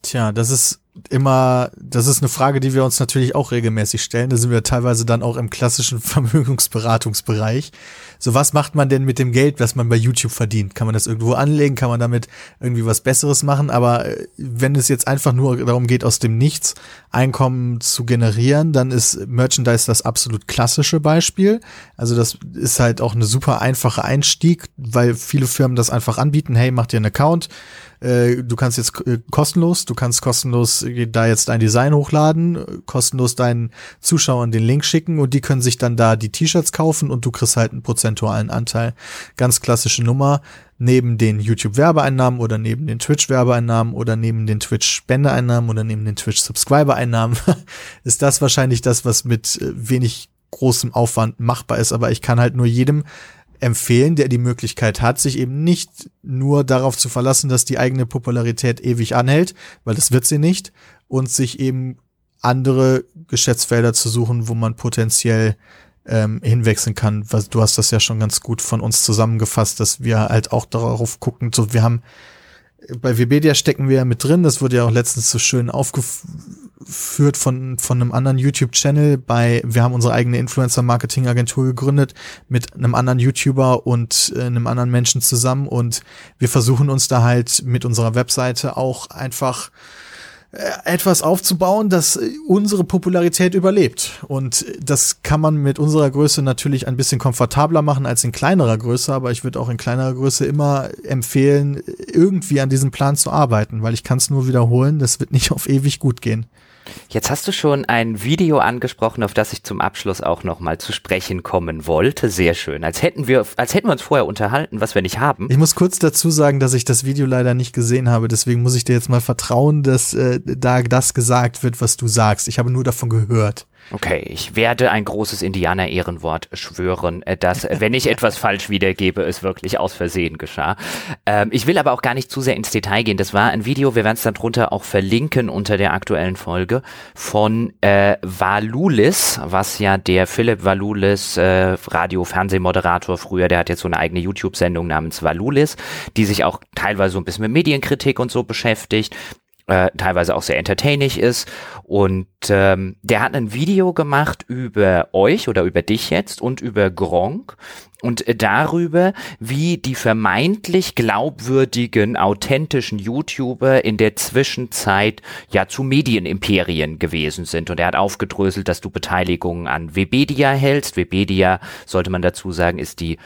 Tja, das ist immer, das ist eine Frage, die wir uns natürlich auch regelmäßig stellen. Da sind wir teilweise dann auch im klassischen *laughs* Vermögensberatungsbereich. So, was macht man denn mit dem Geld, was man bei YouTube verdient? Kann man das irgendwo anlegen? Kann man damit irgendwie was Besseres machen? Aber äh, wenn es jetzt einfach nur darum geht, aus dem Nichts Einkommen zu generieren, dann ist Merchandise das absolut klassische Beispiel. Also das ist halt auch eine super einfache Einstieg, weil viele Firmen das einfach anbieten. Hey, mach dir einen Account äh, du kannst jetzt äh, kostenlos, du kannst kostenlos da jetzt dein Design hochladen, kostenlos deinen Zuschauern den Link schicken und die können sich dann da die T-Shirts kaufen und du kriegst halt einen prozentualen Anteil. Ganz klassische Nummer. Neben den YouTube-Werbeeinnahmen oder neben den Twitch-Werbeeinnahmen oder neben den Twitch-Spendeeinnahmen oder neben den Twitch-Subscriber-Einnahmen *laughs* ist das wahrscheinlich das, was mit äh, wenig großem Aufwand machbar ist. Aber ich kann halt nur jedem empfehlen, der die Möglichkeit hat, sich eben nicht nur darauf zu verlassen, dass die eigene Popularität ewig anhält, weil das wird sie nicht, und sich eben andere Geschäftsfelder zu suchen, wo man potenziell ähm, hinwechseln kann. Du hast das ja schon ganz gut von uns zusammengefasst, dass wir halt auch darauf gucken. So, wir haben bei Webedia stecken wir ja mit drin. Das wurde ja auch letztens so schön aufgeführt von, von einem anderen YouTube-Channel bei, wir haben unsere eigene Influencer-Marketing-Agentur gegründet mit einem anderen YouTuber und äh, einem anderen Menschen zusammen und wir versuchen uns da halt mit unserer Webseite auch einfach äh, etwas aufzubauen, das unsere Popularität überlebt. Und das kann man mit unserer Größe natürlich ein bisschen komfortabler machen als in kleinerer Größe, aber ich würde auch in kleinerer Größe immer empfehlen, irgendwie an diesem Plan zu arbeiten, weil ich kann es nur wiederholen, das wird nicht *laughs* auf ewig gut gehen. Jetzt hast du schon ein Video angesprochen, auf das ich zum Abschluss auch nochmal zu sprechen kommen wollte. Sehr schön. Als hätten wir, als hätten wir uns vorher unterhalten, was wir nicht haben. Ich muss kurz dazu sagen, dass ich das Video leider nicht gesehen habe. Deswegen muss ich dir jetzt mal vertrauen, dass äh, da das gesagt wird, was du sagst. Ich habe nur davon gehört. Okay, ich werde ein großes Indianer-Ehrenwort schwören, äh, dass, äh, wenn ich etwas falsch wiedergebe, es wirklich aus Versehen geschah. Ähm, ich will aber auch gar nicht zu sehr ins Detail gehen. Das war ein Video, wir werden es dann drunter auch verlinken unter der aktuellen Folge, von äh, Valulis, was ja der Philipp Valulis, äh, Radio-Fernsehmoderator früher, der hat jetzt so eine eigene YouTube-Sendung namens Valulis, die sich auch teilweise so ein bisschen mit Medienkritik und so beschäftigt äh, teilweise auch sehr entertaining ist. Und ähm, der hat ein Video gemacht über euch oder über dich jetzt und über Gronk und darüber, wie die vermeintlich glaubwürdigen, authentischen YouTuber in der Zwischenzeit ja zu Medienimperien gewesen sind. Und er hat aufgedröselt, dass du Beteiligungen an Webedia hältst. Webedia, sollte man dazu sagen, ist die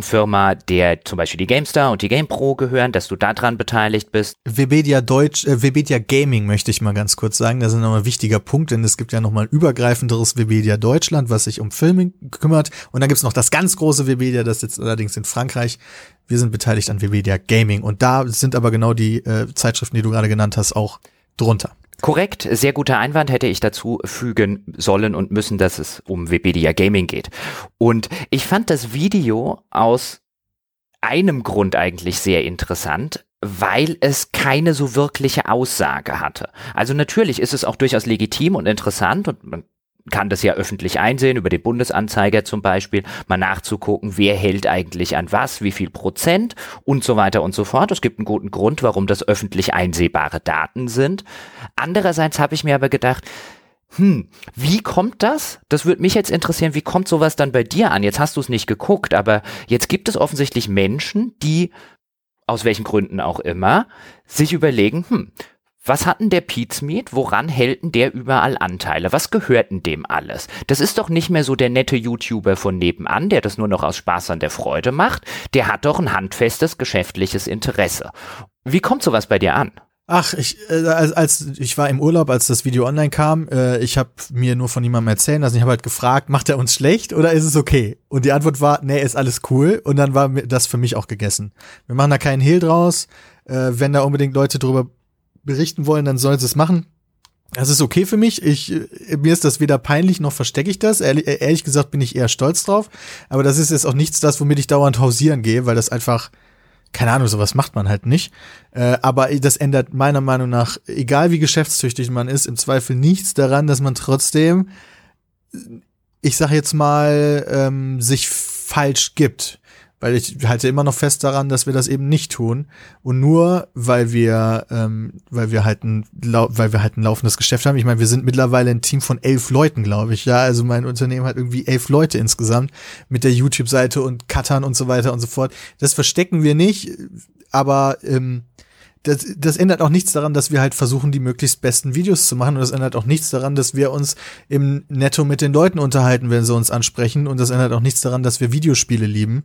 Firma, der zum Beispiel die GameStar und die GamePro gehören, dass du daran beteiligt bist. Webedia Deutsch, äh, Webedia Gaming möchte ich mal ganz kurz sagen. Das ist nochmal ein wichtiger Punkt, denn es gibt ja nochmal ein übergreifenderes Webedia Deutschland, was sich um Filme kümmert. Und dann gibt's noch das ganz große Webedia, das sitzt allerdings in Frankreich. Wir sind beteiligt an Webedia Gaming. Und da sind aber genau die äh, Zeitschriften, die du gerade genannt hast, auch drunter. Korrekt, sehr guter Einwand hätte ich dazu fügen sollen und müssen, dass es um Webedia Gaming geht. Und ich fand das Video aus einem Grund eigentlich sehr interessant, weil es keine so wirkliche Aussage hatte. Also natürlich ist es auch durchaus legitim und interessant und man kann das ja öffentlich einsehen, über den Bundesanzeiger zum Beispiel, mal nachzugucken, wer hält eigentlich an was, wie viel Prozent und so weiter und so fort. Es gibt einen guten Grund, warum das öffentlich einsehbare Daten sind. Andererseits habe ich mir aber gedacht, hm, wie kommt das? Das würde mich jetzt interessieren, wie kommt sowas dann bei dir an? Jetzt hast du es nicht geguckt, aber jetzt gibt es offensichtlich Menschen, die aus welchen Gründen auch immer, sich überlegen, hm, was hat denn der Pizmeet? Woran hält denn der überall Anteile? Was gehört denn dem alles? Das ist doch nicht mehr so der nette YouTuber von nebenan, der das nur noch aus Spaß an der Freude macht. Der hat doch ein handfestes geschäftliches Interesse. Wie kommt sowas bei dir an? Ach, ich, äh, als, als ich war im Urlaub, als das Video online kam, äh, ich habe mir nur von jemandem erzählen lassen. Ich habe halt gefragt, macht er uns schlecht oder ist es okay? Und die Antwort war, nee, ist alles cool. Und dann war das für mich auch gegessen. Wir machen da keinen Hehl draus. Äh, wenn da unbedingt Leute drüber berichten wollen, dann sollen sie es machen. Das ist okay für mich. Ich, mir ist das weder peinlich noch verstecke ich das. Ehrlich, ehrlich, gesagt bin ich eher stolz drauf. Aber das ist jetzt auch nichts das, womit ich dauernd hausieren gehe, weil das einfach, keine Ahnung, sowas macht man halt nicht. Äh, aber das ändert meiner Meinung nach, egal wie geschäftstüchtig man ist, im Zweifel nichts daran, dass man trotzdem, ich sag jetzt mal, ähm, sich falsch gibt. Weil ich halte immer noch fest daran, dass wir das eben nicht tun. Und nur weil wir, ähm, weil wir halt ein, weil wir halt ein laufendes Geschäft haben. Ich meine, wir sind mittlerweile ein Team von elf Leuten, glaube ich. Ja, also mein Unternehmen hat irgendwie elf Leute insgesamt mit der YouTube-Seite und Cuttern und so weiter und so fort. Das verstecken wir nicht, aber ähm, das, das ändert auch nichts daran, dass wir halt versuchen, die möglichst besten Videos zu machen. Und das ändert auch nichts daran, dass wir uns im Netto mit den Leuten unterhalten, wenn sie uns ansprechen. Und das ändert auch nichts daran, dass wir Videospiele lieben.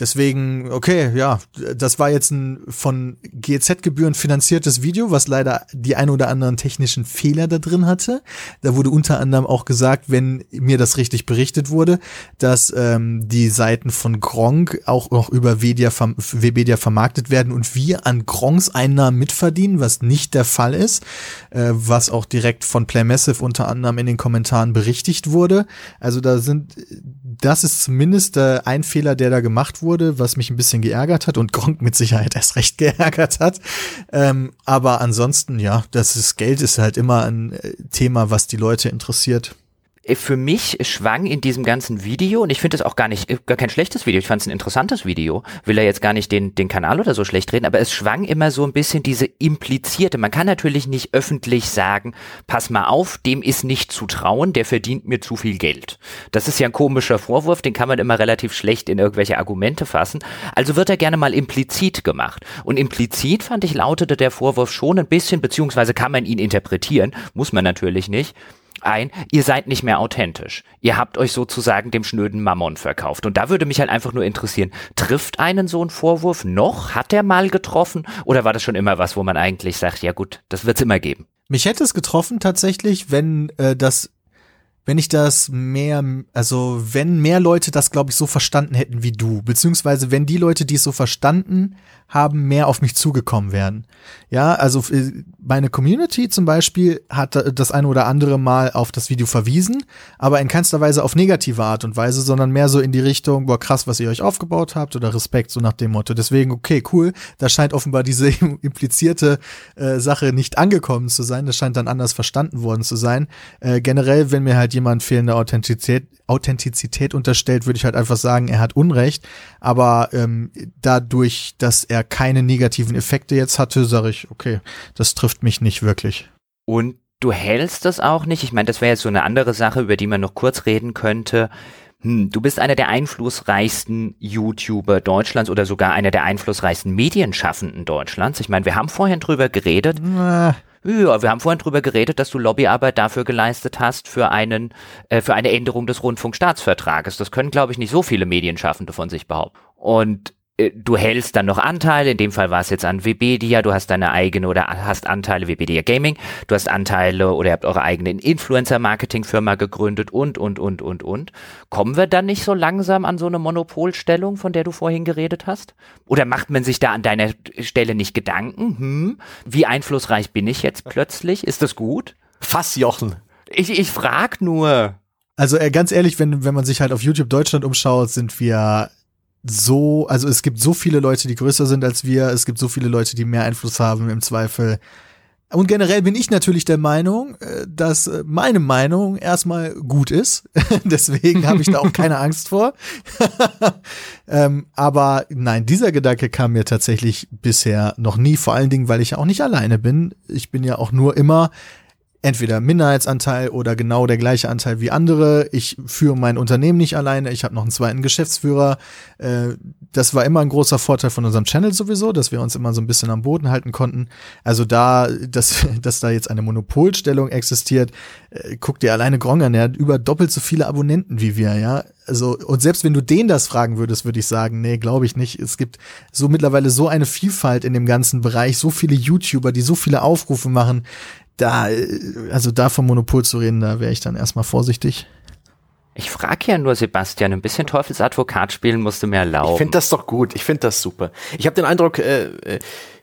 Deswegen, okay, ja, das war jetzt ein von GZ-Gebühren finanziertes Video, was leider die ein oder anderen technischen Fehler da drin hatte. Da wurde unter anderem auch gesagt, wenn mir das richtig berichtet wurde, dass ähm, die Seiten von Gronk auch noch über Webedia vermarktet werden und wir an Gronks Einnahmen mitverdienen, was nicht der Fall ist, äh, was auch direkt von Playmassive unter anderem in den Kommentaren berichtigt wurde. Also da sind, das ist zumindest äh, ein Fehler, der da gemacht wurde was mich ein bisschen geärgert hat und *laughs* Gronk mit Sicherheit erst recht geärgert hat. Ähm, aber ansonsten, ja, das ist Geld ist halt immer ein äh, Thema, was die Leute interessiert. Äh, für mich schwang in diesem ganzen Video, und ich finde es auch gar nicht, äh, gar kein schlechtes Video, ich fand es ein interessantes Video, will er jetzt gar nicht den, den Kanal oder so schlecht reden, aber es schwang immer so ein bisschen diese implizierte, man kann natürlich nicht öffentlich sagen, pass mal auf, dem ist nicht zu trauen, der verdient mir zu viel Geld. Das ist ja ein komischer Vorwurf, den kann man immer relativ schlecht in irgendwelche Argumente fassen, also wird er gerne mal implizit gemacht. Und implizit, fand ich, lautete der Vorwurf schon ein bisschen, beziehungsweise kann man ihn interpretieren, muss man natürlich nicht, ein, ihr seid nicht mehr authentisch. Ihr habt euch sozusagen dem schnöden Mammon verkauft. Und da würde mich halt einfach nur interessieren, trifft einen so ein Vorwurf noch? Hat er mal getroffen? Oder war das schon immer was, wo man eigentlich sagt, ja gut, das wird's immer geben? Mich hätte es getroffen tatsächlich, wenn äh, das wenn ich das mehr, also wenn mehr Leute das, glaube ich, so verstanden hätten wie du, beziehungsweise wenn die Leute, die es so verstanden haben, mehr auf mich zugekommen wären. Ja, also äh, meine Community zum Beispiel hat das eine oder andere Mal auf das Video verwiesen, aber in keinster Weise auf negative Art und Weise, sondern mehr so in die Richtung, boah, krass, was ihr euch aufgebaut habt oder Respekt, so nach dem Motto. Deswegen, okay, cool, da scheint offenbar diese *laughs* implizierte äh, Sache nicht angekommen zu sein, das scheint dann anders verstanden worden zu sein. Äh, generell, wenn mir halt jemand fehlende Authentizität, Authentizität unterstellt, würde ich halt einfach sagen, er hat Unrecht. Aber ähm, dadurch, dass er keine negativen Effekte jetzt hatte, sage ich, okay, das trifft mich nicht wirklich. Und du hältst das auch nicht? Ich meine, das wäre jetzt so eine andere Sache, über die man noch kurz reden könnte. Hm, du bist einer der einflussreichsten YouTuber Deutschlands oder sogar einer der einflussreichsten Medienschaffenden Deutschlands. Ich meine, wir haben vorhin drüber geredet. Na. Ja, wir haben vorhin drüber geredet, dass du Lobbyarbeit dafür geleistet hast für einen, äh, für eine Änderung des Rundfunkstaatsvertrages. Das können, glaube ich, nicht so viele Medienschaffende von sich behaupten. Und du hältst dann noch Anteile, in dem Fall war es jetzt an Webedia, du hast deine eigene oder hast Anteile Webedia Gaming, du hast Anteile oder ihr habt eure eigene Influencer-Marketing-Firma gegründet und, und, und, und, und. Kommen wir dann nicht so langsam an so eine Monopolstellung, von der du vorhin geredet hast? Oder macht man sich da an deiner Stelle nicht Gedanken? Hm, wie einflussreich bin ich jetzt plötzlich? Ist das gut? Fassjochen. Ich, ich frag nur. Also äh, ganz ehrlich, wenn, wenn man sich halt auf YouTube Deutschland umschaut, sind wir so, also es gibt so viele Leute, die größer sind als wir, es gibt so viele Leute, die mehr Einfluss haben im Zweifel. Und generell bin ich natürlich der Meinung, äh, dass äh, meine Meinung erstmal gut ist. *laughs* Deswegen habe ich da auch keine Angst vor. *laughs* ähm, aber nein, dieser Gedanke kam mir tatsächlich bisher noch nie. Vor allen Dingen, weil ich ja auch nicht alleine bin. Ich bin ja auch nur immer entweder Minderheitsanteil oder genau der gleiche Anteil wie andere. Ich führe mein Unternehmen nicht alleine. Ich habe noch einen zweiten Geschäftsführer. Äh, das war immer ein großer Vorteil von unserem Channel sowieso, dass wir uns immer so ein bisschen am Boden halten konnten. Also da, *laughs* dass, dass da jetzt eine Monopolstellung existiert, äh, guck dir alleine Gronk an, der hat über doppelt so viele Abonnenten wie wir, ja. Also, und selbst wenn du den das fragen würdest, würde ich sagen, nee, glaube ich nicht. Es gibt so mittlerweile so eine Vielfalt in dem ganzen Bereich, so viele YouTuber, die so viele Aufrufe machen da, also da vom Monopol zu reden, da wäre ich dann erstmal vorsichtig. Ich frage ja nur, Sebastian, ein bisschen Teufelsadvokat spielen musst du mir erlauben. Ich finde das doch gut, ich finde das super. Ich habe den Eindruck, äh, äh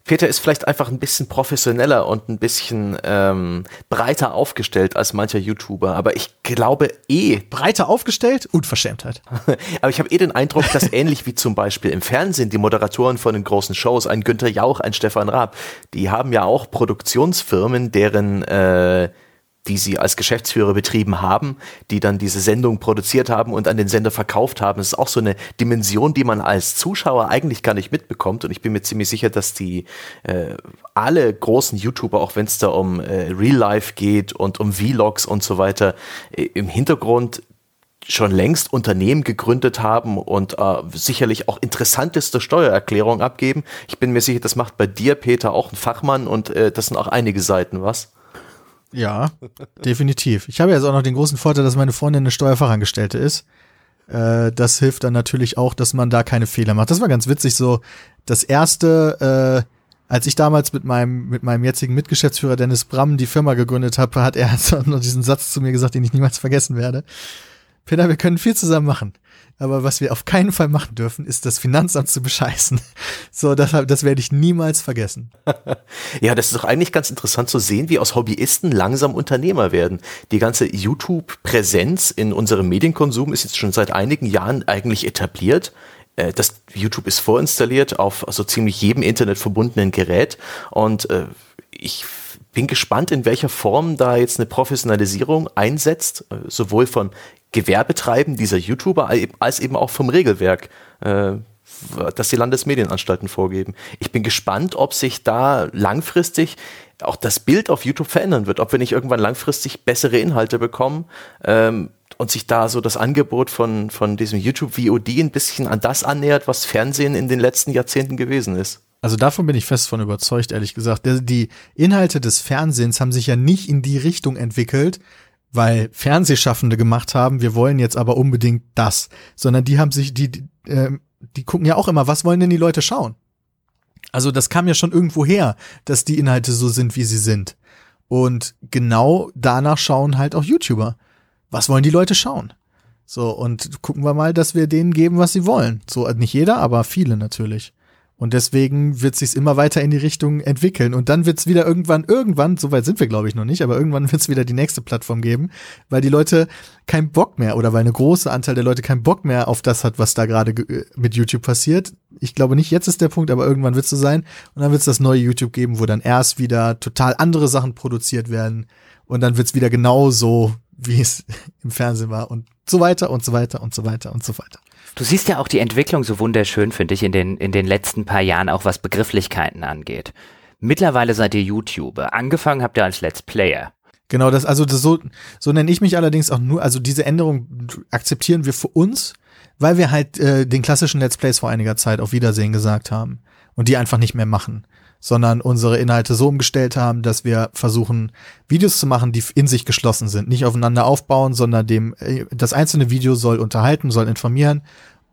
Peter ist vielleicht einfach ein bisschen professioneller und ein bisschen ähm, breiter aufgestellt als mancher YouTuber, aber ich glaube eh. Breiter aufgestellt? Unverschämtheit. *laughs* aber ich habe eh den Eindruck, dass ähnlich wie zum Beispiel im Fernsehen die Moderatoren von den großen Shows, ein Günther Jauch, ein Stefan Raab, die haben ja auch Produktionsfirmen, deren äh, die sie als Geschäftsführer betrieben haben, die dann diese Sendung produziert haben und an den Sender verkauft haben. Das ist auch so eine Dimension, die man als Zuschauer eigentlich gar nicht mitbekommt. Und ich bin mir ziemlich sicher, dass die äh, alle großen YouTuber, auch wenn es da um äh, Real Life geht und um Vlogs und so weiter, äh, im Hintergrund schon längst Unternehmen gegründet haben und äh, sicherlich auch interessanteste Steuererklärungen abgeben. Ich bin mir sicher, das macht bei dir, Peter, auch ein Fachmann und äh, das sind auch einige Seiten, was? Ja, definitiv. Ich habe jetzt auch noch den großen Vorteil, dass meine Freundin eine Steuerfachangestellte ist. Äh, das hilft dann natürlich auch, dass man da keine Fehler macht. Das war ganz witzig so. Das erste, äh, als ich damals mit meinem, mit meinem jetzigen Mitgeschäftsführer Dennis Bramm die Firma gegründet habe, hat er *laughs* noch diesen Satz zu mir gesagt, den ich niemals vergessen werde. Peter, wir können viel zusammen machen. Aber was wir auf keinen Fall machen dürfen, ist das Finanzamt zu bescheißen. *laughs* So, das, das werde ich niemals vergessen. *laughs* ja, das ist doch eigentlich ganz interessant zu sehen, wie aus Hobbyisten langsam Unternehmer werden. Die ganze YouTube-Präsenz in unserem Medienkonsum ist jetzt schon seit einigen Jahren eigentlich etabliert äh, das YouTube ist vorinstalliert auf so ziemlich jedem Internet verbundenen Gerät und äh, ich bin gespannt, in welcher Form da jetzt eine Professionalisierung einsetzt, äh, sowohl von Gewerbetreiben dieser YouTuber als eben auch vom Regelwerk, äh, das die Landesmedienanstalten vorgeben. Ich bin gespannt, ob sich da langfristig auch das Bild auf YouTube verändern wird, ob wir nicht irgendwann langfristig bessere Inhalte bekommen ähm, und sich da so das Angebot von, von diesem YouTube VOD ein bisschen an das annähert, was Fernsehen in den letzten Jahrzehnten gewesen ist. Also davon bin ich fest von überzeugt, ehrlich gesagt. Die Inhalte des Fernsehens haben sich ja nicht in die Richtung entwickelt, weil Fernsehschaffende gemacht haben, wir wollen jetzt aber unbedingt das, sondern die haben sich, die, die, äh, die gucken ja auch immer, was wollen denn die Leute schauen? Also das kam ja schon irgendwo her, dass die Inhalte so sind, wie sie sind. Und genau danach schauen halt auch YouTuber. Was wollen die Leute schauen? So, und gucken wir mal, dass wir denen geben, was sie wollen. So, nicht jeder, aber viele natürlich. Und deswegen wird sich immer weiter in die Richtung entwickeln. Und dann wird es wieder irgendwann, irgendwann, soweit sind wir, glaube ich, noch nicht, aber irgendwann wird es wieder die nächste Plattform geben, weil die Leute keinen Bock mehr oder weil eine große Anteil der Leute keinen Bock mehr auf das hat, was da gerade äh, mit YouTube passiert. Ich glaube nicht, jetzt ist der Punkt, aber irgendwann wird es so sein. Und dann wird es das neue YouTube geben, wo dann erst wieder total andere Sachen produziert werden. Und dann wird es wieder genauso, wie es *laughs* im Fernsehen war. Und so weiter und so weiter und so weiter und so weiter. Du siehst ja auch die Entwicklung so wunderschön, finde ich, in den, in den letzten paar Jahren, auch was Begrifflichkeiten angeht. Mittlerweile seid ihr YouTuber. Angefangen habt ihr als Let's Player. Genau, das, also das so, so nenne ich mich allerdings auch nur, also diese Änderung akzeptieren wir für uns, weil wir halt äh, den klassischen Let's Plays vor einiger Zeit auf Wiedersehen gesagt haben und die einfach nicht mehr machen, sondern unsere Inhalte so umgestellt haben, dass wir versuchen, Videos zu machen, die in sich geschlossen sind, nicht aufeinander aufbauen, sondern dem, äh, das einzelne Video soll unterhalten, soll informieren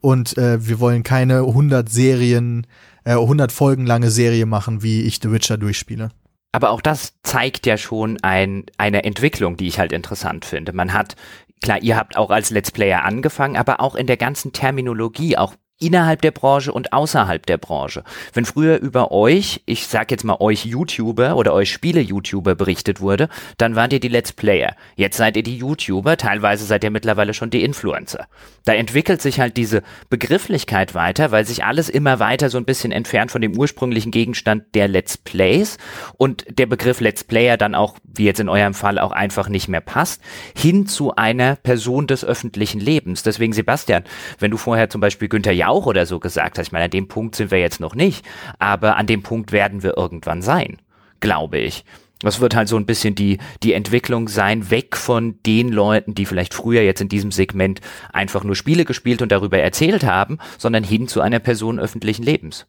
und äh, wir wollen keine 100 Serien, äh, 100 Folgen lange Serie machen, wie ich The Witcher durchspiele. Aber auch das zeigt ja schon ein, eine Entwicklung, die ich halt interessant finde. Man hat, klar, ihr habt auch als Let's Player angefangen, aber auch in der ganzen Terminologie, auch innerhalb der Branche und außerhalb der Branche. Wenn früher über euch, ich sag jetzt mal euch YouTuber oder euch Spiele-YouTuber berichtet wurde, dann waren ihr die Let's Player. Jetzt seid ihr die YouTuber, teilweise seid ihr mittlerweile schon die Influencer. Da entwickelt sich halt diese Begrifflichkeit weiter, weil sich alles immer weiter so ein bisschen entfernt von dem ursprünglichen Gegenstand der Let's Plays und der Begriff Let's Player dann auch, wie jetzt in eurem Fall, auch einfach nicht mehr passt, hin zu einer Person des öffentlichen Lebens. Deswegen, Sebastian, wenn du vorher zum Beispiel Günther Jauch oder so gesagt hast. Ich meine, an dem Punkt sind wir jetzt noch nicht, aber an dem Punkt werden wir irgendwann sein, glaube ich. Das wird halt so ein bisschen die, die Entwicklung sein, weg von den Leuten, die vielleicht früher jetzt in diesem Segment einfach nur Spiele gespielt und darüber erzählt haben, sondern hin zu einer Person öffentlichen Lebens.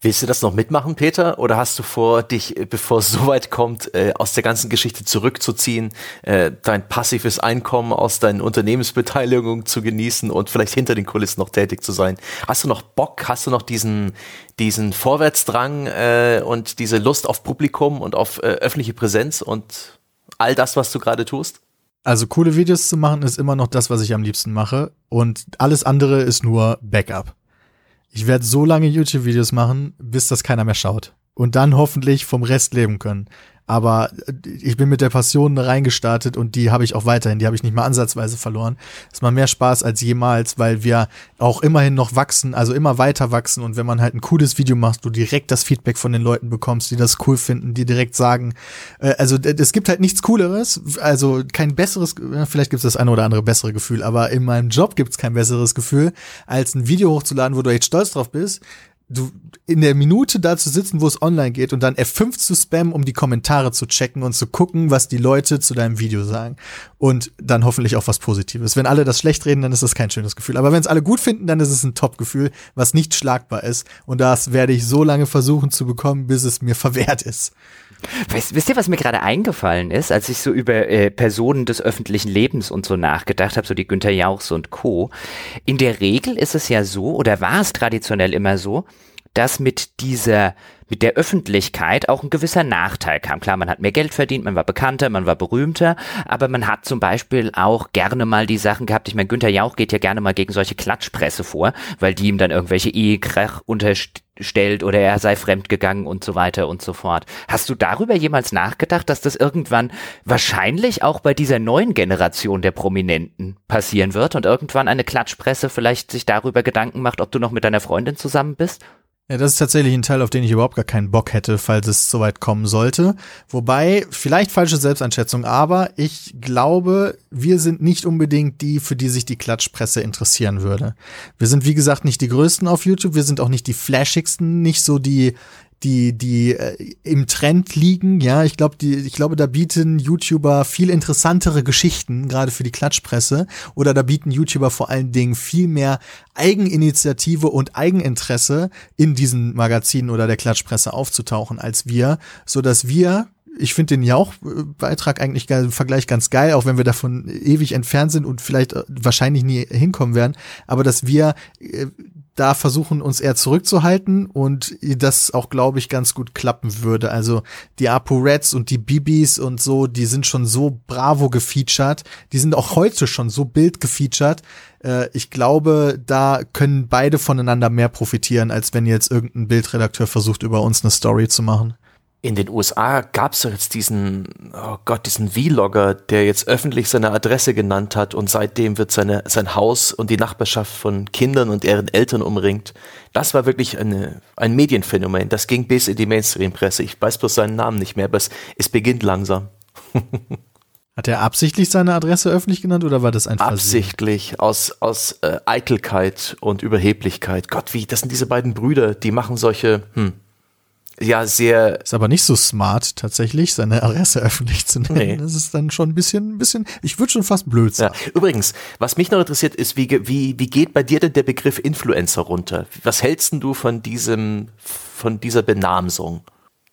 Willst du das noch mitmachen, Peter? Oder hast du vor, dich, äh, bevor es *laughs* soweit kommt, äh, aus der ganzen Geschichte zurückzuziehen, äh, dein passives Einkommen aus deinen Unternehmensbeteiligungen zu genießen und vielleicht hinter den Kulissen noch tätig zu sein? Hast du noch Bock? Hast du noch diesen, diesen Vorwärtsdrang äh, und diese Lust auf Publikum und auf äh, öffentliche Präsenz und all das, was du gerade tust? Also coole Videos zu machen ist immer noch das, was ich am liebsten mache. Und alles andere ist nur Backup. Ich werde so lange YouTube-Videos machen, bis das keiner mehr schaut. und dann hoffentlich vom Rest leben können. Aber äh, ich bin mit der Passion reingestartet und die habe ich auch weiterhin, die habe ich nicht mal ansatzweise verloren. Es macht mehr Spaß als jemals, weil wir auch immerhin noch wachsen, also immer weiter wachsen und wenn man halt ein cooles Video macht, du direkt das Feedback von den Leuten bekommst, die das cool finden, die direkt sagen, äh, also es gibt halt nichts Cooleres, also kein besseres, vielleicht gibt es das eine oder andere bessere Gefühl, aber in meinem Job gibt es kein besseres Gefühl, als ein Video hochzuladen, wo du echt stolz drauf bist, du in der Minute da zu sitzen, wo es online geht und dann F5 zu spammen, um die Kommentare zu checken und zu gucken, was die Leute zu deinem Video sagen. Und dann hoffentlich auch was Positives. Wenn alle das schlecht reden, dann ist das kein schönes Gefühl. Aber wenn es alle gut finden, dann ist es ein Top-Gefühl, was nicht schlagbar ist. Und das werde ich so lange versuchen zu bekommen, bis es mir verwehrt ist. Weißt, wisst ihr, was mir gerade eingefallen ist, als ich so über äh, Personen des öffentlichen Lebens und so nachgedacht habe, so die Günther Jauchs und Co. In der Regel ist es ja so, oder war es traditionell immer so, dass mit dieser, mit der Öffentlichkeit auch ein gewisser Nachteil kam. Klar, man hat mehr Geld verdient, man war bekannter, man war berühmter, aber man hat zum Beispiel auch gerne mal die Sachen gehabt. Ich meine, Günther Jauch geht ja gerne mal gegen solche Klatschpresse vor, weil die ihm dann irgendwelche Ehekrach unterstellt oder er sei fremdgegangen und so weiter und so fort. Hast du darüber jemals nachgedacht, dass das irgendwann wahrscheinlich auch bei dieser neuen Generation der Prominenten passieren wird und irgendwann eine Klatschpresse vielleicht sich darüber Gedanken macht, ob du noch mit deiner Freundin zusammen bist? Ja, das ist tatsächlich ein Teil, auf den ich überhaupt gar keinen Bock hätte, falls es soweit kommen sollte. Wobei, vielleicht falsche Selbsteinschätzung, aber ich glaube, wir sind nicht unbedingt die, für die sich die Klatschpresse interessieren würde. Wir sind, wie gesagt, nicht die größten auf YouTube, wir sind auch nicht die flashigsten, nicht so die die, die äh, im Trend liegen. Ja, ich glaube, die, ich glaube, da bieten YouTuber viel interessantere Geschichten, gerade für die Klatschpresse. Oder da bieten YouTuber vor allen Dingen viel mehr Eigeninitiative und Eigeninteresse in diesen Magazinen oder der Klatschpresse aufzutauchen als wir, so dass wir ich finde den Jauch-Beitrag eigentlich geil, im Vergleich ganz geil, auch wenn wir davon ewig entfernt sind und vielleicht äh, wahrscheinlich nie hinkommen werden. Aber dass wir äh, da versuchen, uns eher zurückzuhalten und das auch, glaube ich, ganz gut klappen würde. Also die Apo Reds und die Bibis und so, die sind schon so bravo gefeatured. Die sind auch heute schon so bild gefeatured. Äh, ich glaube, da können beide voneinander mehr profitieren, als wenn jetzt irgendein Bildredakteur versucht, über uns eine Story zu machen in den USA gab es doch jetzt diesen, oh Gott, diesen Vlogger, der jetzt öffentlich seine Adresse genannt hat und seitdem wird seine, sein Haus und die Nachbarschaft von Kindern und ihren Eltern umringt. Das war wirklich eine, ein Medienphänomen. Das ging bis in die Mainstream-Presse. Ich weiß bloß seinen Namen nicht mehr, aber es, es beginnt langsam. *laughs* Hat er absichtlich seine Adresse öffentlich genannt oder war das einfach Absichtlich, aus, aus äh, Eitelkeit und Überheblichkeit. Gott, wie, das sind diese beiden Brüder, die machen solche, hm, ja sehr. Ist aber nicht so smart, tatsächlich, seine Adresse *laughs* öffentlich zu nennen. Nee. Das ist dann schon ein bisschen, ein bisschen, ich würde schon fast blöd sein. Ja. Übrigens, was mich noch interessiert, ist, wie, wie, wie geht bei dir denn der Begriff Influencer runter? Was hältst du von diesem, von dieser Benamsung?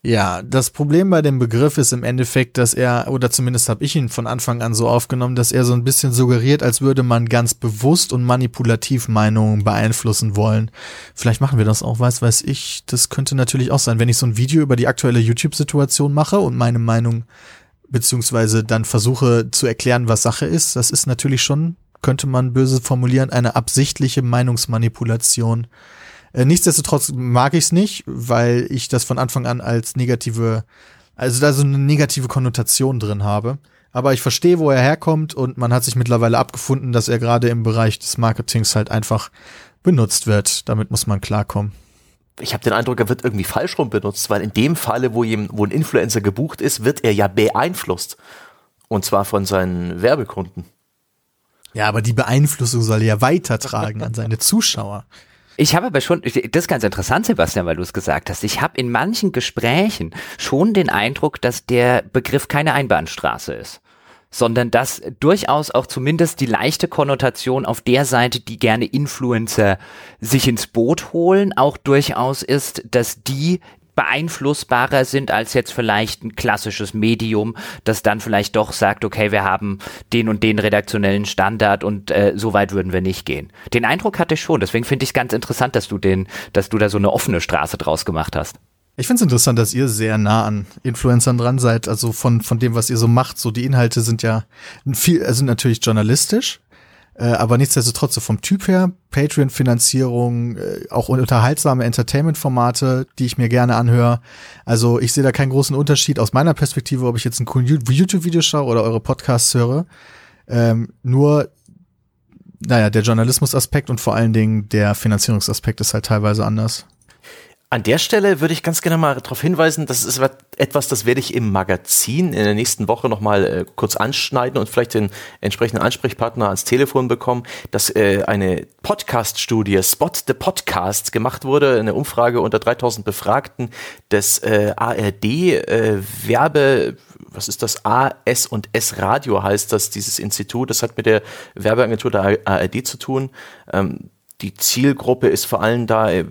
Ja, das Problem bei dem Begriff ist im Endeffekt, dass er, oder zumindest habe ich ihn von Anfang an so aufgenommen, dass er so ein bisschen suggeriert, als würde man ganz bewusst und manipulativ Meinungen beeinflussen wollen. Vielleicht machen wir das auch, weiß weiß ich. Das könnte natürlich auch sein, wenn ich so ein Video über die aktuelle YouTube-Situation mache und meine Meinung beziehungsweise dann versuche zu erklären, was Sache ist. Das ist natürlich schon, könnte man böse formulieren, eine absichtliche Meinungsmanipulation. Äh, nichtsdestotrotz mag ich es nicht, weil ich das von Anfang an als negative, also da so eine negative Konnotation drin habe. Aber ich verstehe, wo er herkommt und man hat sich mittlerweile abgefunden, dass er gerade im Bereich des Marketings halt einfach benutzt wird. Damit muss man klarkommen. Ich habe den Eindruck, er wird irgendwie falsch rum benutzt, weil in dem Falle, wo, ihm, wo ein Influencer gebucht ist, wird er ja beeinflusst. Und zwar von seinen Werbekunden. Ja, aber die Beeinflussung soll er ja weitertragen an seine *laughs* Zuschauer. Ich habe aber schon, das ist ganz interessant, Sebastian, weil du es gesagt hast. Ich habe in manchen Gesprächen schon den Eindruck, dass der Begriff keine Einbahnstraße ist sondern dass durchaus auch zumindest die leichte Konnotation auf der Seite, die gerne Influencer sich ins Boot holen, auch durchaus ist, dass die beeinflussbarer sind als jetzt vielleicht ein klassisches Medium, das dann vielleicht doch sagt, okay, wir haben den und den redaktionellen Standard und äh, so weit würden wir nicht gehen. Den Eindruck hatte ich schon, deswegen finde ich es ganz interessant, dass du den, dass du da so eine offene Straße draus gemacht hast. Ich finde es interessant, dass ihr sehr nah an Influencern dran seid, also von, von dem, was ihr so macht. So die Inhalte sind ja viel, sind natürlich journalistisch, Äh, aber nichtsdestotrotz, vom Typ her, Patreon-Finanzierung, äh, auch unterhaltsame Entertainment-Formate, die ich mir gerne anhöre. Also ich sehe da keinen großen Unterschied aus meiner Perspektive, ob ich jetzt ein cooles YouTube-Video schaue oder eure Podcasts höre. Ähm, nur, naja, der Journalismus-Aspekt und vor allen Dingen der Finanzierungsaspekt ist halt teilweise anders. An der Stelle würde ich ganz gerne mal darauf hinweisen, das ist etwas, das werde ich im Magazin in der nächsten Woche nochmal äh, kurz anschneiden und vielleicht den entsprechenden Ansprechpartner ans Telefon bekommen, dass äh, eine Podcast-Studie, Spot the Podcast, gemacht wurde, eine Umfrage unter 3000 Befragten des äh, ARD äh, Werbe, was ist das? AS und S Radio heißt das, dieses Institut. Das hat mit der Werbeagentur der ARD zu tun. Ähm, die Zielgruppe ist vor allem da äh,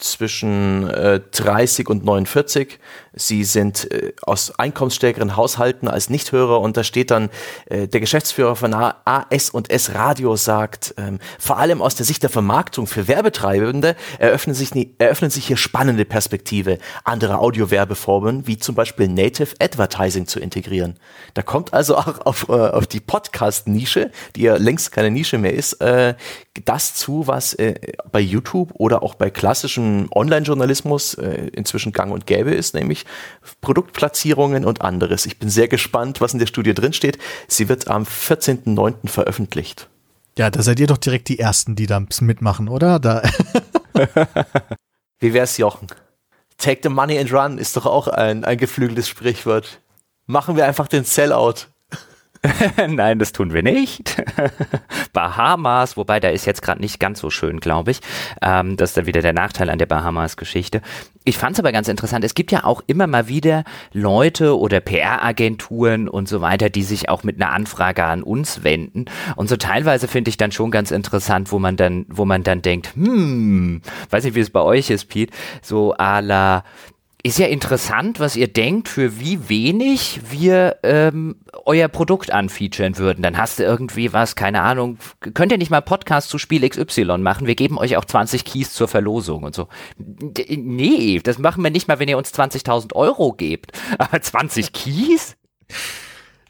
zwischen äh, 30 und 49. Sie sind äh, aus einkommensstärkeren Haushalten als Nichthörer und da steht dann, äh, der Geschäftsführer von AS und S Radio sagt, ähm, vor allem aus der Sicht der Vermarktung für Werbetreibende eröffnen sich, eröffnen sich hier spannende Perspektive, andere Audiowerbeformen wie zum Beispiel Native Advertising zu integrieren. Da kommt also auch auf, äh, auf die Podcast-Nische, die ja längst keine Nische mehr ist, äh, das zu, was äh, bei YouTube oder auch bei klassischem Online-Journalismus äh, inzwischen gang und gäbe ist, nämlich Produktplatzierungen und anderes. Ich bin sehr gespannt, was in der Studie drinsteht. Sie wird am 14.09. veröffentlicht. Ja, da seid ihr doch direkt die Ersten, die da mitmachen, oder? Da *laughs* Wie wär's, Jochen? Take the money and run ist doch auch ein, ein geflügeltes Sprichwort. Machen wir einfach den Sellout. *laughs* Nein, das tun wir nicht. *laughs* Bahamas, wobei da ist jetzt gerade nicht ganz so schön, glaube ich. Ähm, das ist dann wieder der Nachteil an der Bahamas-Geschichte. Ich fand es aber ganz interessant. Es gibt ja auch immer mal wieder Leute oder PR-Agenturen und so weiter, die sich auch mit einer Anfrage an uns wenden. Und so teilweise finde ich dann schon ganz interessant, wo man dann, wo man dann denkt, hm, weiß nicht, wie es bei euch ist, Pete, so à la, ist ja interessant, was ihr denkt, für wie wenig wir ähm, euer Produkt anfeaturen würden. Dann hast du irgendwie was, keine Ahnung, könnt ihr nicht mal Podcast zu Spiel XY machen? Wir geben euch auch 20 Keys zur Verlosung und so. D nee, das machen wir nicht mal, wenn ihr uns 20.000 Euro gebt. Aber 20 Keys?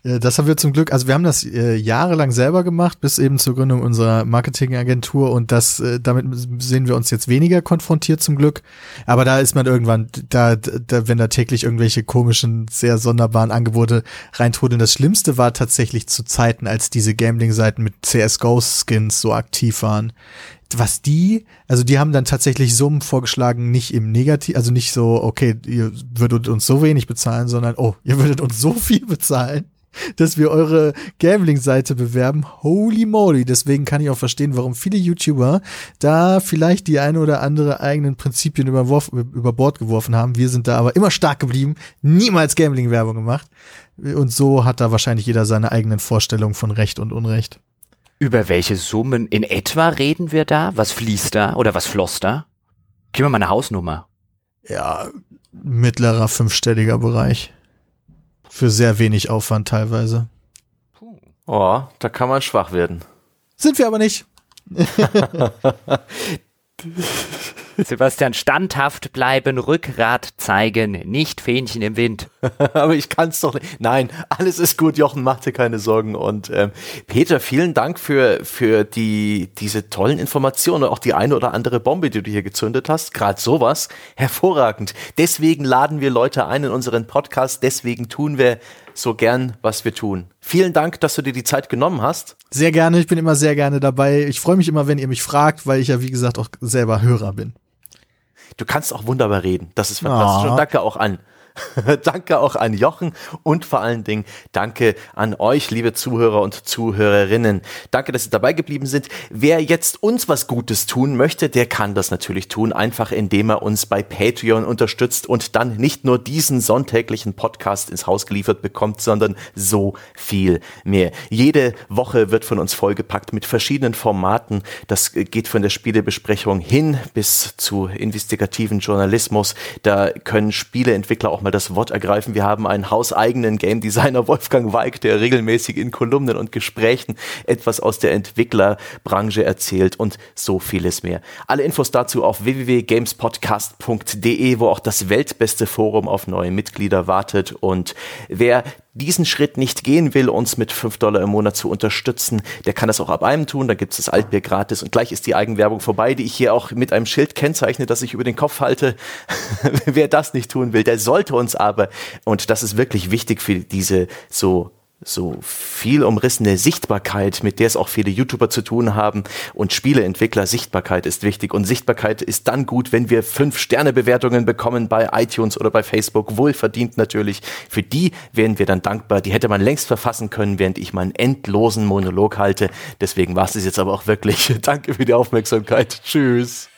Äh, das haben wir zum Glück, also wir haben das äh, jahrelang selber gemacht, bis eben zur Gründung unserer Marketingagentur und das, äh, damit sehen wir uns jetzt weniger konfrontiert zum Glück. Aber da ist man irgendwann, da, da wenn da täglich irgendwelche komischen, sehr sonderbaren Angebote reintrudeln. Das Schlimmste war tatsächlich zu Zeiten, als diese Gambling-Seiten mit CSGO-Skins so aktiv waren was die, also die haben dann tatsächlich Summen vorgeschlagen, nicht im Negativ, also nicht so, okay, ihr würdet uns so wenig bezahlen, sondern, oh, ihr würdet uns so viel bezahlen dass wir eure Gambling-Seite bewerben. Holy moly. Deswegen kann ich auch verstehen, warum viele YouTuber da vielleicht die eine oder andere eigenen Prinzipien über, über Bord geworfen haben. Wir sind da aber immer stark geblieben, niemals Gambling-Werbung gemacht. Und so hat da wahrscheinlich jeder seine eigenen Vorstellungen von Recht und Unrecht. Über welche Summen in etwa reden wir da? Was fließt da oder was floss da? Gib mir mal eine Hausnummer. Ja, mittlerer fünfstelliger Bereich. Für sehr wenig Aufwand teilweise. Oh, da kann man schwach werden. Sind wir aber nicht. Sebastian, standhaft bleiben, Rückgrat zeigen, nicht Fähnchen im Wind. *laughs* Aber ich kann es doch nicht. Nein, alles ist gut, Jochen, mach dir keine Sorgen. Und ähm, Peter, vielen Dank für, für die, diese tollen Informationen und auch die eine oder andere Bombe, die du hier gezündet hast. Gerade sowas, hervorragend. Deswegen laden wir Leute ein in unseren Podcast, deswegen tun wir so gern, was wir tun. Vielen Dank, dass du dir die Zeit genommen hast. Sehr gerne, ich bin immer sehr gerne dabei. Ich freue mich immer, wenn ihr mich fragt, weil ich ja, wie gesagt, auch selber Hörer bin. Du kannst auch wunderbar reden. Das ist fantastisch. Oh. Und danke auch an *laughs* danke auch an Jochen und vor allen Dingen danke an euch, liebe Zuhörer und Zuhörerinnen. Danke, dass Sie dabei geblieben sind. Wer jetzt uns was Gutes tun möchte, der kann das natürlich tun, einfach indem er uns bei Patreon unterstützt und dann nicht nur diesen sonntäglichen Podcast ins Haus geliefert bekommt, sondern so viel mehr. Jede Woche wird von uns vollgepackt mit verschiedenen Formaten. Das geht von der Spielebesprechung hin bis zu investigativen Journalismus. Da können Spieleentwickler auch mal das Wort ergreifen. Wir haben einen hauseigenen Game Designer *laughs* Wolfgang Weig, der regelmäßig in Kolumnen und Gesprächen etwas aus der Entwicklerbranche erzählt und so vieles mehr. Alle Infos dazu auf www.gamespodcast.de, wo auch das weltbeste Forum auf neue Mitglieder wartet. Und wer diesen Schritt nicht gehen will, uns mit 5 Dollar im Monat zu unterstützen, der kann das auch ab einem tun. Da gibt es das Altbier gratis und gleich ist die Eigenwerbung vorbei, die ich hier auch mit einem Schild kennzeichne, das ich über den Kopf halte. *laughs* Wer das nicht tun will, der sollte uns aber, und das ist wirklich wichtig für diese so so viel umrissene Sichtbarkeit, mit der es auch viele YouTuber zu tun haben und Spieleentwickler, Sichtbarkeit ist wichtig und Sichtbarkeit ist dann gut, wenn wir fünf Sterne Bewertungen bekommen bei iTunes oder bei Facebook, wohlverdient natürlich. Für die wären wir dann dankbar. Die hätte man längst verfassen können, während ich meinen endlosen Monolog halte. Deswegen war es jetzt aber auch wirklich. *laughs* Danke für die Aufmerksamkeit. Tschüss.